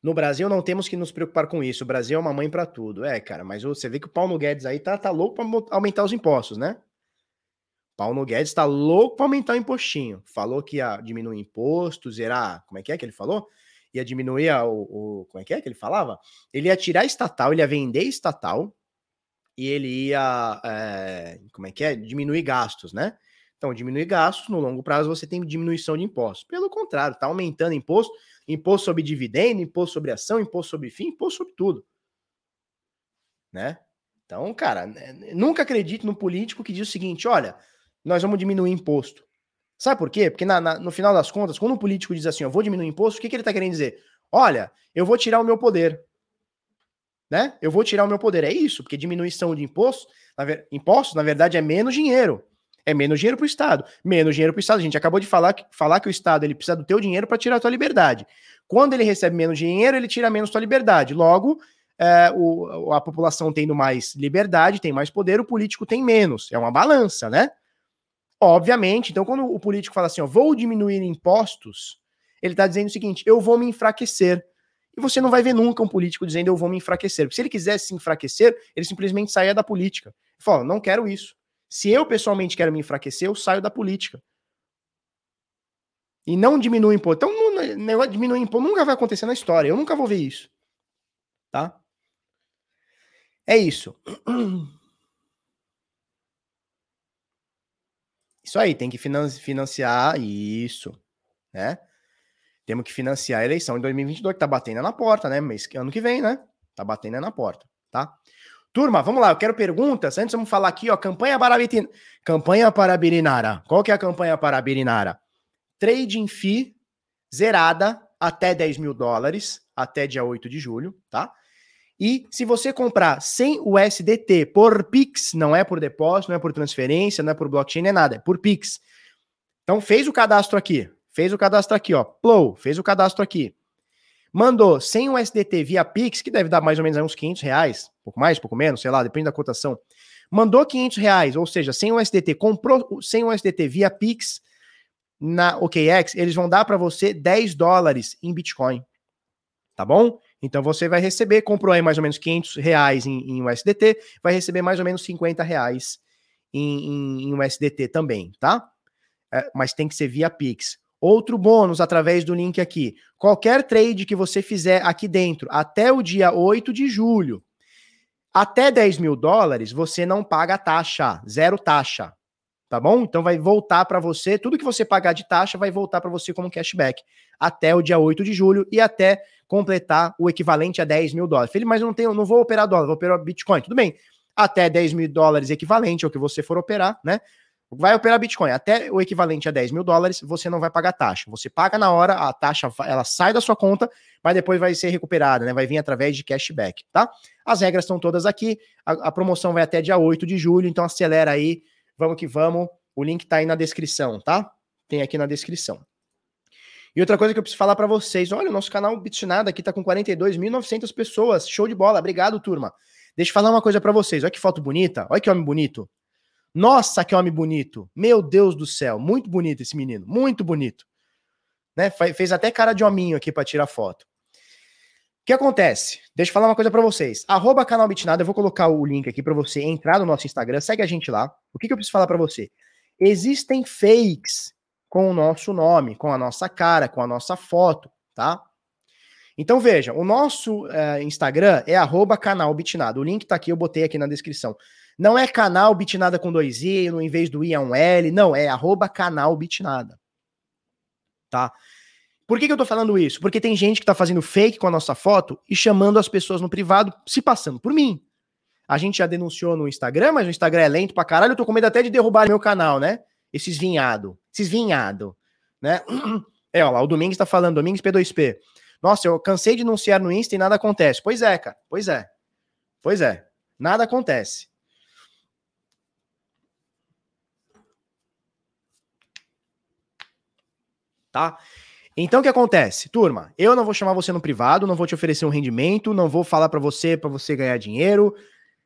No Brasil não temos que nos preocupar com isso. O Brasil é uma mãe para tudo. É, cara, mas você vê que o Paulo Guedes aí tá, tá louco para aumentar os impostos, né? Paulo Guedes tá louco para aumentar o impostinho. Falou que ia diminuir impostos, era, como é que é que ele falou? Ia diminuir o, o como é que é que ele falava? Ele ia tirar estatal, ele ia vender estatal e ele ia, é, como é que é? Diminuir gastos, né? Então, diminuir gastos, no longo prazo você tem diminuição de impostos. Pelo contrário, está aumentando imposto, imposto sobre dividendo, imposto sobre ação, imposto sobre fim, imposto sobre tudo. Né? Então, cara, nunca acredite no político que diz o seguinte: olha, nós vamos diminuir imposto. Sabe por quê? Porque na, na, no final das contas, quando um político diz assim, eu vou diminuir imposto, o que, que ele está querendo dizer? Olha, eu vou tirar o meu poder. Né? Eu vou tirar o meu poder. É isso, porque diminuição de imposto, na, impostos, na verdade, é menos dinheiro. É menos dinheiro para o Estado. Menos dinheiro para o Estado. A gente acabou de falar que, falar que o Estado ele precisa do teu dinheiro para tirar a tua liberdade. Quando ele recebe menos dinheiro, ele tira menos tua liberdade. Logo, é, o, a população tendo mais liberdade, tem mais poder, o político tem menos. É uma balança, né? Obviamente. Então, quando o político fala assim, ó, vou diminuir impostos, ele está dizendo o seguinte: eu vou me enfraquecer. E você não vai ver nunca um político dizendo eu vou me enfraquecer. Porque se ele quisesse se enfraquecer, ele simplesmente saia da política. Fala, não quero isso. Se eu pessoalmente quero me enfraquecer, eu saio da política. E não diminui imposto. Então, negócio de diminuir imposto nunca vai acontecer na história. Eu nunca vou ver isso. Tá? É isso. Isso aí, tem que financiar isso, né? Temos que financiar a eleição de 2022, que tá batendo na porta, né? Mas ano que vem, né? Tá batendo na porta, tá? Turma, vamos lá, eu quero perguntas. Antes vamos falar aqui, ó, campanha para campanha para Birinara. Qual que é a campanha para Birinara? Trading fee zerada até 10 mil dólares até dia 8 de julho, tá? E se você comprar sem o SDT por Pix, não é por depósito, não é por transferência, não é por blockchain, é nada, é por Pix. Então fez o cadastro aqui, fez o cadastro aqui, ó, Plow, fez o cadastro aqui mandou sem o SDT via Pix, que deve dar mais ou menos uns 500 reais, pouco mais, pouco menos, sei lá, depende da cotação. Mandou 500 reais, ou seja, sem o SDT, comprou sem o SDT via Pix na OKX, eles vão dar para você 10 dólares em Bitcoin. Tá bom? Então você vai receber, comprou aí mais ou menos 500 reais em, em USDT, vai receber mais ou menos 50 reais em, em, em USDT também, tá? É, mas tem que ser via Pix. Outro bônus através do link aqui. Qualquer trade que você fizer aqui dentro até o dia 8 de julho, até 10 mil dólares, você não paga taxa, zero taxa. Tá bom? Então vai voltar para você, tudo que você pagar de taxa vai voltar para você como cashback até o dia 8 de julho e até completar o equivalente a 10 mil dólares. Felipe, mas eu não tenho, não vou operar dólar, vou operar Bitcoin. Tudo bem. Até 10 mil dólares equivalente ao que você for operar, né? Vai operar Bitcoin até o equivalente a 10 mil dólares, você não vai pagar taxa. Você paga na hora, a taxa ela sai da sua conta, mas depois vai ser recuperada, né? Vai vir através de cashback, tá? As regras estão todas aqui. A, a, promoção vai até dia 8 de julho, então acelera aí. Vamos que vamos. O link tá aí na descrição, tá? Tem aqui na descrição. E outra coisa que eu preciso falar para vocês, olha, o nosso canal Bitnada aqui tá com 42.900 pessoas. Show de bola. Obrigado, turma. Deixa eu falar uma coisa para vocês. Olha que foto bonita. Olha que homem bonito. Nossa, que homem bonito. Meu Deus do céu, muito bonito esse menino, muito bonito. Né? Fez até cara de hominho aqui para tirar foto. O que acontece? Deixa eu falar uma coisa para vocês. Arroba canal Bitnada, eu vou colocar o link aqui para você entrar no nosso Instagram, segue a gente lá. O que, que eu preciso falar para você? Existem fakes com o nosso nome, com a nossa cara, com a nossa foto, tá? Então veja, o nosso uh, Instagram é arroba canal Bitnada. O link tá aqui, eu botei aqui na descrição. Não é canal Bitnada com dois i, no vez do i é um L, não, é arroba canal Bitnada. Tá? Por que, que eu tô falando isso? Porque tem gente que tá fazendo fake com a nossa foto e chamando as pessoas no privado, se passando por mim. A gente já denunciou no Instagram, mas o Instagram é lento pra caralho. Eu tô com medo até de derrubar meu canal, né? Esses vinhado. Esses vinhado. Né? É, ó lá, o Domingos tá falando, Domingos P2P. Nossa, eu cansei de denunciar no Insta e nada acontece. Pois é, cara. Pois é. Pois é. Nada acontece. Tá? Então o que acontece? Turma, eu não vou chamar você no privado, não vou te oferecer um rendimento, não vou falar para você para você ganhar dinheiro.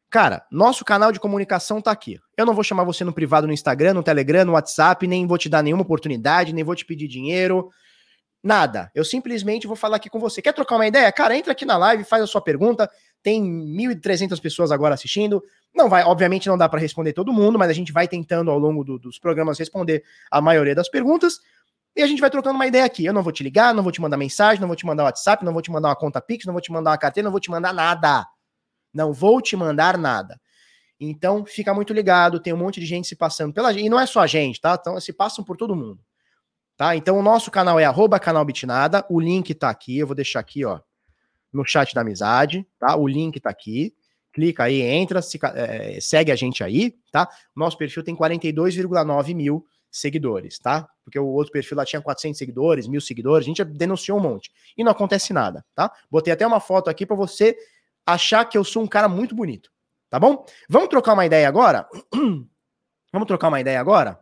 Cara, nosso canal de comunicação tá aqui. Eu não vou chamar você no privado no Instagram, no Telegram, no WhatsApp, nem vou te dar nenhuma oportunidade, nem vou te pedir dinheiro. Nada. Eu simplesmente vou falar aqui com você. Quer trocar uma ideia? Cara, entra aqui na live, faz a sua pergunta. Tem 1.300 pessoas agora assistindo. Não vai, obviamente não dá para responder todo mundo, mas a gente vai tentando ao longo do, dos programas responder a maioria das perguntas. E a gente vai trocando uma ideia aqui. Eu não vou te ligar, não vou te mandar mensagem, não vou te mandar WhatsApp, não vou te mandar uma conta Pix, não vou te mandar uma carteira, não vou te mandar nada. Não vou te mandar nada. Então, fica muito ligado, tem um monte de gente se passando pela gente. E não é só a gente, tá? Então, se passam por todo mundo. Tá? Então, o nosso canal é arroba canal Bitnada. O link tá aqui, eu vou deixar aqui, ó, no chat da amizade, tá? O link tá aqui. Clica aí, entra, se, é, segue a gente aí, tá? Nosso perfil tem 42,9 mil seguidores, tá? Porque o outro perfil lá tinha 400 seguidores, mil seguidores, a gente denunciou um monte. E não acontece nada, tá? Botei até uma foto aqui para você achar que eu sou um cara muito bonito, tá bom? Vamos trocar uma ideia agora? vamos trocar uma ideia agora?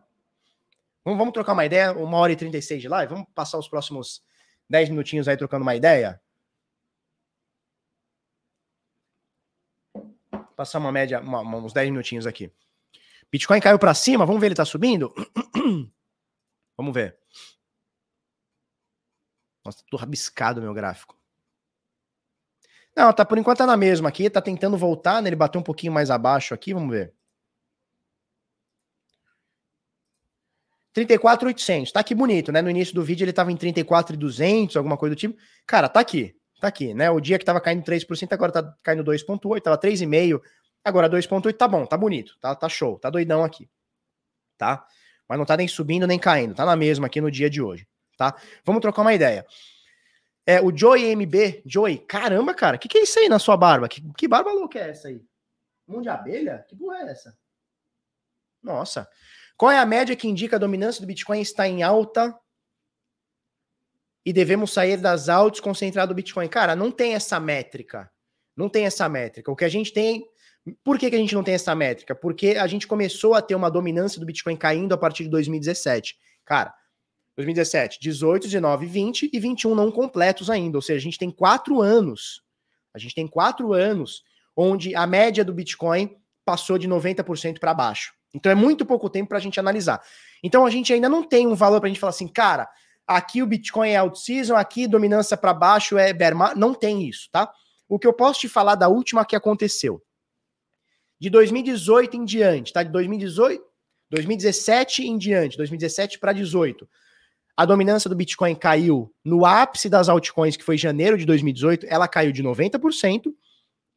Vamos, vamos trocar uma ideia, uma hora e 36 de live? Vamos passar os próximos 10 minutinhos aí trocando uma ideia? Passar uma média, uma, uns 10 minutinhos aqui. Bitcoin caiu para cima, vamos ver ele tá subindo? vamos ver. Nossa, tô rabiscado meu gráfico. Não, tá por enquanto tá na mesma aqui, tá tentando voltar, né? Ele bateu um pouquinho mais abaixo aqui, vamos ver. 34,800. Tá aqui bonito, né? No início do vídeo ele tava em 34,200, alguma coisa do tipo. Cara, tá aqui. Tá aqui, né? O dia que tava caindo 3%, agora tá caindo 2,8, tava 3,5, Agora 2.8 tá bom, tá bonito, tá, tá show, tá doidão aqui. Tá? Mas não tá nem subindo nem caindo, tá na mesma aqui no dia de hoje, tá? Vamos trocar uma ideia. É, o Joy MB, Joy, caramba, cara, o que, que é isso aí na sua barba? Que, que barba louca é essa aí? Mão de abelha? Que porra é essa? Nossa. Qual é a média que indica a dominância do Bitcoin está em alta e devemos sair das altas concentrado do Bitcoin? Cara, não tem essa métrica. Não tem essa métrica. O que a gente tem por que, que a gente não tem essa métrica? Porque a gente começou a ter uma dominância do Bitcoin caindo a partir de 2017. Cara, 2017, 18, 19, 20 e 21 não completos ainda. Ou seja, a gente tem quatro anos. A gente tem quatro anos onde a média do Bitcoin passou de 90% para baixo. Então é muito pouco tempo para a gente analisar. Então a gente ainda não tem um valor para a gente falar assim, cara, aqui o Bitcoin é out-season, aqui dominância para baixo é bear. Não tem isso, tá? O que eu posso te falar da última que aconteceu de 2018 em diante, tá? De 2018, 2017 em diante, 2017 para 18. A dominância do Bitcoin caiu no ápice das altcoins, que foi janeiro de 2018, ela caiu de 90%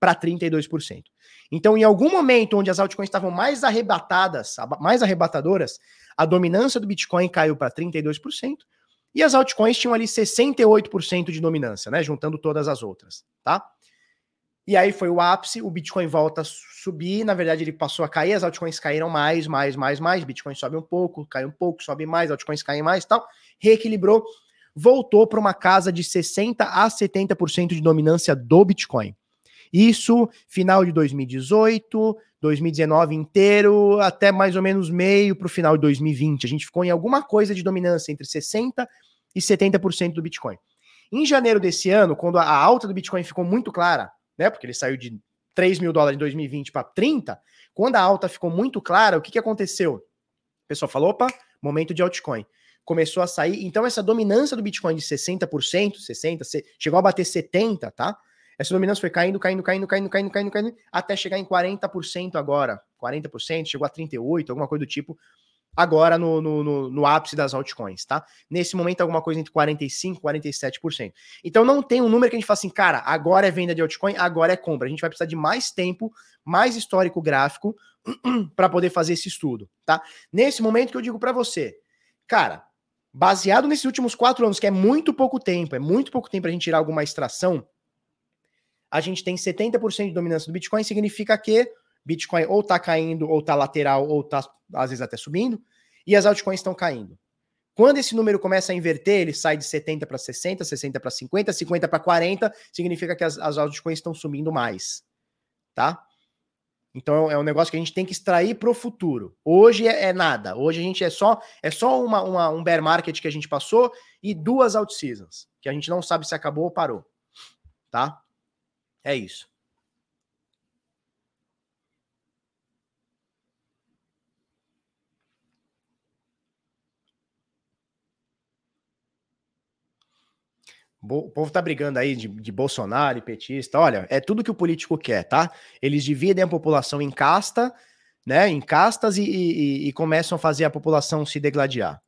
para 32%. Então, em algum momento onde as altcoins estavam mais arrebatadas, mais arrebatadoras, a dominância do Bitcoin caiu para 32%, e as altcoins tinham ali 68% de dominância, né, juntando todas as outras, tá? E aí foi o ápice, o Bitcoin volta a subir, na verdade ele passou a cair, as altcoins caíram mais, mais, mais, mais, Bitcoin sobe um pouco, cai um pouco, sobe mais, altcoins caem mais tal, reequilibrou, voltou para uma casa de 60 a 70% de dominância do Bitcoin. Isso final de 2018, 2019 inteiro, até mais ou menos meio para o final de 2020. A gente ficou em alguma coisa de dominância entre 60 e 70% do Bitcoin. Em janeiro desse ano, quando a alta do Bitcoin ficou muito clara, né? Porque ele saiu de 3 mil dólares em 2020 para 30. Quando a alta ficou muito clara, o que, que aconteceu? O pessoal falou: opa, momento de altcoin. Começou a sair. Então, essa dominância do Bitcoin de 60%, 60%, chegou a bater 70%, tá? Essa dominância foi caindo, caindo, caindo, caindo, caindo, caindo, caindo, até chegar em 40% agora. 40%, chegou a 38%, alguma coisa do tipo agora no, no, no, no, ápice das altcoins, tá? Nesse momento, alguma coisa entre 45% e 47%. Então não tem um número que a gente fala assim, cara, agora é venda de altcoin, agora é compra. A gente vai precisar de mais tempo, mais histórico gráfico para poder fazer esse estudo, tá? Nesse momento que eu digo para você, cara, baseado nesses últimos quatro anos, que é muito pouco tempo, é muito pouco tempo para a gente tirar alguma extração, a gente tem 70% de dominância do Bitcoin, significa que Bitcoin ou está caindo, ou está lateral, ou está às vezes até subindo, e as altcoins estão caindo. Quando esse número começa a inverter, ele sai de 70 para 60, 60 para 50, 50 para 40, significa que as, as altcoins estão subindo mais. Tá? Então é um negócio que a gente tem que extrair para o futuro. Hoje é, é, nada. Hoje a gente é só é só uma, uma, um bear market que a gente passou e duas out seasons que a gente não sabe se acabou ou parou. Tá? É isso. O povo tá brigando aí de, de, Bolsonaro e petista. Olha, é tudo que o político quer, tá? Eles dividem a população em casta, né? Em castas e, e, e começam a fazer a população se degladiar.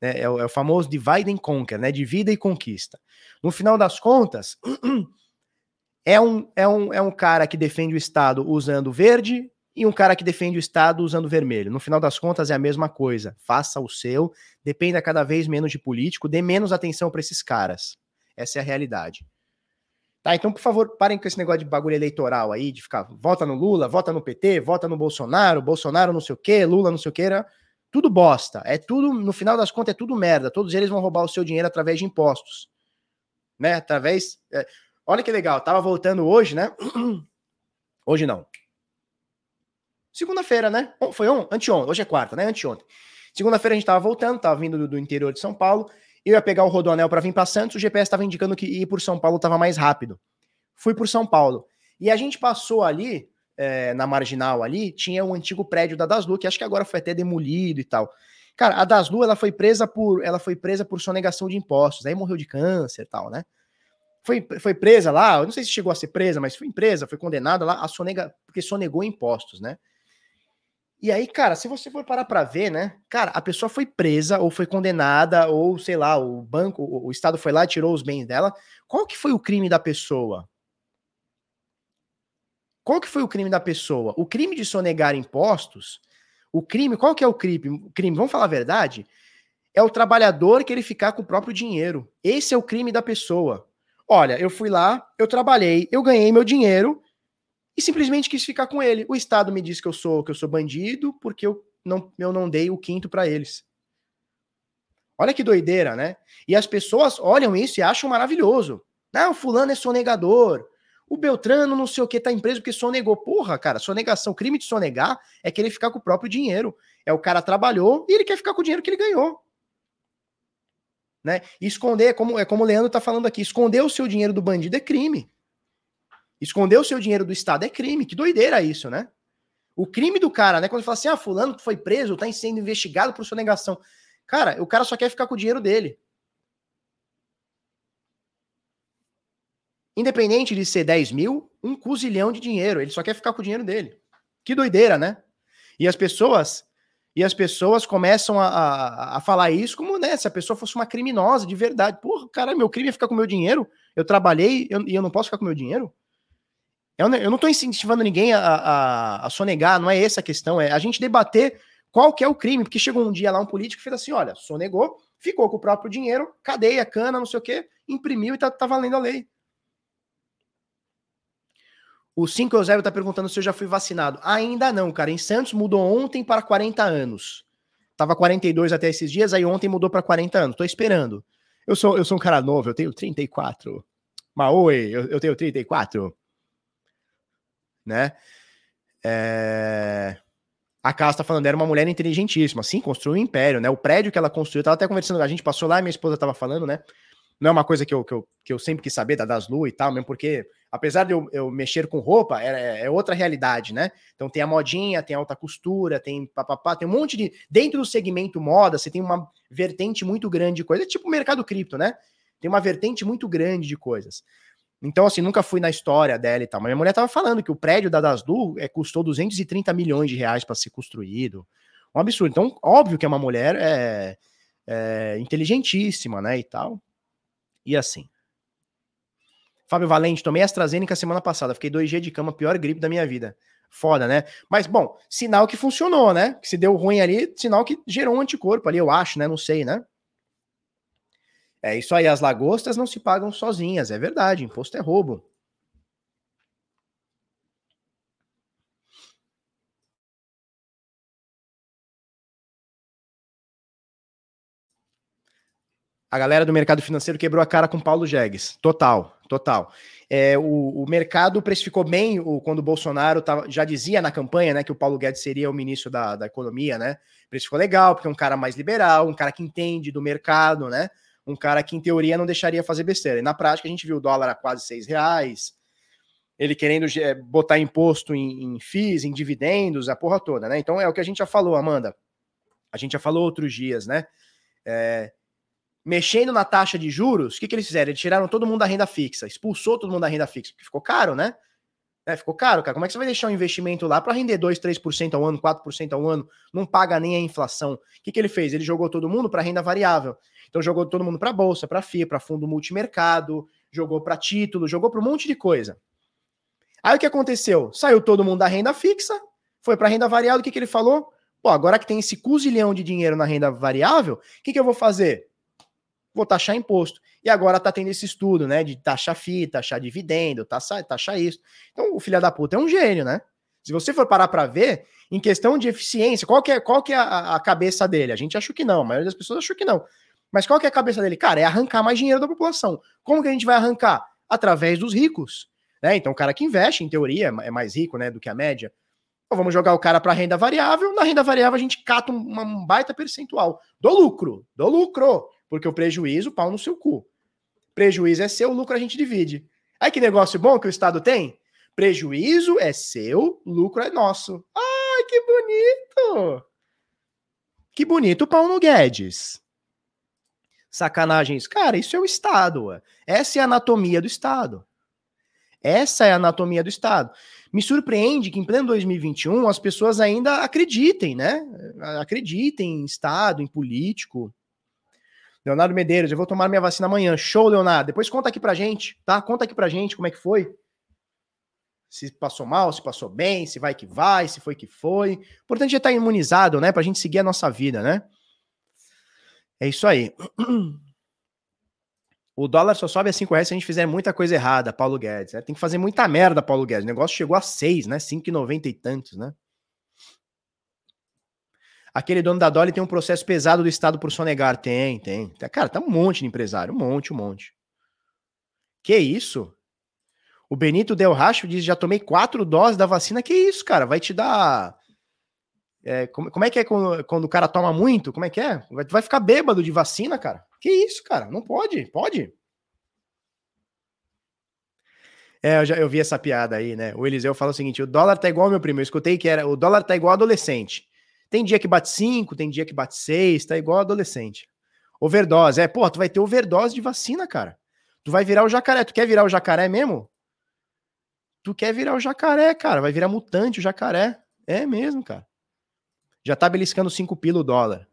Né? É, o, é, o, famoso divide and conquer, né? Divida e conquista. No final das contas, é um, é, um, é um cara que defende o Estado usando verde e um cara que defende o Estado usando vermelho. No final das contas, é a mesma coisa. Faça o seu, dependa cada vez menos de político, dê menos atenção para esses caras. Essa é a realidade. Tá, então, por favor, parem com esse negócio de bagulho eleitoral aí, de ficar vota no Lula, vota no PT, vota no Bolsonaro, Bolsonaro não sei o quê, Lula não sei o quê. Era tudo bosta. É tudo, no final das contas, é tudo merda. Todos eles vão roubar o seu dinheiro através de impostos. Né? Através. É... Olha que legal, tava voltando hoje, né? Hoje não. Segunda-feira, né? Foi on? Anteontem. Hoje é quarta, né? Anteontem. Segunda-feira a gente tava voltando, tava vindo do, do interior de São Paulo. Eu ia pegar o Rodoanel para vir para Santos, o GPS estava indicando que ir por São Paulo estava mais rápido. Fui por São Paulo. E a gente passou ali, é, na marginal ali, tinha um antigo prédio da Daslu, que acho que agora foi até demolido e tal. Cara, a Daslu, ela foi presa por, ela foi presa por sonegação de impostos, aí morreu de câncer e tal, né? Foi, foi presa lá, eu não sei se chegou a ser presa, mas foi presa, foi condenada lá a sonega, porque sonegou impostos, né? E aí, cara, se você for parar para ver, né? Cara, a pessoa foi presa ou foi condenada ou sei lá, o banco, o estado foi lá e tirou os bens dela. Qual que foi o crime da pessoa? Qual que foi o crime da pessoa? O crime de sonegar impostos, o crime, qual que é o crime? Crime, vamos falar a verdade, é o trabalhador que ele ficar com o próprio dinheiro. Esse é o crime da pessoa. Olha, eu fui lá, eu trabalhei, eu ganhei meu dinheiro, e simplesmente quis ficar com ele. O Estado me disse que eu sou que eu sou bandido porque eu não, eu não dei o quinto para eles. Olha que doideira, né? E as pessoas olham isso e acham maravilhoso. Não, fulano é sonegador. O Beltrano não sei o que tá em preso porque sonegou. Porra, cara, sonegação, crime de sonegar é que ele ficar com o próprio dinheiro. É o cara trabalhou e ele quer ficar com o dinheiro que ele ganhou. Né? E esconder, é como, é como o Leandro tá falando aqui, esconder o seu dinheiro do bandido é crime. Esconder o seu dinheiro do Estado é crime. Que doideira isso, né? O crime do cara, né? Quando fala assim, ah, fulano foi preso, tá sendo investigado por sonegação. Cara, o cara só quer ficar com o dinheiro dele. Independente de ser 10 mil, um cozilhão de dinheiro. Ele só quer ficar com o dinheiro dele. Que doideira, né? E as pessoas e as pessoas começam a, a, a, falar isso como né, se a pessoa fosse uma criminosa de verdade. Porra, cara, meu crime é ficar com meu dinheiro. Eu trabalhei eu, e eu não posso ficar com meu dinheiro? Eu, eu não estou incentivando ninguém a, a, a, sonegar, não é essa a questão, é a gente debater qual que é o crime, porque chegou um dia lá um político e fez assim, olha, sonegou, ficou com o próprio dinheiro, cadeia, cana, não sei o quê, imprimiu e tá, tá valendo a lei. O 5 Eusébio tá perguntando se eu já fui vacinado. Ainda não, cara. Em Santos mudou ontem para 40 anos. Tava 42 até esses dias, aí ontem mudou para 40 anos. Tô esperando. Eu sou, eu sou um cara novo, eu tenho 34. Mas oi, eu, eu tenho 34 né? É... A Casa está falando, era uma mulher inteligentíssima, sim, construiu um império, né? O prédio que ela construiu, tava até conversando, a gente passou lá e minha esposa tava falando, né? Não é uma coisa que eu, que eu, que eu sempre quis saber da Daslu e tal, mesmo porque, apesar de eu, eu mexer com roupa, é, é, outra realidade, né? Então tem a modinha, tem a alta costura, tem papapá, tem um monte de. Dentro do segmento moda, você tem uma vertente muito grande de coisa, é tipo o mercado cripto, né? Tem uma vertente muito grande de coisas. Então, assim, nunca fui na história dela e tal. Mas minha mulher tava falando que o prédio da Daslu é, custou 230 milhões de reais para ser construído. Um absurdo. Então, óbvio que é uma mulher é, é, inteligentíssima, né? E tal. E assim. Fábio Valente, tomei AstraZeneca semana passada. Fiquei dois dias de cama, pior gripe da minha vida. Foda, né? Mas, bom, sinal que funcionou, né? Que se deu ruim ali, sinal que gerou um anticorpo ali, eu acho, né? Não sei, né? É isso aí, as lagostas não se pagam sozinhas, é verdade, imposto é roubo. A galera do mercado financeiro quebrou a cara com Paulo Jegues. Total, total. É, o, o, mercado precificou bem o, quando o Bolsonaro tava, já dizia na campanha né, que o Paulo Guedes seria o ministro da, da economia, né? Precificou legal, porque é um cara mais liberal, um cara que entende do mercado, né? Um cara que, em teoria, não deixaria fazer besteira. E na prática, a gente viu o dólar a quase seis reais, ele querendo botar imposto em, em FIIs, em dividendos, a porra toda, né? Então é o que a gente já falou, Amanda. A gente já falou outros dias, né? É, mexendo na taxa de juros, o que, que eles fizeram? Eles tiraram todo mundo da renda fixa, expulsou todo mundo da renda fixa, porque ficou caro, né? É, ficou caro, cara. Como é que você vai deixar um investimento lá para render 2, 3% ao ano, 4% ao ano? Não paga nem a inflação. O que, que ele fez? Ele jogou todo mundo para renda variável. Então jogou todo mundo para bolsa, para FIA, para fundo multimercado, jogou para título, jogou para um monte de coisa. Aí o que aconteceu? Saiu todo mundo da renda fixa, foi para renda variável. O que, que ele falou? Pô, agora que tem esse cuzilhão de dinheiro na renda variável, o que, que eu vou fazer? Vou taxar imposto. E agora tá tendo esse estudo, né, de taxar FII, taxar dividendo, taxar, taxar isso. Então, o filho da puta é um gênio, né? Se você for parar para ver, em questão de eficiência, qual que é, qual que é a, a, cabeça dele? A gente achou que não, a maioria das pessoas achou que não. Mas qual que é a cabeça dele? Cara, é arrancar mais dinheiro da população. Como que a gente vai arrancar? Através dos ricos. Né? Então, o cara que investe, em teoria, é mais rico né, do que a média. Então, vamos jogar o cara para renda variável. Na renda variável, a gente cata um, um baita percentual do lucro. Do lucro. Porque o prejuízo, pau no seu cu. Prejuízo é seu, lucro a gente divide. Aí que negócio bom que o Estado tem? Prejuízo é seu, lucro é nosso. Ai, que bonito! Que bonito, Paulo Guedes. Sacanagens. Cara, isso é o Estado. Ué. Essa é a anatomia do Estado. Essa é a anatomia do Estado. Me surpreende que em pleno 2021 as pessoas ainda acreditem, né? Acreditem em Estado, em político. Leonardo Medeiros, eu vou tomar minha vacina amanhã. Show, Leonardo. Depois conta aqui pra gente, tá? Conta aqui pra gente como é que foi. Se passou mal, se passou bem, se vai que vai, se foi que foi. Importante é estar imunizado, né? Pra gente seguir a nossa vida, né? É isso aí. O dólar só sobe a 5 reais se a gente fizer muita coisa errada, Paulo Guedes. Né? Tem que fazer muita merda, Paulo Guedes. O negócio chegou a 6, né? 5,90 e tantos, né? Aquele dono da Dolly tem um processo pesado do Estado por sonegar. Tem, tem. Cara, tá um monte de empresário. Um monte, um monte. Que isso? O Benito Del Racho diz: já tomei quatro doses da vacina. Que isso, cara? Vai te dar. É, como, como, é que é quando, quando, o cara toma muito? Como é que é? Vai, vai ficar bêbado de vacina, cara? Que isso, cara? Não pode, pode. É, eu, já, eu vi essa piada aí, né? O Eliseu fala o seguinte: o dólar tá igual meu primo. Eu escutei que era o dólar tá igual adolescente. Tem dia que bate 5, tem dia que bate 6, tá igual adolescente. Overdose, é, pô, tu vai ter overdose de vacina, cara. Tu vai virar o jacaré. Tu quer virar o jacaré mesmo? Tu quer virar o jacaré, cara. Vai virar mutante o jacaré. É mesmo, cara. Já tá beliscando 5 pila o dólar.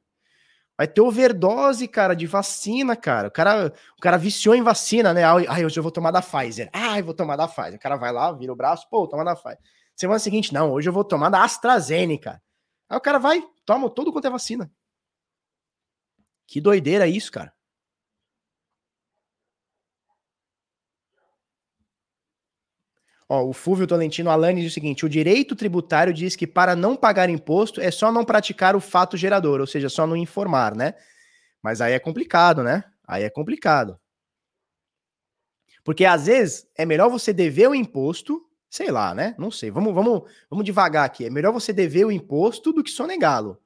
Vai ter overdose, cara, de vacina, cara. O cara, o cara viciou em vacina, né? Ai, hoje eu vou tomar da Pfizer. Ai, vou tomar da Pfizer. O cara vai lá, vira o braço, pô, toma da Pfizer. Semana seguinte, não, hoje eu vou tomar da AstraZeneca. Aí o cara vai, toma todo quanto é vacina. Que doideira isso, cara. Ó, o Fúvio Tolentino Alani diz o seguinte: o direito tributário diz que para não pagar imposto é só não praticar o fato gerador, ou seja, só não informar, né? Mas aí é complicado, né? Aí é complicado. Porque às vezes é melhor você dever o imposto Sei lá, né? Não sei. Vamos, vamos, vamos devagar aqui. É melhor você dever o imposto do que sonegá-lo.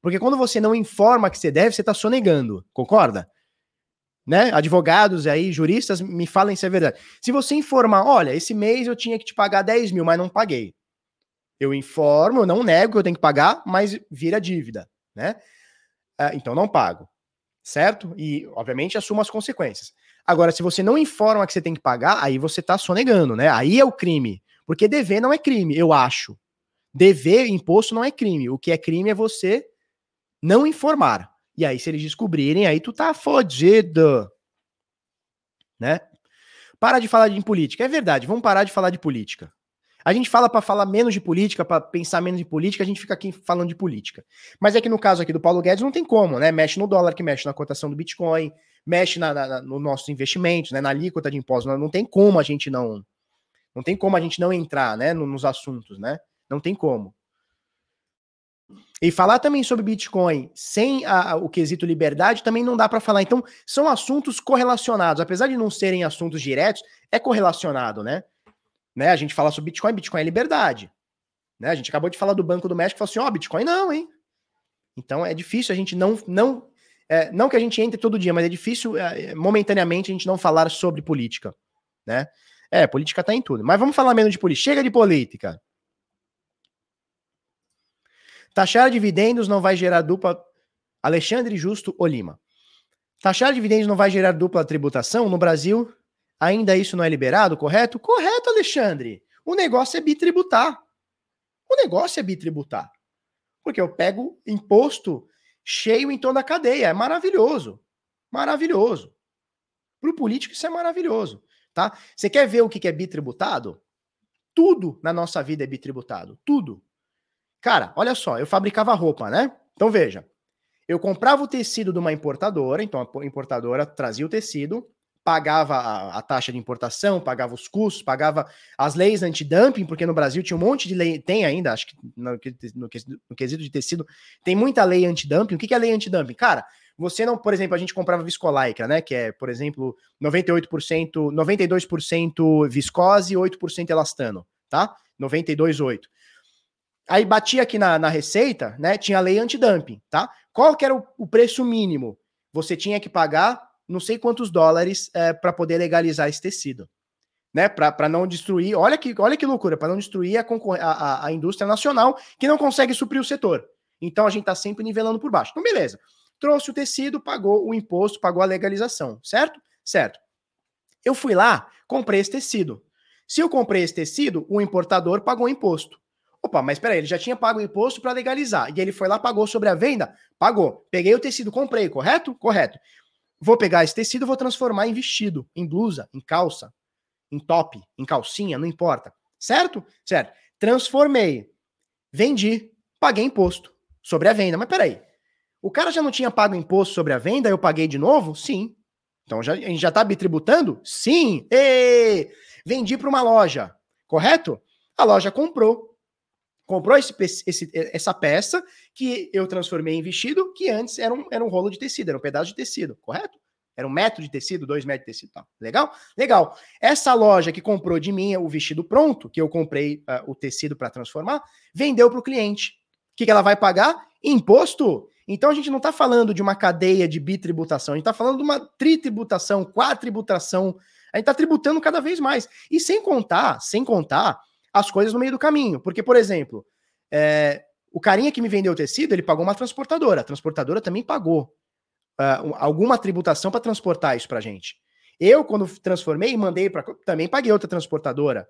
Porque quando você não informa que você deve, você está sonegando. Concorda? Né? Advogados aí, juristas, me falem se é verdade. Se você informar, olha, esse mês eu tinha que te pagar 10 mil, mas não paguei. Eu informo, eu não nego que eu tenho que pagar, mas vira dívida, né? Ah, então não pago. Certo? E, obviamente, assumo as consequências. Agora, se você não informa que você tem que pagar, aí você tá sonegando, né? Aí é o crime. Porque dever não é crime, eu acho. Dever imposto não é crime. O que é crime é você não informar. E aí, se eles descobrirem, aí tu tá fodido. Né? Para de falar de política. É verdade, vamos parar de falar de política. A gente fala para falar menos de política, para pensar menos de política, a gente fica aqui falando de política. Mas é que no caso aqui do Paulo Guedes não tem como, né? Mexe no dólar, que mexe na cotação do Bitcoin, mexe na, na, no nossos investimentos, né, na alíquota de impostos. Não, tem como a gente não. Não tem como a gente não entrar né, nos assuntos, né? Não tem como. E falar também sobre Bitcoin sem a, a, o quesito liberdade também não dá para falar. Então, são assuntos correlacionados. Apesar de não serem assuntos diretos, é correlacionado, né? né? A gente fala sobre Bitcoin, Bitcoin é liberdade. Né? A gente acabou de falar do Banco do México e falou assim: ó, oh, Bitcoin não, hein? Então é difícil a gente não. não é, não que a gente entre todo dia, mas é difícil é, momentaneamente a gente não falar sobre política. Né? É, política tá em tudo. Mas vamos falar menos de política. Chega de política. Taxar dividendos não vai gerar dupla. Alexandre Justo Olima. Taxar dividendos não vai gerar dupla tributação? No Brasil, ainda isso não é liberado, correto? Correto, Alexandre. O negócio é bitributar. O negócio é bitributar. Porque eu pego imposto cheio em toda a cadeia. É maravilhoso. Maravilhoso. Para o político, isso é maravilhoso. Tá? Você quer ver o que é bitributado? Tudo na nossa vida é bitributado. Tudo. Cara, olha só, eu fabricava roupa, né? Então veja, eu comprava o tecido de uma importadora, então a importadora trazia o tecido, pagava a, a, taxa de importação, pagava os custos, pagava as leis antidumping, porque no Brasil tinha um monte de lei, tem ainda, acho que no, no, no quesito de tecido, tem muita lei antidumping. O que, que é lei antidumping? Cara, você não, por exemplo, a gente comprava viscolaica, né, que é, por exemplo, 98%, 92% viscose e 8% elastano, tá? 92,8%. Aí batia aqui na, na receita, né? Tinha lei antidumping, tá? Qual que era o, o preço mínimo? Você tinha que pagar não sei quantos dólares é, para poder legalizar esse tecido, né? Para não destruir. Olha que, olha que loucura, para não destruir a, a, a, indústria nacional que não consegue suprir o setor. Então a gente está sempre nivelando por baixo. Então, beleza. Trouxe o tecido, pagou o imposto, pagou a legalização, certo? Certo. Eu fui lá, comprei esse tecido. Se eu comprei esse tecido, o importador pagou imposto. Opa, mas peraí, ele já tinha pago o imposto para legalizar. E ele foi lá, pagou sobre a venda? Pagou. Peguei o tecido, comprei, correto? Correto. Vou pegar esse tecido, vou transformar em vestido, em blusa, em calça, em top, em calcinha, não importa. Certo? Certo. Transformei. Vendi. Paguei imposto sobre a venda. Mas peraí. O cara já não tinha pago imposto sobre a venda, eu paguei de novo? Sim. Então já, a gente já está bitributando? Sim. E vendi para uma loja, correto? A loja comprou comprou esse, esse, essa peça que eu transformei em vestido, que antes era um, era um rolo de tecido, era um pedaço de tecido, correto? Era um metro de tecido, dois metros de tecido. Tá. Legal? Legal. Essa loja que comprou de mim o vestido pronto, que eu comprei uh, o tecido para transformar, vendeu para o cliente. O que, que ela vai pagar? Imposto. Então a gente não está falando de uma cadeia de bitributação, a gente está falando de uma tritributação, quatributação. A gente está tributando cada vez mais. E sem contar, sem contar as coisas no meio do caminho. Porque, por exemplo, é, o carinha que me vendeu o tecido, ele pagou uma transportadora. A transportadora também pagou uh, alguma tributação para transportar isso para gente. Eu, quando transformei e mandei para. Também paguei outra transportadora.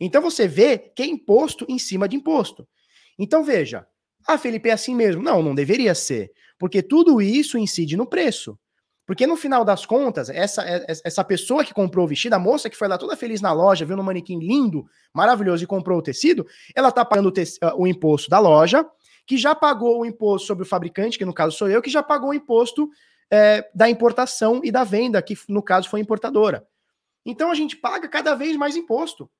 Então você vê que é imposto em cima de imposto. Então veja. Ah, Felipe, é assim mesmo. Não, não deveria ser. Porque tudo isso incide no preço. Porque no final das contas, essa, é, é, essa pessoa que comprou o vestido, a moça que foi lá toda feliz na loja, viu no manequim lindo, maravilhoso e comprou o tecido, ela tá pagando o, ah, o imposto da loja, que já pagou o imposto sobre o fabricante, que no caso sou eu, que já pagou o imposto é, da importação e da venda, que no caso foi importadora. Então a gente paga cada vez mais imposto.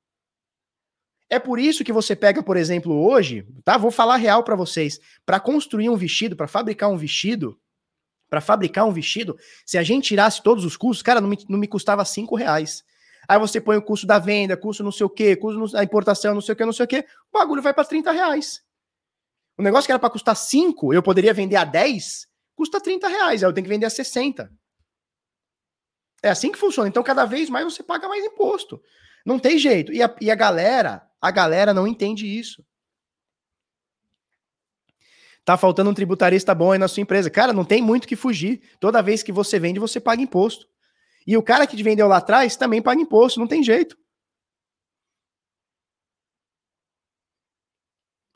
É por isso que você pega, por exemplo, hoje, tá? Vou falar real para vocês. Para construir um vestido, para fabricar um vestido, para fabricar um vestido, se a gente tirasse todos os custos, cara, não me, não me custava cinco reais. Aí você põe o custo da venda, custo não sei o quê, custo da importação, não sei o quê, não sei o quê, o bagulho vai para 30 reais. O negócio que era para custar 5, eu poderia vender a 10, custa 30 reais, aí eu tenho que vender a 60. É assim que funciona. Então, cada vez mais você paga mais imposto. Não tem jeito. E a, e a galera, a galera não entende isso. Tá faltando um tributarista bom aí na sua empresa. Cara, não tem muito que fugir. Toda vez que você vende, você paga imposto. E o cara que te vendeu lá atrás também paga imposto, não tem jeito.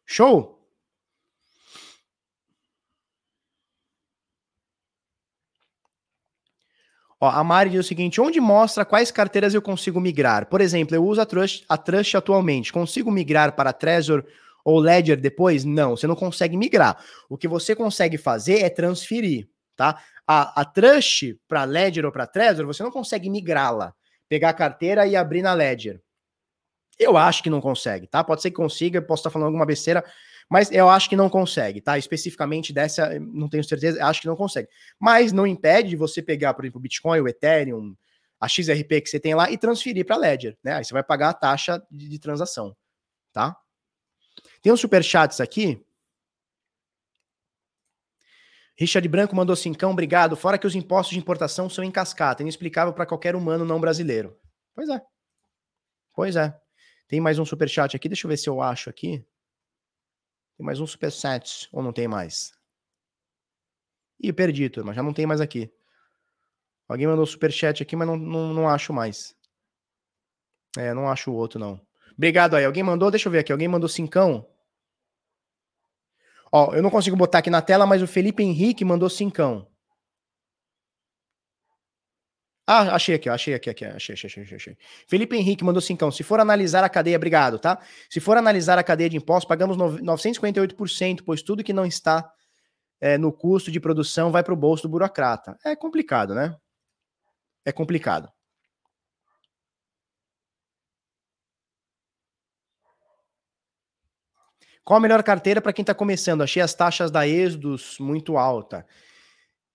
Show? Ó, a Mari diz o seguinte: onde mostra quais carteiras eu consigo migrar? Por exemplo, eu uso a Trust, a Trust atualmente. Consigo migrar para Trezor ou Ledger depois? Não, você não consegue migrar. O que você consegue fazer é transferir, tá? A, a Trust para Ledger ou para Trezor, você não consegue migrá-la, pegar a carteira e abrir na Ledger. Eu acho que não consegue, tá? Pode ser que consiga, posso estar falando alguma besteira, mas eu acho que não consegue, tá? Especificamente dessa, não tenho certeza, acho que não consegue. Mas não impede de você pegar, por exemplo, o Bitcoin, o Ethereum, a XRP que você tem lá e transferir para Ledger, né? Aí você vai pagar a taxa de, de transação, tá? Tem uns superchats aqui. Richard Branco mandou cincão, obrigado. Fora que os impostos de importação são em cascata, inexplicável para qualquer humano não brasileiro. Pois é. Pois é. Tem mais um superchat aqui, deixa eu ver se eu acho aqui. Tem mais um superchat, ou não tem mais? Ih, perdi, turma, já não tem mais aqui. Alguém mandou superchat aqui, mas não, não, não acho mais. É, não acho o outro, não. Obrigado aí. Alguém mandou? Deixa eu ver aqui. Alguém mandou cincão? Ó, eu não consigo botar aqui na tela, mas o Felipe Henrique mandou cincão. Ah, achei aqui, achei aqui, aqui, achei, achei, achei, achei. Felipe Henrique mandou cincão. Se for analisar a cadeia, obrigado, tá? Se for analisar a cadeia de impostos, pagamos 958%, pois tudo que não está é, no custo de produção vai para o bolso do burocrata. É complicado, né? É complicado. Qual a melhor carteira para quem está começando? Achei as taxas da Exodus muito alta.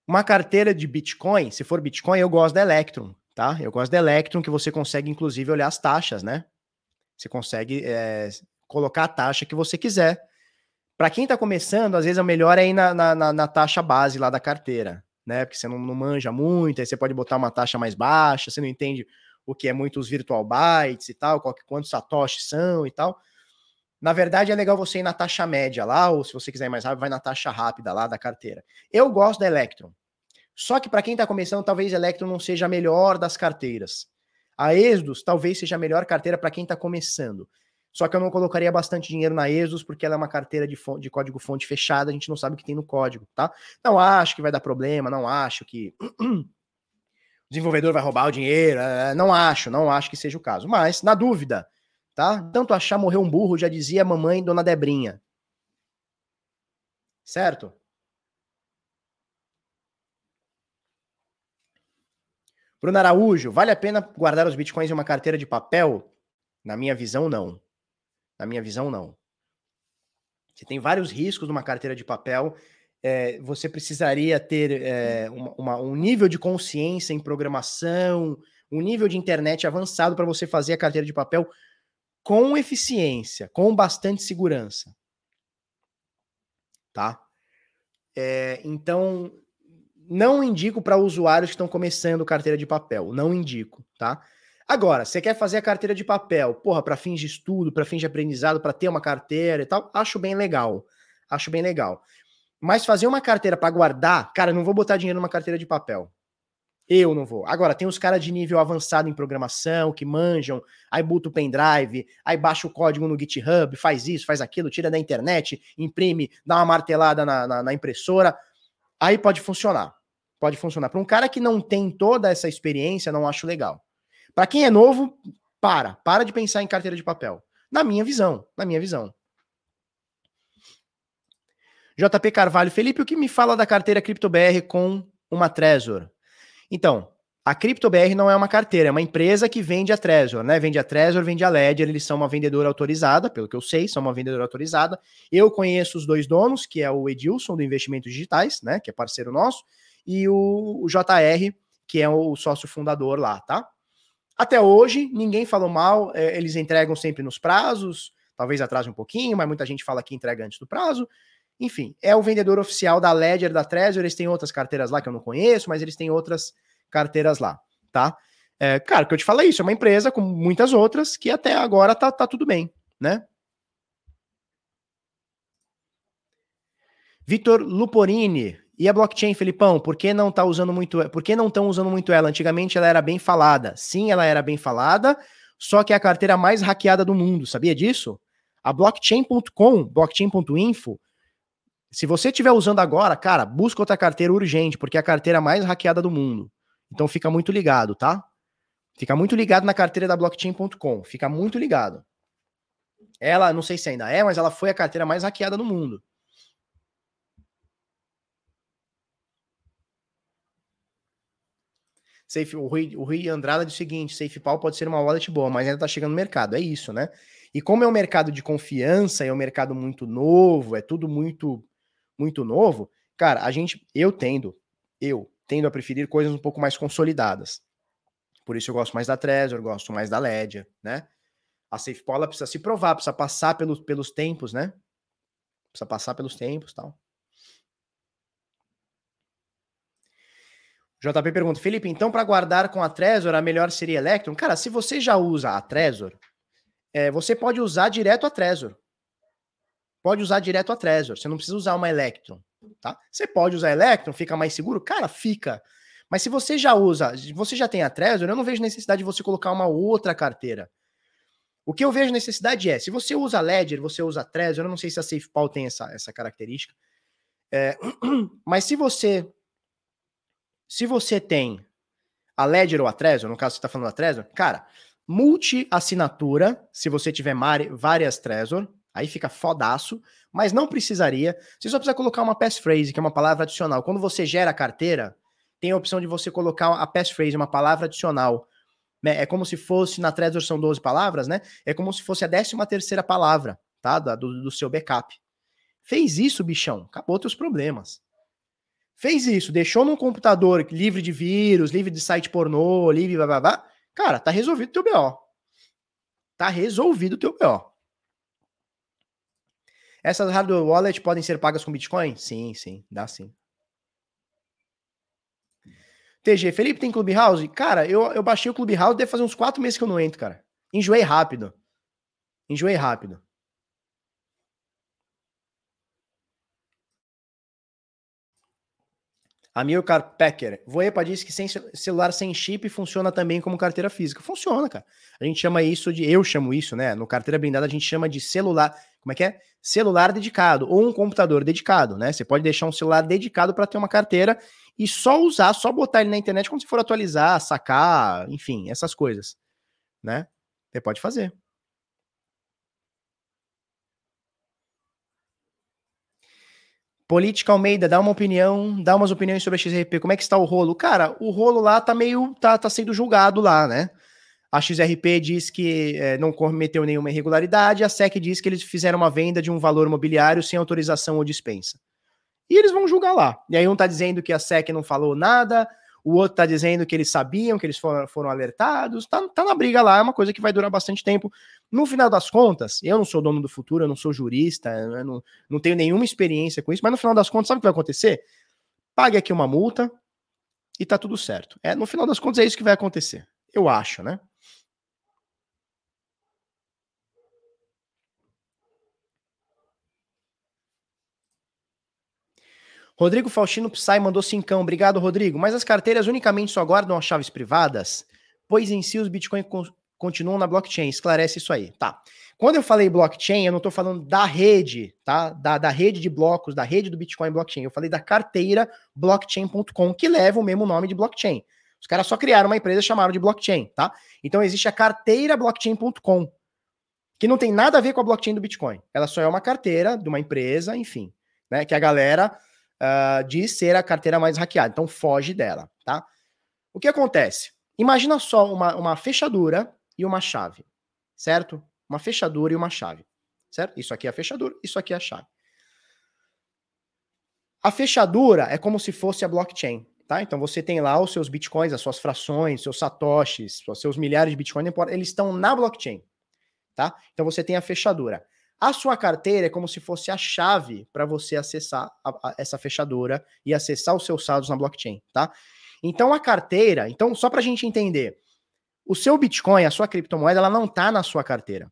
Uma carteira de Bitcoin, se for Bitcoin, eu gosto da Electrum, tá? Eu gosto da Electrum, que você consegue, inclusive, olhar as taxas, né? Você consegue é, colocar a taxa que você quiser. Para quem está começando, às vezes é melhor é ir na, na, na, taxa base lá da carteira, né? Porque você não, não manja muito, aí você pode botar uma taxa mais baixa, você não entende o que é muitos virtual bytes e tal, qual, quantos satoshis são e tal. Na verdade, é legal você ir na taxa média lá, ou se você quiser ir mais rápido, vai na taxa rápida lá da carteira. Eu gosto da Electron. Só que para quem está começando, talvez a Electron não seja a melhor das carteiras. A Exodus talvez seja a melhor carteira para quem está começando. Só que eu não colocaria bastante dinheiro na Exodus, porque ela é uma carteira de, fonte, de código fonte fechada, a gente não sabe o que tem no código, tá? Não acho que vai dar problema, não acho que o desenvolvedor vai roubar o dinheiro, é, não acho, não acho que seja o caso. Mas, na dúvida, tá? Tanto achar morrer um burro, já dizia a mamãe Dona Debrinha. Certo? Bruno Araújo, vale a pena guardar os bitcoins em uma carteira de papel? Na minha visão, não. Na minha visão, não. Você tem vários riscos numa carteira de papel. É, você precisaria ter é, uma, uma, um nível de consciência em programação, um nível de internet avançado para você fazer a carteira de papel com eficiência, com bastante segurança. Tá? É, então, não indico para usuários que estão começando carteira de papel. Não indico, tá? Agora, você quer fazer a carteira de papel, porra, para fins de estudo, para fins de aprendizado, para ter uma carteira e tal, acho bem legal. Acho bem legal. Mas fazer uma carteira para guardar, cara, não vou botar dinheiro numa carteira de papel. Eu não vou. Agora, tem os caras de nível avançado em programação, que manjam, aí bota o pendrive, aí baixa o código no GitHub, faz isso, faz aquilo, tira da internet, imprime, dá uma martelada na, na, na impressora. Aí pode funcionar. Pode funcionar. Para um cara que não tem toda essa experiência, não acho legal. Para quem é novo, para. Para de pensar em carteira de papel. Na minha visão. Na minha visão. JP Carvalho, Felipe, o que me fala da carteira CryptoBR com uma Trezor? Então, a CryptoBR não é uma carteira, é uma empresa que vende a Trezor, né? Vende a Trezor, vende a Ledger, eles são uma vendedora autorizada, pelo que eu sei, são uma vendedora autorizada. Eu conheço os dois donos, que é o Edilson do Investimentos Digitais, né? Que é parceiro nosso, e o, o JR, que é o sócio fundador lá, tá? Até hoje, ninguém falou mal, é, eles entregam sempre nos prazos, talvez atrase um pouquinho, mas muita gente fala que entrega antes do prazo. Enfim, é o vendedor oficial da Ledger, da Trezor, eles têm outras carteiras lá que eu não conheço, mas eles têm outras carteiras lá, tá? É, cara, que eu te falo é isso, é uma empresa com muitas outras que até agora tá, tá tudo bem, né? Vitor Luporini, e a blockchain, Felipão, por que não tá usando muito, por que não estão usando muito ela? Antigamente ela era bem falada. Sim, ela era bem falada, só que é a carteira mais hackeada do mundo, sabia disso? A blockchain.com, blockchain.info, se você estiver usando agora, cara, busca outra carteira urgente, porque é a carteira mais hackeada do mundo. Então fica muito ligado, tá? Fica muito ligado na carteira da blockchain.com. Fica muito ligado. Ela, não sei se ainda é, mas ela foi a carteira mais hackeada do mundo. Safe, o, Rui, o Rui Andrada diz o seguinte: SafePal pode ser uma wallet boa, mas ainda está chegando no mercado. É isso, né? E como é um mercado de confiança, é um mercado muito novo, é tudo muito, muito novo, cara, a gente, eu tendo, eu tendo a preferir coisas um pouco mais consolidadas. Por isso eu gosto mais da Trezor, gosto mais da Ledger, né? A SafePal ela precisa se provar, precisa passar pelos, pelos tempos, né? Precisa passar pelos tempos tal. JP pergunta, Felipe, então para guardar com a Trezor, a melhor seria Electron? Cara, se você já usa a Trezor, é, você pode usar direto a Trezor. Pode usar direto a Trezor. Você não precisa usar uma Electron, tá? Você pode usar Electron, fica mais seguro? Cara, fica. Mas se você já usa, você já tem a Trezor, eu não vejo necessidade de você colocar uma outra carteira. O que eu vejo necessidade é, se você usa Ledger, você usa Trezor, eu não sei se a SafePal tem essa, essa característica, é, mas se você se você tem a Ledger ou a Trezor, no caso você está falando da Trezor, cara, multi-assinatura, se você tiver várias Trezor, aí fica fodaço, mas não precisaria. Você só precisa colocar uma passphrase, que é uma palavra adicional. Quando você gera a carteira, tem a opção de você colocar a passphrase, uma palavra adicional. Né? É como se fosse, na Trezor são 12 palavras, né? É como se fosse a 13 terceira palavra, tá? Do, do seu backup. Fez isso, bichão, acabou teus problemas. Fez isso, deixou num computador livre de vírus, livre de site pornô, livre blá blá blá. Cara, tá resolvido o teu BO. Tá resolvido o teu BO. Essas hardware wallet podem ser pagas com Bitcoin? Sim, sim, dá sim. TG, Felipe tem Clubhouse? Cara, eu, eu baixei o Clubhouse, deve fazer uns quatro meses que eu não entro, cara. Enjoei rápido. Enjoei rápido. Amilcar Packer. Voepa disse que sem celular sem chip funciona também como carteira física. Funciona, cara. A gente chama isso de. Eu chamo isso, né? No carteira blindada a gente chama de celular. Como é que é? Celular dedicado ou um computador dedicado, né? Você pode deixar um celular dedicado para ter uma carteira e só usar, só botar ele na internet quando você for atualizar, sacar, enfim, essas coisas, né? Você pode fazer. Política Almeida, dá uma opinião, dá umas opiniões sobre a XRP. Como é que está o rolo? Cara, o rolo lá tá meio. tá, tá sendo julgado lá, né? A XRP diz que é, não cometeu nenhuma irregularidade, a SEC diz que eles fizeram uma venda de um valor imobiliário sem autorização ou dispensa. E eles vão julgar lá. E aí um tá dizendo que a SEC não falou nada, o outro tá dizendo que eles sabiam, que eles foram, foram alertados, tá, tá na briga lá, é uma coisa que vai durar bastante tempo. No final das contas, eu não sou dono do futuro, eu não sou jurista, eu não, não tenho nenhuma experiência com isso, mas no final das contas, sabe o que vai acontecer? Pague aqui uma multa e tá tudo certo. É, no final das contas, é isso que vai acontecer. Eu acho, né? Rodrigo Faustino Psy mandou cincão. Obrigado, Rodrigo. Mas as carteiras unicamente só guardam as chaves privadas? Pois em si os bitcoins continuam na blockchain. Esclarece isso aí. Tá. Quando eu falei blockchain, eu não estou falando da rede, tá? Da, da rede de blocos, da rede do Bitcoin blockchain. Eu falei da carteira blockchain.com, que leva o mesmo nome de blockchain. Os caras só criaram uma empresa e chamaram de blockchain, tá? Então existe a carteira blockchain.com, que não tem nada a ver com a blockchain do Bitcoin. Ela só é uma carteira de uma empresa, enfim, né? Que a galera uh, de ser a carteira mais hackeada. Então foge dela, tá? O que acontece? Imagina só uma, uma fechadura e uma chave, certo? Uma fechadura e uma chave, certo? Isso aqui é a fechadura, isso aqui é a chave. A fechadura é como se fosse a blockchain, tá? Então você tem lá os seus bitcoins, as suas frações, seus satoshis, os seus milhares de bitcoins, eles estão na blockchain, tá? Então você tem a fechadura. A sua carteira é como se fosse a chave para você acessar a, a, essa fechadura e acessar os seus saldos na blockchain, tá? Então a carteira, então só para a gente entender, o seu Bitcoin, a sua criptomoeda, ela não está na sua carteira.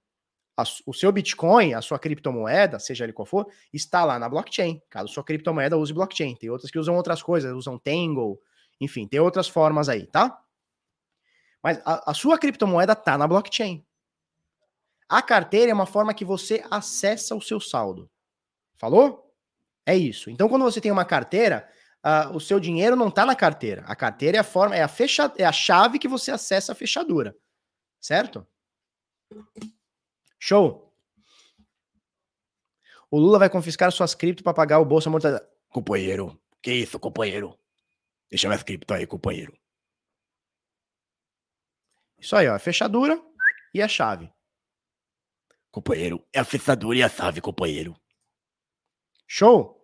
O seu Bitcoin, a sua criptomoeda, seja ele qual for, está lá na blockchain. Caso sua criptomoeda use blockchain, tem outras que usam outras coisas, usam Tangle, enfim, tem outras formas aí, tá? Mas a, a sua criptomoeda está na blockchain. A carteira é uma forma que você acessa o seu saldo. Falou? É isso. Então, quando você tem uma carteira, uh, o seu dinheiro não está na carteira. A carteira é a forma, é a fecha, é a chave que você acessa a fechadura. Certo? Show. O Lula vai confiscar suas cripto para pagar o bolso amortizado. Companheiro, que isso, companheiro? Deixa minhas cripto aí, companheiro. Isso aí, ó. A fechadura e a chave. Companheiro, é a fechadura e a chave, companheiro. Show?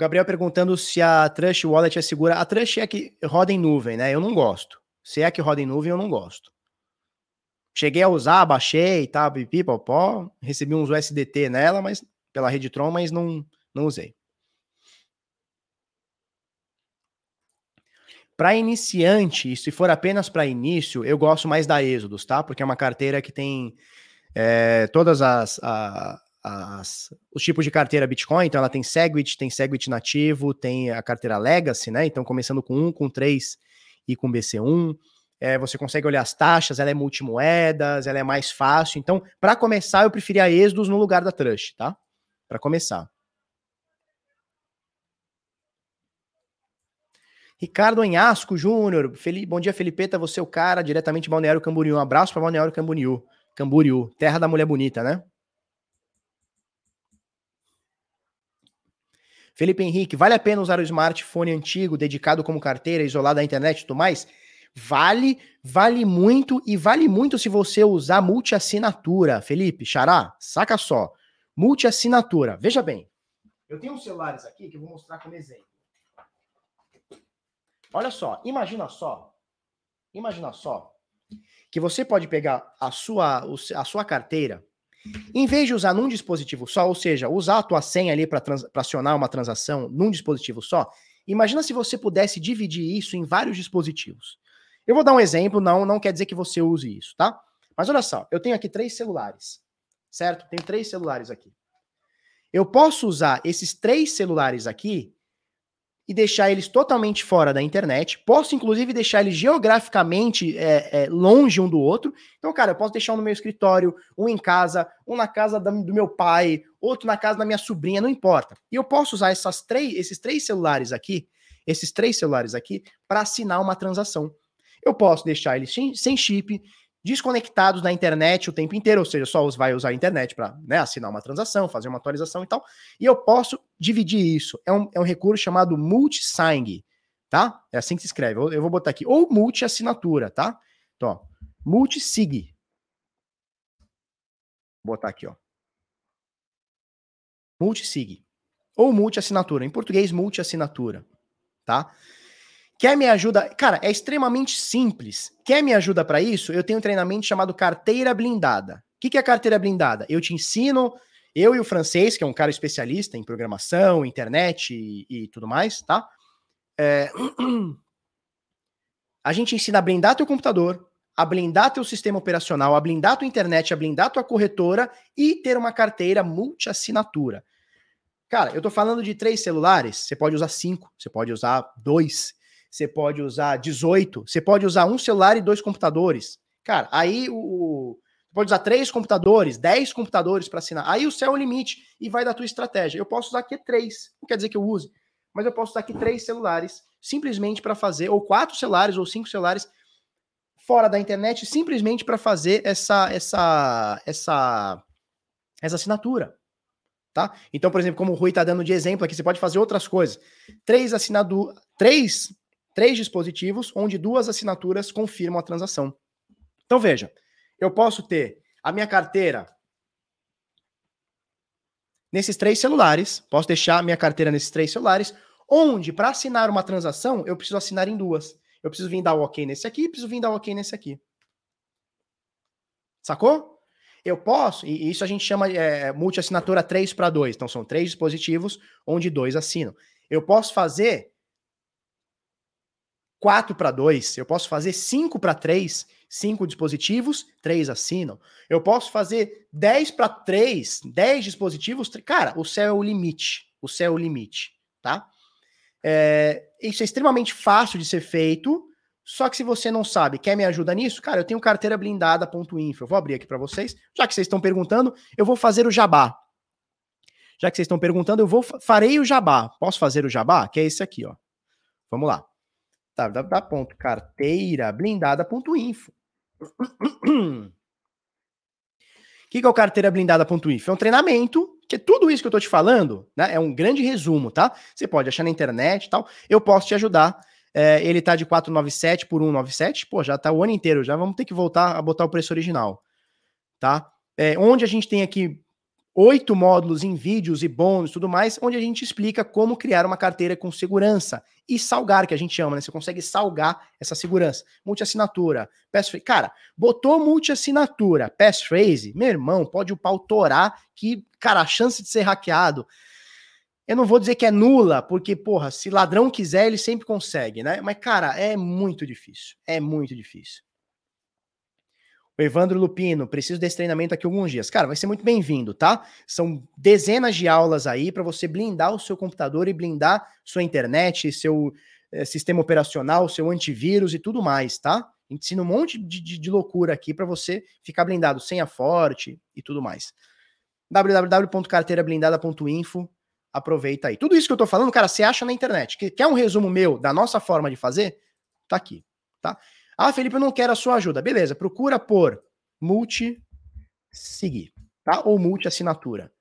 Gabriel perguntando se a Trust Wallet é segura. A Trust é que roda em nuvem, né? Eu não gosto. Se é que roda em nuvem, eu não gosto. Cheguei a usar, baixei, tá, pipi, popó, recebi uns USDT nela, mas pela rede Tron, mas não, não usei. Para iniciante, se for apenas para início, eu gosto mais da Exodus, tá? Porque é uma carteira que tem é, todas as, as, os tipos de carteira Bitcoin. Então, ela tem Segwit, tem Segwit nativo, tem a carteira Legacy, né? Então, começando com 1, com 3 e com BC1. É, você consegue olhar as taxas, ela é multimoedas, ela é mais fácil. Então, para começar, eu preferia a Exodus no lugar da Trust, tá? Para começar. Ricardo Anhasco Júnior, bom dia, Felipeta, você é o cara, diretamente de Balneário Camboriú. Um abraço para Balneário Camboriú. Camboriú, terra da mulher bonita, né? Felipe Henrique, vale a pena usar o smartphone antigo, dedicado como carteira, isolado da internet e tudo mais? Vale, vale muito e vale muito se você usar multi-assinatura. Felipe, Xará, saca só. Multi-assinatura. Veja bem, eu tenho uns celulares aqui que eu vou mostrar como exemplo. Olha só, imagina só, imagina só, que você pode pegar a sua, a sua carteira, em vez de usar num dispositivo só, ou seja, usar a tua senha ali para acionar uma transação num dispositivo só, imagina se você pudesse dividir isso em vários dispositivos. Eu vou dar um exemplo, não, não quer dizer que você use isso, tá? Mas olha só, eu tenho aqui três celulares, certo? Tem três celulares aqui. Eu posso usar esses três celulares aqui e deixar eles totalmente fora da internet. Posso, inclusive, deixar eles geograficamente é, é, longe um do outro. Então, cara, eu posso deixar um no meu escritório, um em casa, um na casa do meu pai, outro na casa da minha sobrinha, não importa. E eu posso usar essas três, esses três celulares aqui, esses três celulares aqui, para assinar uma transação. Eu posso deixar eles sem chip, desconectados da internet o tempo inteiro, ou seja, só vai usar a internet para né, assinar uma transação, fazer uma atualização e tal. E eu posso dividir isso. É um, é um recurso chamado multi-sign, tá? É assim que se escreve. Eu, eu vou botar aqui. Ou multi-assinatura, tá? Então, ó, multi-sig. Vou botar aqui, ó. Multi-sig. Ou multi-assinatura. Em português, multi-assinatura, tá? Quer me ajuda? Cara, é extremamente simples. Quer me ajuda para isso? Eu tenho um treinamento chamado carteira blindada. O que, que é carteira blindada? Eu te ensino, eu e o francês, que é um cara especialista em programação, internet e, e tudo mais, tá? É... A gente ensina a blindar teu computador, a blindar teu sistema operacional, a blindar tua internet, a blindar tua corretora e ter uma carteira multi-assinatura. Cara, eu tô falando de três celulares, você pode usar cinco, você pode usar dois, você pode usar 18, você pode usar um celular e dois computadores. Cara, aí o. Pode usar três computadores, dez computadores para assinar. Aí o céu é o limite e vai da tua estratégia. Eu posso usar aqui três, não quer dizer que eu use, mas eu posso usar aqui três celulares simplesmente para fazer, ou quatro celulares, ou cinco celulares fora da internet, simplesmente para fazer essa, essa, essa, essa assinatura. Tá? Então, por exemplo, como o Rui está dando de exemplo aqui, você pode fazer outras coisas. Três assinadu três três dispositivos onde duas assinaturas confirmam a transação. Então veja, eu posso ter a minha carteira nesses três celulares, posso deixar a minha carteira nesses três celulares, onde para assinar uma transação eu preciso assinar em duas. Eu preciso vir dar o OK nesse aqui, preciso vir dar o OK nesse aqui. Sacou? Eu posso, e isso a gente chama é, multi-assinatura 3 para 2. Então são três dispositivos onde dois assinam. Eu posso fazer 4 para 2, eu posso fazer 5 para 3, 5 dispositivos, 3 assinam. Eu posso fazer 10 para 3, 10 dispositivos. Cara, o céu é o limite. O céu é o limite, tá? É, isso é extremamente fácil de ser feito. Só que se você não sabe, quer me ajuda nisso? Cara, eu tenho carteira blindada.info. Eu vou abrir aqui para vocês. Já que vocês estão perguntando, eu vou fazer o jabá. Já que vocês estão perguntando, eu vou farei o jabá. Posso fazer o jabá? Que é esse aqui, ó. Vamos lá www.carteirablindada.info. que, que é o carteirablindada.info? É um treinamento, que é tudo isso que eu tô te falando, né? É um grande resumo, tá? Você pode achar na internet e tal. Eu posso te ajudar. É, ele tá de 497 por 197. Pô, já tá o ano inteiro. Já vamos ter que voltar a botar o preço original, tá? É, onde a gente tem aqui oito módulos em vídeos e bônus tudo mais, onde a gente explica como criar uma carteira com segurança e salgar, que a gente chama, né? Você consegue salgar essa segurança. Multi-assinatura, passphrase. Cara, botou multi-assinatura, passphrase, meu irmão, pode o pau torar que, cara, a chance de ser hackeado, eu não vou dizer que é nula, porque, porra, se ladrão quiser, ele sempre consegue, né? Mas, cara, é muito difícil. É muito difícil. O Evandro Lupino, preciso desse treinamento aqui alguns dias. Cara, vai ser muito bem-vindo, tá? São dezenas de aulas aí para você blindar o seu computador e blindar sua internet, seu é, sistema operacional, seu antivírus e tudo mais, tá? Ensina um monte de, de, de loucura aqui para você ficar blindado, senha forte e tudo mais. www.carteirablindada.info Aproveita aí. Tudo isso que eu tô falando, cara, você acha na internet. Quer um resumo meu da nossa forma de fazer? Tá aqui, tá? Ah, Felipe, eu não quero a sua ajuda. Beleza, procura por multi seguir, tá? Ou multi assinatura.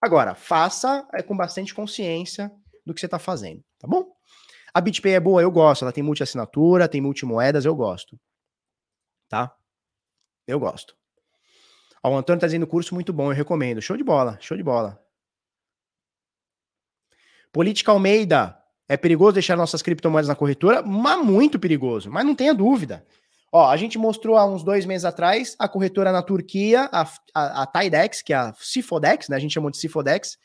Agora, faça é, com bastante consciência do que você está fazendo, tá bom? A BitPay é boa, eu gosto. Ela tem multi assinatura, tem multimoedas, eu gosto. Tá? Eu gosto. Ó, o Antônio tá dizendo curso muito bom, eu recomendo. Show de bola, show de bola. Política Almeida, é perigoso deixar nossas criptomoedas na corretora? Mas muito perigoso, mas não tenha dúvida. Ó, a gente mostrou há uns dois meses atrás a corretora na Turquia, a, a, a Tidex, que é a Cifodex, né? A gente chamou de Cifodex.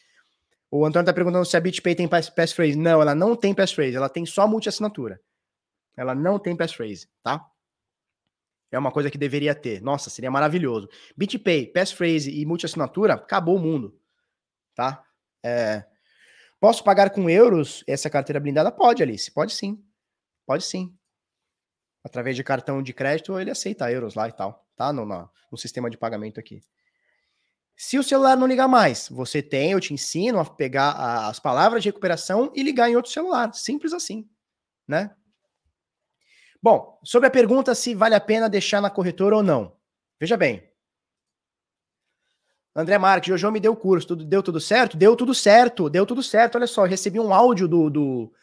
O Antônio tá perguntando se a BitPay tem passphrase. Não, ela não tem passphrase, ela tem só multi-assinatura. Ela não tem passphrase, tá? É uma coisa que deveria ter. Nossa, seria maravilhoso. BitPay, passphrase e multi-assinatura, acabou o mundo, tá? É, Posso pagar com euros essa carteira blindada? Pode, Alice. Pode sim. Pode sim. Através de cartão de crédito, ele aceita euros lá e tal, tá? No, no, no sistema de pagamento aqui. Se o celular não ligar mais, você tem, eu te ensino a pegar a, as palavras de recuperação e ligar em outro celular. Simples assim, né? Bom, sobre a pergunta se vale a pena deixar na corretora ou não. Veja bem, André Marques, Jojo me deu o curso, tudo, deu tudo certo? Deu tudo certo, deu tudo certo. Olha só, recebi um áudio do, do,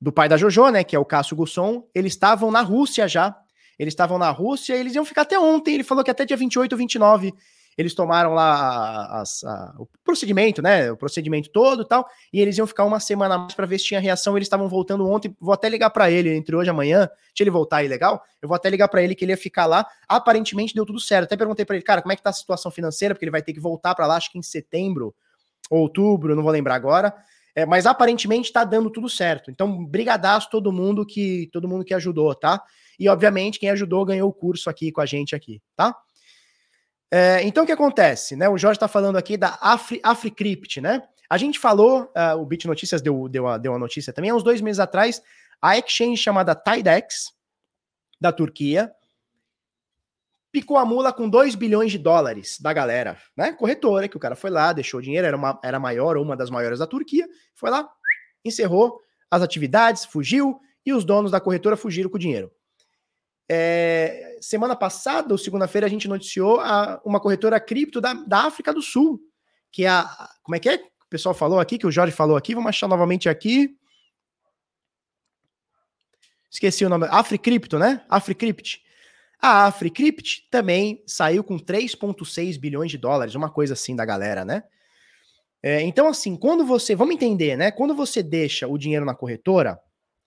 do pai da Jojo, né, que é o Cássio Gusson. Eles estavam na Rússia já. Eles estavam na Rússia e eles iam ficar até ontem. Ele falou que até dia 28, 29 eles tomaram lá as, a, o procedimento, né? O procedimento todo e tal, e eles iam ficar uma semana mais para ver se tinha reação. Eles estavam voltando ontem. Vou até ligar para ele entre hoje e amanhã. Se ele voltar aí legal, eu vou até ligar para ele que ele ia ficar lá. Aparentemente deu tudo certo. Até perguntei para ele, cara, como é que tá a situação financeira? Porque ele vai ter que voltar para lá, acho que em setembro, outubro, não vou lembrar agora. É, mas aparentemente tá dando tudo certo. Então, brigadaço todo mundo que todo mundo que ajudou, tá? E obviamente quem ajudou ganhou o curso aqui com a gente aqui, tá? É, então, o que acontece? Né? O Jorge está falando aqui da Afri, AfriCrypt, né? A gente falou, uh, o Bit Notícias deu, deu, a, deu uma notícia também, há uns dois meses atrás, a exchange chamada Tidex, da Turquia, picou a mula com 2 bilhões de dólares da galera, né? Corretora, que o cara foi lá, deixou dinheiro, era, uma, era maior uma das maiores da Turquia, foi lá, encerrou as atividades, fugiu, e os donos da corretora fugiram com o dinheiro. É, semana passada, ou segunda-feira, a gente noticiou a, uma corretora cripto da, da África do Sul, que é a. Como é que é? O pessoal falou aqui, que o Jorge falou aqui, vamos achar novamente aqui. Esqueci o nome. AfriCrypto, né? AfriCrypt. A AfriCrypt também saiu com 3,6 bilhões de dólares, uma coisa assim da galera, né? É, então, assim, quando você. Vamos entender, né? Quando você deixa o dinheiro na corretora,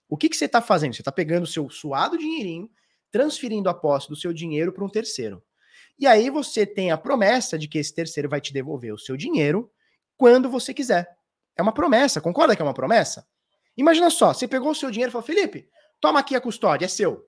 o que, que você está fazendo? Você está pegando o seu suado dinheirinho transferindo a posse do seu dinheiro para um terceiro. E aí você tem a promessa de que esse terceiro vai te devolver o seu dinheiro quando você quiser. É uma promessa, concorda que é uma promessa? Imagina só, você pegou o seu dinheiro e falou, Felipe, toma aqui a custódia, é seu.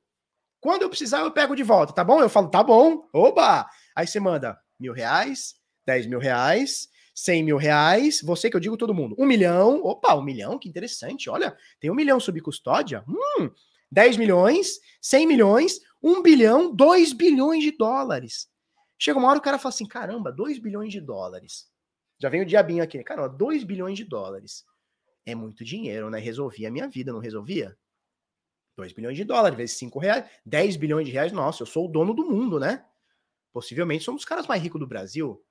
Quando eu precisar, eu pego de volta, tá bom? Eu falo, tá bom, oba! Aí você manda mil reais, dez mil reais, cem mil reais, você que eu digo todo mundo, um milhão, opa, um milhão, que interessante, olha, tem um milhão sob custódia, hum, 10 milhões, 100 milhões, 1 bilhão, 2 bilhões de dólares. Chega uma hora o cara fala assim: caramba, 2 bilhões de dólares. Já vem o diabinho aqui, cara, 2 bilhões de dólares. É muito dinheiro, né? Resolvia a minha vida, não resolvia? 2 bilhões de dólares, vezes 5 reais, 10 bilhões de reais, nossa, eu sou o dono do mundo, né? possivelmente somos os caras mais ricos do Brasil.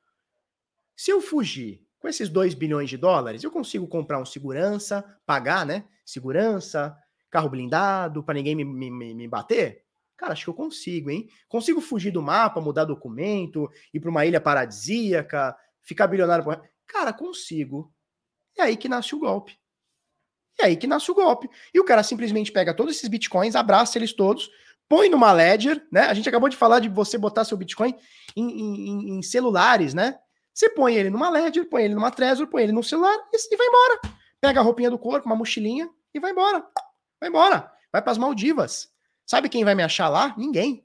Se eu fugir com esses 2 bilhões de dólares, eu consigo comprar um segurança, pagar, né? Segurança, carro blindado, para ninguém me, me, me bater? Cara, acho que eu consigo, hein? Consigo fugir do mapa, mudar documento, ir para uma ilha paradisíaca, ficar bilionário. Por... Cara, consigo. É aí que nasce o golpe. É aí que nasce o golpe. E o cara simplesmente pega todos esses bitcoins, abraça eles todos, põe numa ledger, né? A gente acabou de falar de você botar seu bitcoin em, em, em celulares, né? Você põe ele numa ledger, põe ele numa Trezor, põe ele no celular e, e vai embora. Pega a roupinha do corpo, uma mochilinha e vai embora. Vai embora. Vai para as Maldivas. Sabe quem vai me achar lá? Ninguém.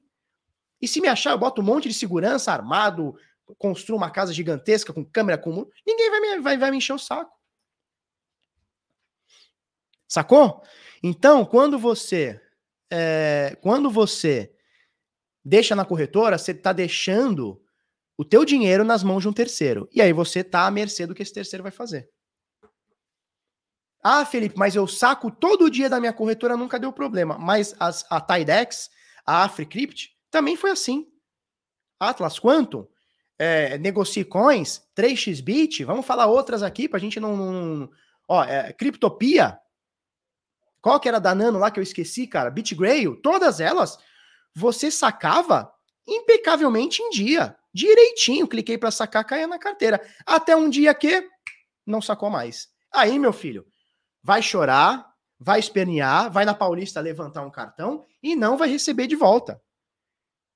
E se me achar, eu boto um monte de segurança armado, construo uma casa gigantesca com câmera comum. Ninguém vai me, vai, vai me encher o saco. Sacou? Então, quando você é, quando você deixa na corretora, você está deixando o teu dinheiro nas mãos de um terceiro. E aí você está à mercê do que esse terceiro vai fazer. Ah, Felipe, mas eu saco todo dia da minha corretora, nunca deu problema. Mas as, a Tidex, a AfriCrypt, também foi assim. Atlas Quantum, é, Negocie Coins, 3xBit, vamos falar outras aqui pra gente não... não ó, é, Criptopia, qual que era da Nano lá que eu esqueci, cara? BitGrail, todas elas, você sacava impecavelmente em dia. Direitinho, cliquei para sacar, caia na carteira. Até um dia que não sacou mais. Aí, meu filho, vai chorar, vai espernear, vai na Paulista levantar um cartão e não vai receber de volta.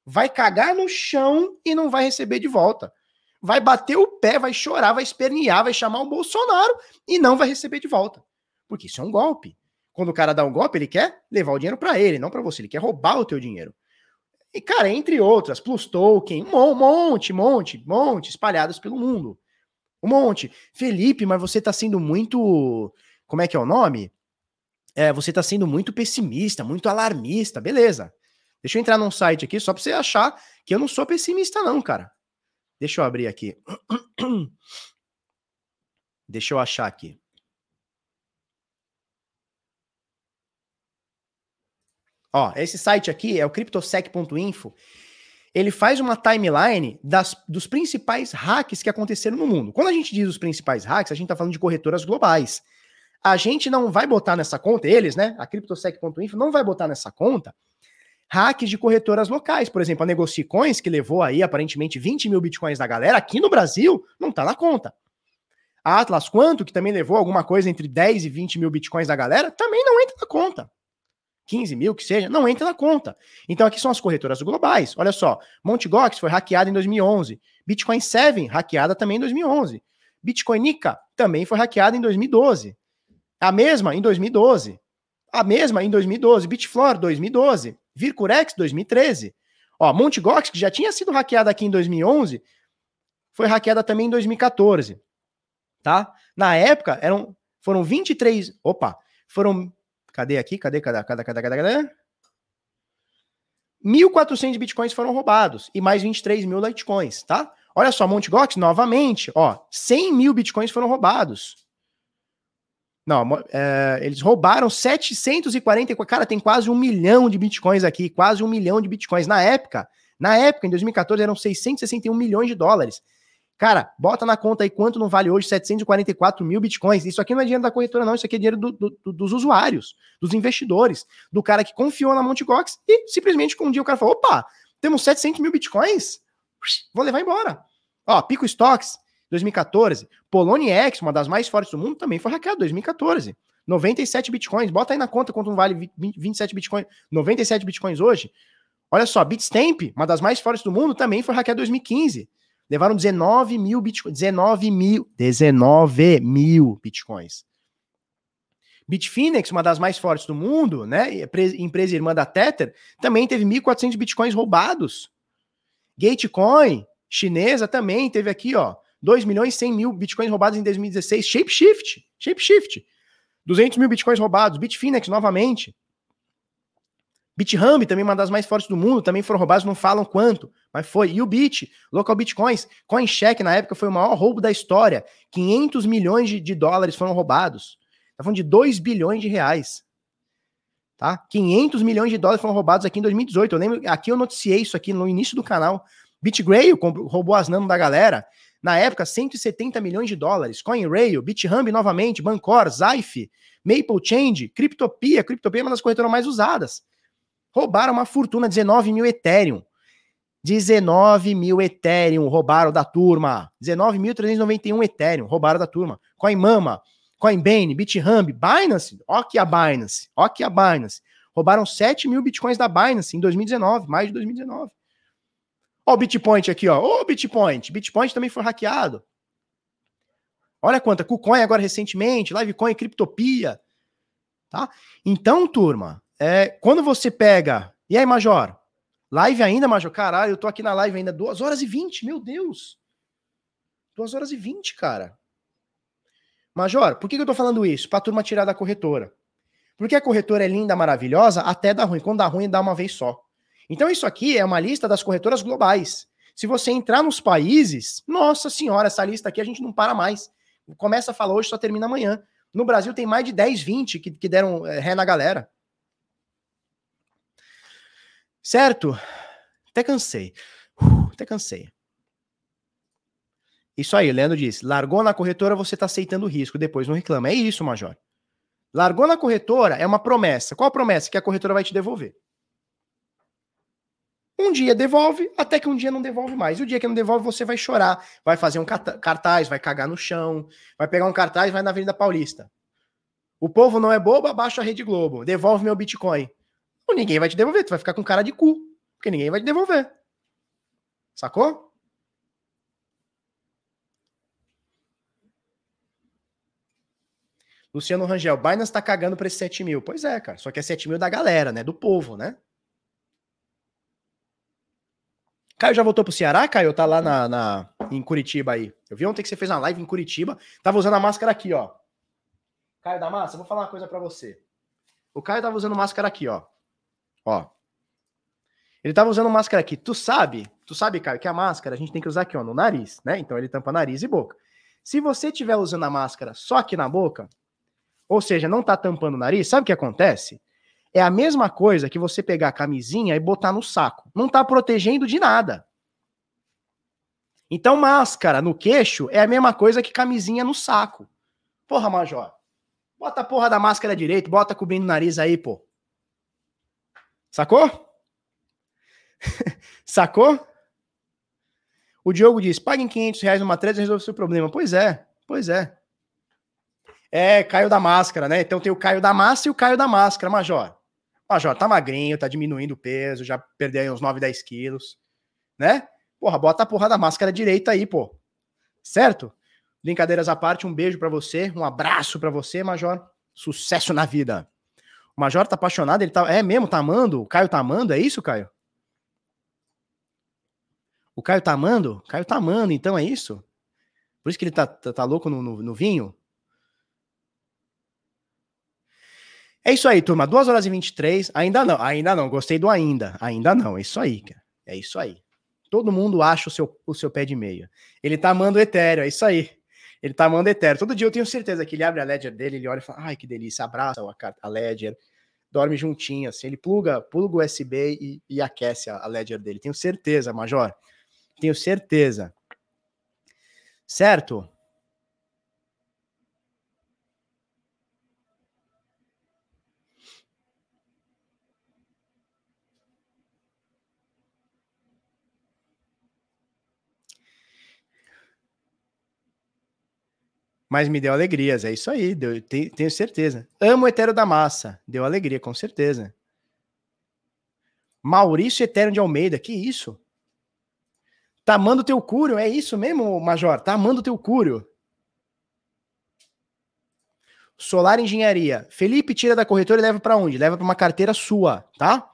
Vai cagar no chão e não vai receber de volta. Vai bater o pé, vai chorar, vai espernear, vai chamar o Bolsonaro e não vai receber de volta. Porque isso é um golpe. Quando o cara dá um golpe, ele quer levar o dinheiro para ele, não para você. Ele quer roubar o teu dinheiro. E, cara, entre outras, Plus Token, um monte, monte, monte, espalhados pelo mundo. Um monte. Felipe, mas você tá sendo muito. Como é que é o nome? É, você tá sendo muito pessimista, muito alarmista. Beleza. Deixa eu entrar num site aqui só pra você achar que eu não sou pessimista, não, cara. Deixa eu abrir aqui. Deixa eu achar aqui. Ó, esse site aqui é o cryptosec.info. Ele faz uma timeline das, dos principais hacks que aconteceram no mundo. Quando a gente diz os principais hacks, a gente está falando de corretoras globais. A gente não vai botar nessa conta, eles, né? A cryptosec.info não vai botar nessa conta hacks de corretoras locais. Por exemplo, a Negocicoins, que levou aí aparentemente 20 mil bitcoins da galera, aqui no Brasil, não está na conta. A Atlas Quanto, que também levou alguma coisa entre 10 e 20 mil bitcoins da galera, também não entra na conta. 15 mil, que seja, não entra na conta. Então aqui são as corretoras globais. Olha só, Mt. Gox foi hackeada em 2011. Bitcoin 7, hackeada também em 2011. Bitcoin Nika também foi hackeada em 2012. A mesma em 2012. A mesma em 2012. Bitflor, 2012. Vircurex, 2013. Ó, Mt. Gox, que já tinha sido hackeada aqui em 2011, foi hackeada também em 2014. Tá? Na época, eram, foram 23... Opa! Foram Cadê aqui? Cadê? Cadê? Cadê? Cadê? Cadê? cadê? 1.400 bitcoins foram roubados e mais 23 mil litecoins, tá? Olha só, Mt. Gox, novamente, ó, 100 mil bitcoins foram roubados. Não, é, eles roubaram 744. Cara, tem quase um milhão de bitcoins aqui, quase um milhão de bitcoins. Na época, na época, em 2014, eram 661 milhões de dólares. Cara, bota na conta aí quanto não vale hoje 744 mil bitcoins. Isso aqui não é dinheiro da corretora, não. Isso aqui é dinheiro do, do, dos usuários, dos investidores, do cara que confiou na Mt. Gox e simplesmente um dia o cara falou: opa, temos 700 mil bitcoins? Vou levar embora. Ó, Pico Stocks, 2014. Poloniex, uma das mais fortes do mundo, também foi hackeado 2014. 97 bitcoins. Bota aí na conta quanto vale 27 bitcoins. 97 bitcoins hoje. Olha só, Bitstamp, uma das mais fortes do mundo, também foi hackeado 2015. Levaram 19 mil bitcoins. 19 mil. 19 mil bitcoins. Bitfinex, uma das mais fortes do mundo, né? Empresa irmã da Tether, também teve 1.400 bitcoins roubados. Gatecoin, chinesa, também teve aqui, ó, 2 milhões e 100 mil bitcoins roubados em 2016. Shapeshift, Shapeshift, 200 mil bitcoins roubados. Bitfinex, novamente. BitHub, também uma das mais fortes do mundo, também foram roubados, não falam quanto, mas foi. E o Bit, Local Bitcoins, CoinCheck na época foi o maior roubo da história. 500 milhões de, de dólares foram roubados. Tá falando de 2 bilhões de reais. Tá? 500 milhões de dólares foram roubados aqui em 2018. Eu lembro, aqui eu noticiei isso aqui no início do canal. BitGrail roubou as nano da galera. Na época, 170 milhões de dólares. CoinRail, BitHumb novamente, Bancor, Zaif, Maple Change, Cryptopia. Cryptopia é uma das corretoras mais usadas. Roubaram uma fortuna, 19 mil Ethereum. 19 mil Ethereum roubaram da turma. 19.391 Ethereum roubaram da turma. CoinMama, Coinbase, BitHumb, Binance. Ó que a Binance. Ó que a Binance. Roubaram 7 mil bitcoins da Binance em 2019, mais de 2019. Ó o Bitpoint aqui, ó. Ô, Bitpoint. Bitpoint também foi hackeado. Olha quanta. KuCoin agora recentemente, Livecoin, Cryptopia. Tá? Então, turma, é, quando você pega... E aí, Major? Live ainda, Major? Caralho, eu tô aqui na live ainda 2 horas e 20, meu Deus. 2 horas e 20, cara. Major, por que, que eu tô falando isso? Pra turma tirar da corretora. Porque a corretora é linda, maravilhosa, até dá ruim. Quando dá ruim, dá uma vez só. Então, isso aqui é uma lista das corretoras globais. Se você entrar nos países, nossa senhora, essa lista aqui a gente não para mais. Começa a falar hoje, só termina amanhã. No Brasil tem mais de 10, 20 que, que deram é, ré na galera. Certo? Até cansei. Uh, até cansei. Isso aí, Leandro disse. Largou na corretora, você está aceitando o risco, depois não reclama. É isso, Major. Largou na corretora é uma promessa. Qual a promessa? Que a corretora vai te devolver. Um dia devolve, até que um dia não devolve mais. E o dia que não devolve, você vai chorar, vai fazer um cartaz, vai cagar no chão, vai pegar um cartaz vai na Avenida Paulista. O povo não é bobo, abaixa a Rede Globo. Devolve meu Bitcoin. Ou ninguém vai te devolver, tu vai ficar com cara de cu, porque ninguém vai te devolver. Sacou? Luciano Rangel, Binance tá cagando pra esse 7 mil. Pois é, cara. Só que é 7 mil da galera, né? Do povo, né? Caio já voltou pro Ceará, Caio? Tá lá na, na- em Curitiba aí. Eu vi ontem que você fez uma live em Curitiba. Tava usando a máscara aqui, ó. Caio da Massa, vou falar uma coisa pra você. O Caio tava usando máscara aqui, ó. Ó. Ele tava usando máscara aqui. Tu sabe, tu sabe, Caio, que a máscara a gente tem que usar aqui, ó, no nariz, né? Então ele tampa nariz e boca. Se você tiver usando a máscara só aqui na boca, ou seja, não tá tampando o nariz, sabe o que acontece? É a mesma coisa que você pegar a camisinha e botar no saco. Não tá protegendo de nada. Então, máscara no queixo é a mesma coisa que camisinha no saco. Porra, Major. Bota a porra da máscara direito, bota cobrindo o nariz aí, pô. Sacou? Sacou? O Diogo diz: paguem 500 reais numa trade e resolve o seu problema. Pois é, pois é. É, Caio da Máscara, né? Então tem o Caio da Massa e o Caio da Máscara, Major. Major, tá magrinho, tá diminuindo o peso, já perdeu uns 9, 10 quilos, né? Porra, bota a porra da máscara direita aí, pô. Certo? Brincadeiras à parte, um beijo pra você, um abraço pra você, Major. Sucesso na vida. O Major tá apaixonado, ele tá. É mesmo, tá amando? O Caio tá amando, é isso, Caio? O Caio tá amando? Caio tá amando, então é isso? Por isso que ele tá, tá, tá louco no, no, no vinho? É isso aí, turma. 2 horas e 23. Ainda não, ainda não. Gostei do ainda. Ainda não. É isso aí, cara. É isso aí. Todo mundo acha o seu, o seu pé de meia. Ele tá amando o Ethereum, é isso aí. Ele tá amando Ethereum. Todo dia eu tenho certeza que ele abre a Ledger dele, ele olha e fala: ai, que delícia, abraça a, Ledger, dorme juntinho, assim. Ele pluga, pluga o USB e, e aquece a Ledger dele. Tenho certeza, Major. Tenho certeza. Certo? Mas me deu alegrias, é isso aí, deu, te- tenho certeza. Amo o Eterno da Massa, deu alegria, com certeza. Maurício Eterno de Almeida, que isso? Tá amando teu cúrio, é isso mesmo, Major? Tá amando teu cúrio. Solar Engenharia. Felipe tira da corretora e leva para onde? Leva para uma carteira sua, tá?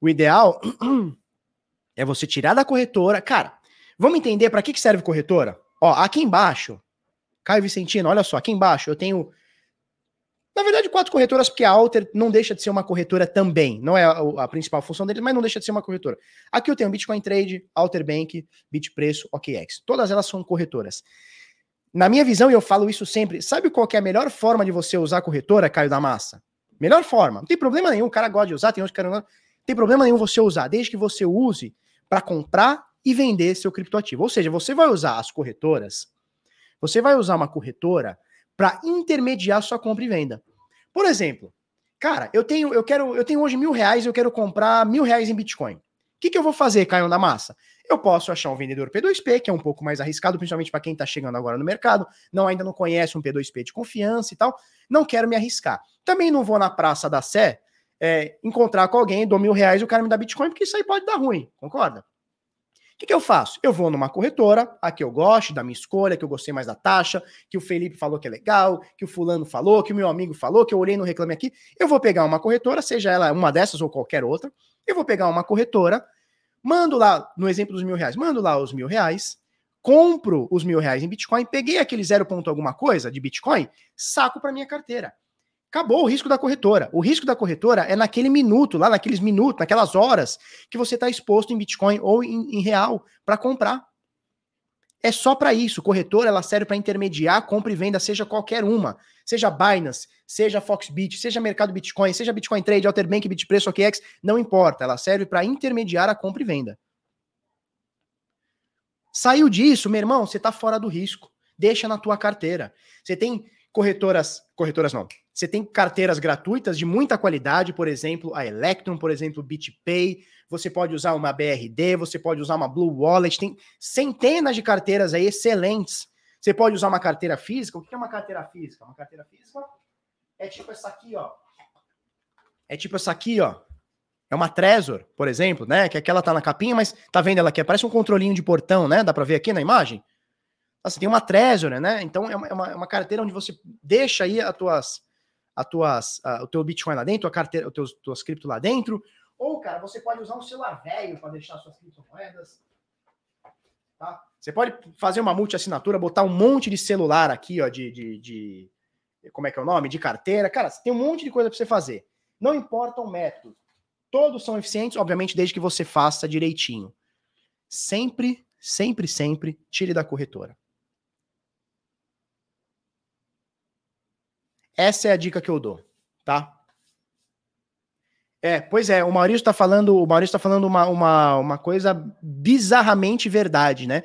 O ideal é você tirar da corretora. Cara, vamos entender para que, que serve corretora? Ó, aqui embaixo, Caio Vicentino, olha só, aqui embaixo eu tenho, na verdade, quatro corretoras, porque a Alter não deixa de ser uma corretora também. Não é a, a principal função deles, mas não deixa de ser uma corretora. Aqui eu tenho Bitcoin Trade, Alter Bank, Bitpreço, OKX. Todas elas são corretoras. Na minha visão, e eu falo isso sempre, sabe qual é a melhor forma de você usar a corretora, Caio da Massa? Melhor forma. Não tem problema nenhum, o cara gosta de usar, tem outros que. Não tem problema nenhum você usar, desde que você use para comprar e vender seu criptoativo. Ou seja, você vai usar as corretoras, você vai usar uma corretora para intermediar sua compra e venda. Por exemplo, cara, eu tenho, eu quero, eu tenho hoje mil reais, eu quero comprar mil reais em Bitcoin. O que, que eu vou fazer, Caio da Massa? Eu posso achar um vendedor P2P, que é um pouco mais arriscado, principalmente para quem está chegando agora no mercado, não ainda não conhece um P2P de confiança e tal. Não quero me arriscar. Também não vou na Praça da Sé é, encontrar com alguém, dou mil reais e o cara me dá Bitcoin, porque isso aí pode dar ruim, concorda? Que, que eu faço? Eu vou numa corretora, a que eu gosto, da minha escolha, que eu gostei mais da taxa, que o Felipe falou que é legal, que o fulano falou, que o meu amigo falou, que eu olhei no Reclame Aqui. Eu vou pegar uma corretora, seja ela uma dessas ou qualquer outra, eu vou pegar uma corretora, mando lá, no exemplo dos mil reais, mando lá os mil reais, compro os mil reais em Bitcoin, peguei aquele zero ponto alguma coisa de Bitcoin, saco para minha carteira. Acabou o risco da corretora. O risco da corretora é naquele minuto, lá naqueles minutos, naquelas horas que você está exposto em Bitcoin ou em, em real para comprar. É só para isso. Corretora ela serve para intermediar compra e venda, seja qualquer uma, seja Binance, seja Foxbit, seja Mercado Bitcoin, seja Bitcoin Trade, Alterbank, Bitpreço, OKEx, não importa. Ela serve para intermediar a compra e venda. Saiu disso, meu irmão, você está fora do risco. Deixa na tua carteira. Você tem corretoras, corretoras não, você tem carteiras gratuitas de muita qualidade, por exemplo, a Electron, por exemplo, BitPay. Você pode usar uma BRD, você pode usar uma Blue Wallet. Tem centenas de carteiras aí excelentes. Você pode usar uma carteira física. O que é uma carteira física? Uma carteira física é tipo essa aqui, ó. É tipo essa aqui, ó. É uma Trezor, por exemplo, né? Que aquela tá na capinha, mas tá vendo ela aqui? Parece um controlinho de portão, né? Dá para ver aqui na imagem? Você tem uma Trezor, né? Então é uma, é uma, é uma carteira onde você deixa aí as tuas a tuas, o teu Bitcoin lá dentro, a carteira, os teus, tuas cripto lá dentro. Ou, cara, você pode usar um celular velho para deixar suas criptomoedas. Tá? Você pode fazer uma multi-assinatura, botar um monte de celular aqui, ó, de, de, de, Como é que é o nome? De carteira. Cara, tem um monte de coisa para você fazer. Não importa o método. Todos são eficientes, obviamente, desde que você faça direitinho. Sempre, sempre, sempre tire da corretora. Essa é a dica que eu dou, tá? É, pois é, o Maurício está falando, o Maurício tá falando uma, uma, uma coisa bizarramente verdade, né?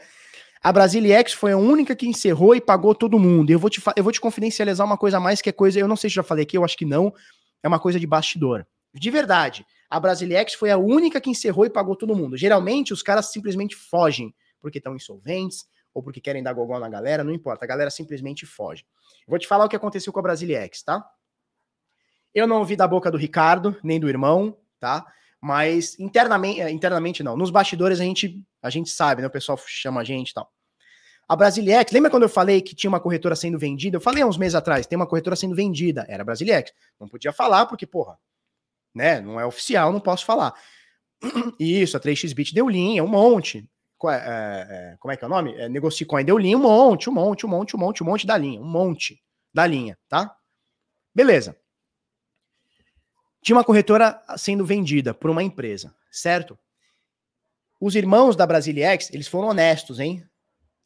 A Brasiliex foi a única que encerrou e pagou todo mundo. Eu vou te, eu vou te confidencializar uma coisa a mais que é coisa, eu não sei se já falei aqui, eu acho que não, é uma coisa de bastidor. De verdade, a Brasiliex foi a única que encerrou e pagou todo mundo. Geralmente os caras simplesmente fogem, porque estão insolventes, ou porque querem dar gogol na galera, não importa, a galera simplesmente foge. Vou te falar o que aconteceu com a Brasiliex, tá? Eu não ouvi da boca do Ricardo, nem do irmão, tá? Mas internamente, eh, internamente não. Nos bastidores a gente, a gente sabe, né? O pessoal chama a gente e tal. A Brasiliex, lembra quando eu falei que tinha uma corretora sendo vendida? Eu falei há uns meses atrás, tem uma corretora sendo vendida. Era a Brasiliex. Não podia falar porque, porra, né? Não é oficial, não posso falar. Isso, a 3xBit deu linha, um monte. É, é, é, como é que é o nome? É, Negocicoin deu linha, um monte, um monte, um monte, um monte, um monte da linha, um monte da linha, tá? Beleza. Tinha uma corretora sendo vendida por uma empresa, certo? Os irmãos da Brasiliex, eles foram honestos, hein?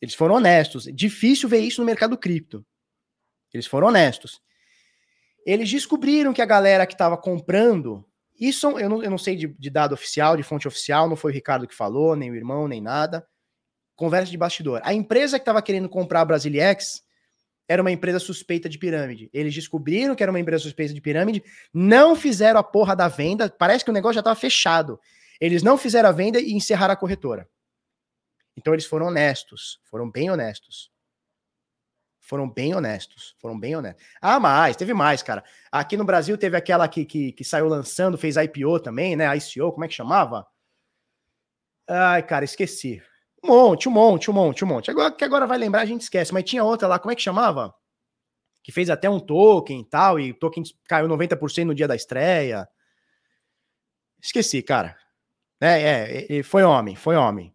Eles foram honestos. Difícil ver isso no mercado cripto. Eles foram honestos. Eles descobriram que a galera que estava comprando isso eu não, eu não sei de, de, dado oficial, de fonte oficial, não foi o Ricardo que falou, nem o irmão, nem nada. Conversa de bastidor. A empresa que estava querendo comprar a Brasiliex era uma empresa suspeita de pirâmide. Eles descobriram que era uma empresa suspeita de pirâmide, não fizeram a porra da venda, parece que o negócio já estava fechado. Eles não fizeram a venda e encerraram a corretora. Então eles foram honestos, foram bem honestos. Foram bem honestos. Foram bem honestos. Ah, mais, teve mais, cara. Aqui no Brasil teve aquela que, que, que saiu lançando, fez IPO também, né? ICO, como é que chamava? Ai, cara, esqueci. Um monte, um monte, um monte, um monte. Agora que agora vai lembrar, a gente esquece. Mas tinha outra lá, como é que chamava? Que fez até um token e tal, e o token caiu 90% no dia da estreia. Esqueci, cara. É, é, foi homem, foi homem.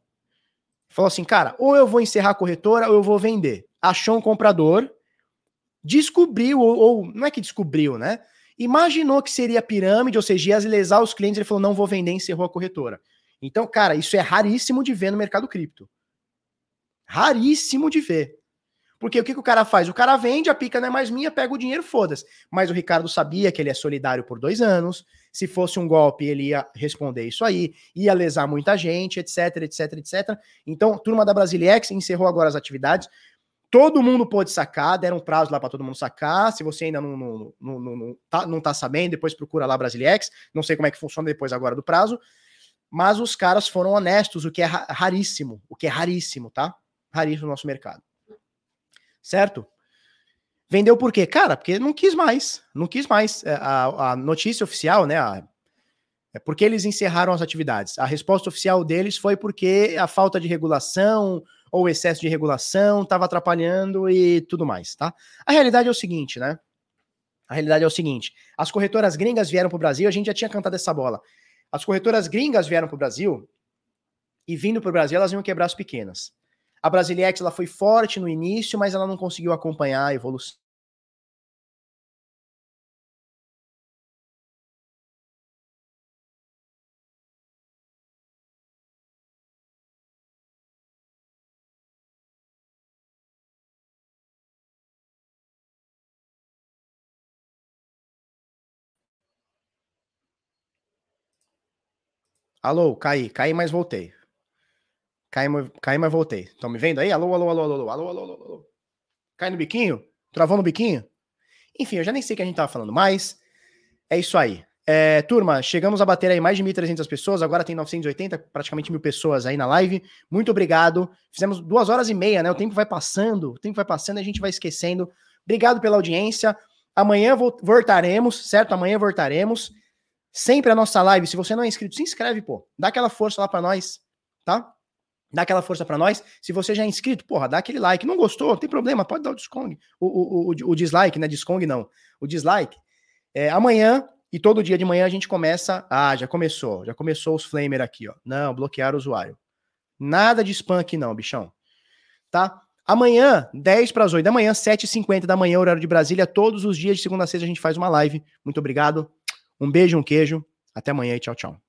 Falou assim, cara, ou eu vou encerrar a corretora ou eu vou vender achou um comprador, descobriu, ou, ou, não é que descobriu, né? Imaginou que seria pirâmide, ou seja, ia lesar os clientes, ele falou: não vou vender, encerrou a corretora. Então, cara, isso é raríssimo de ver no mercado cripto. Raríssimo de ver. Porque o que, que o cara faz? O cara vende, a pica não é mais minha, pega o dinheiro, foda-se. Mas o Ricardo sabia que ele é solidário por dois anos. Se fosse um golpe, ele ia responder isso aí, ia lesar muita gente, etc, etc, etc. Então, turma da Brasiliex encerrou agora as atividades. Todo mundo pôde sacar, deram prazo lá para todo mundo sacar. Se você ainda não, não, não, não, tá, não tá sabendo, depois procura lá Brasiliex. Não sei como é que funciona depois agora do prazo. Mas os caras foram honestos, o que é raríssimo. O que é raríssimo, tá? Raríssimo no nosso mercado certo? Vendeu por quê? Cara, porque não quis mais. Não quis mais. É, a, a notícia oficial, né? A, é porque eles encerraram as atividades. A resposta oficial deles foi porque a falta de regulação ou excesso de regulação estava atrapalhando e tudo mais, tá? A realidade é o seguinte, né? A realidade é o seguinte: as corretoras gringas vieram para o Brasil, a gente já tinha cantado essa bola. As corretoras gringas vieram para o Brasil e vindo para o Brasil elas iam quebrar as pequenas. A Brasilex ela foi forte no início, mas ela não conseguiu acompanhar a evolução. Alô, caí, caí, mas voltei. Caí, caí, mas voltei. Estão me vendo aí? Alô, alô, alô, alô, alô, alô, alô, alô. Cai no biquinho? Travou no biquinho? Enfim, eu já nem sei o que a gente tava falando mais. É isso aí. É, turma, chegamos a bater aí mais de 1.300 pessoas, agora tem 980, praticamente mil pessoas aí na live. Muito obrigado. Fizemos duas horas e meia, né? O tempo vai passando, o tempo vai passando e a gente vai esquecendo. Obrigado pela audiência. Amanhã voltaremos, certo? Amanhã voltaremos. Sempre a nossa live. Se você não é inscrito, se inscreve, pô. Dá aquela força lá para nós, tá? Dá aquela força para nós. Se você já é inscrito, porra, dá aquele like. Não gostou? Não tem problema, pode dar o descong. O, o, o, o dislike, né? Descong não. O dislike. É, amanhã e todo dia de manhã a gente começa. Ah, já começou. Já começou os flamer aqui, ó. Não, bloquear o usuário. Nada de spam aqui, não, bichão. Tá? Amanhã, 10 para as 8 da manhã, 7h50 da manhã, horário de Brasília. Todos os dias, de segunda a sexta, a gente faz uma live. Muito obrigado. Um beijo, um queijo. Até amanhã e tchau, tchau.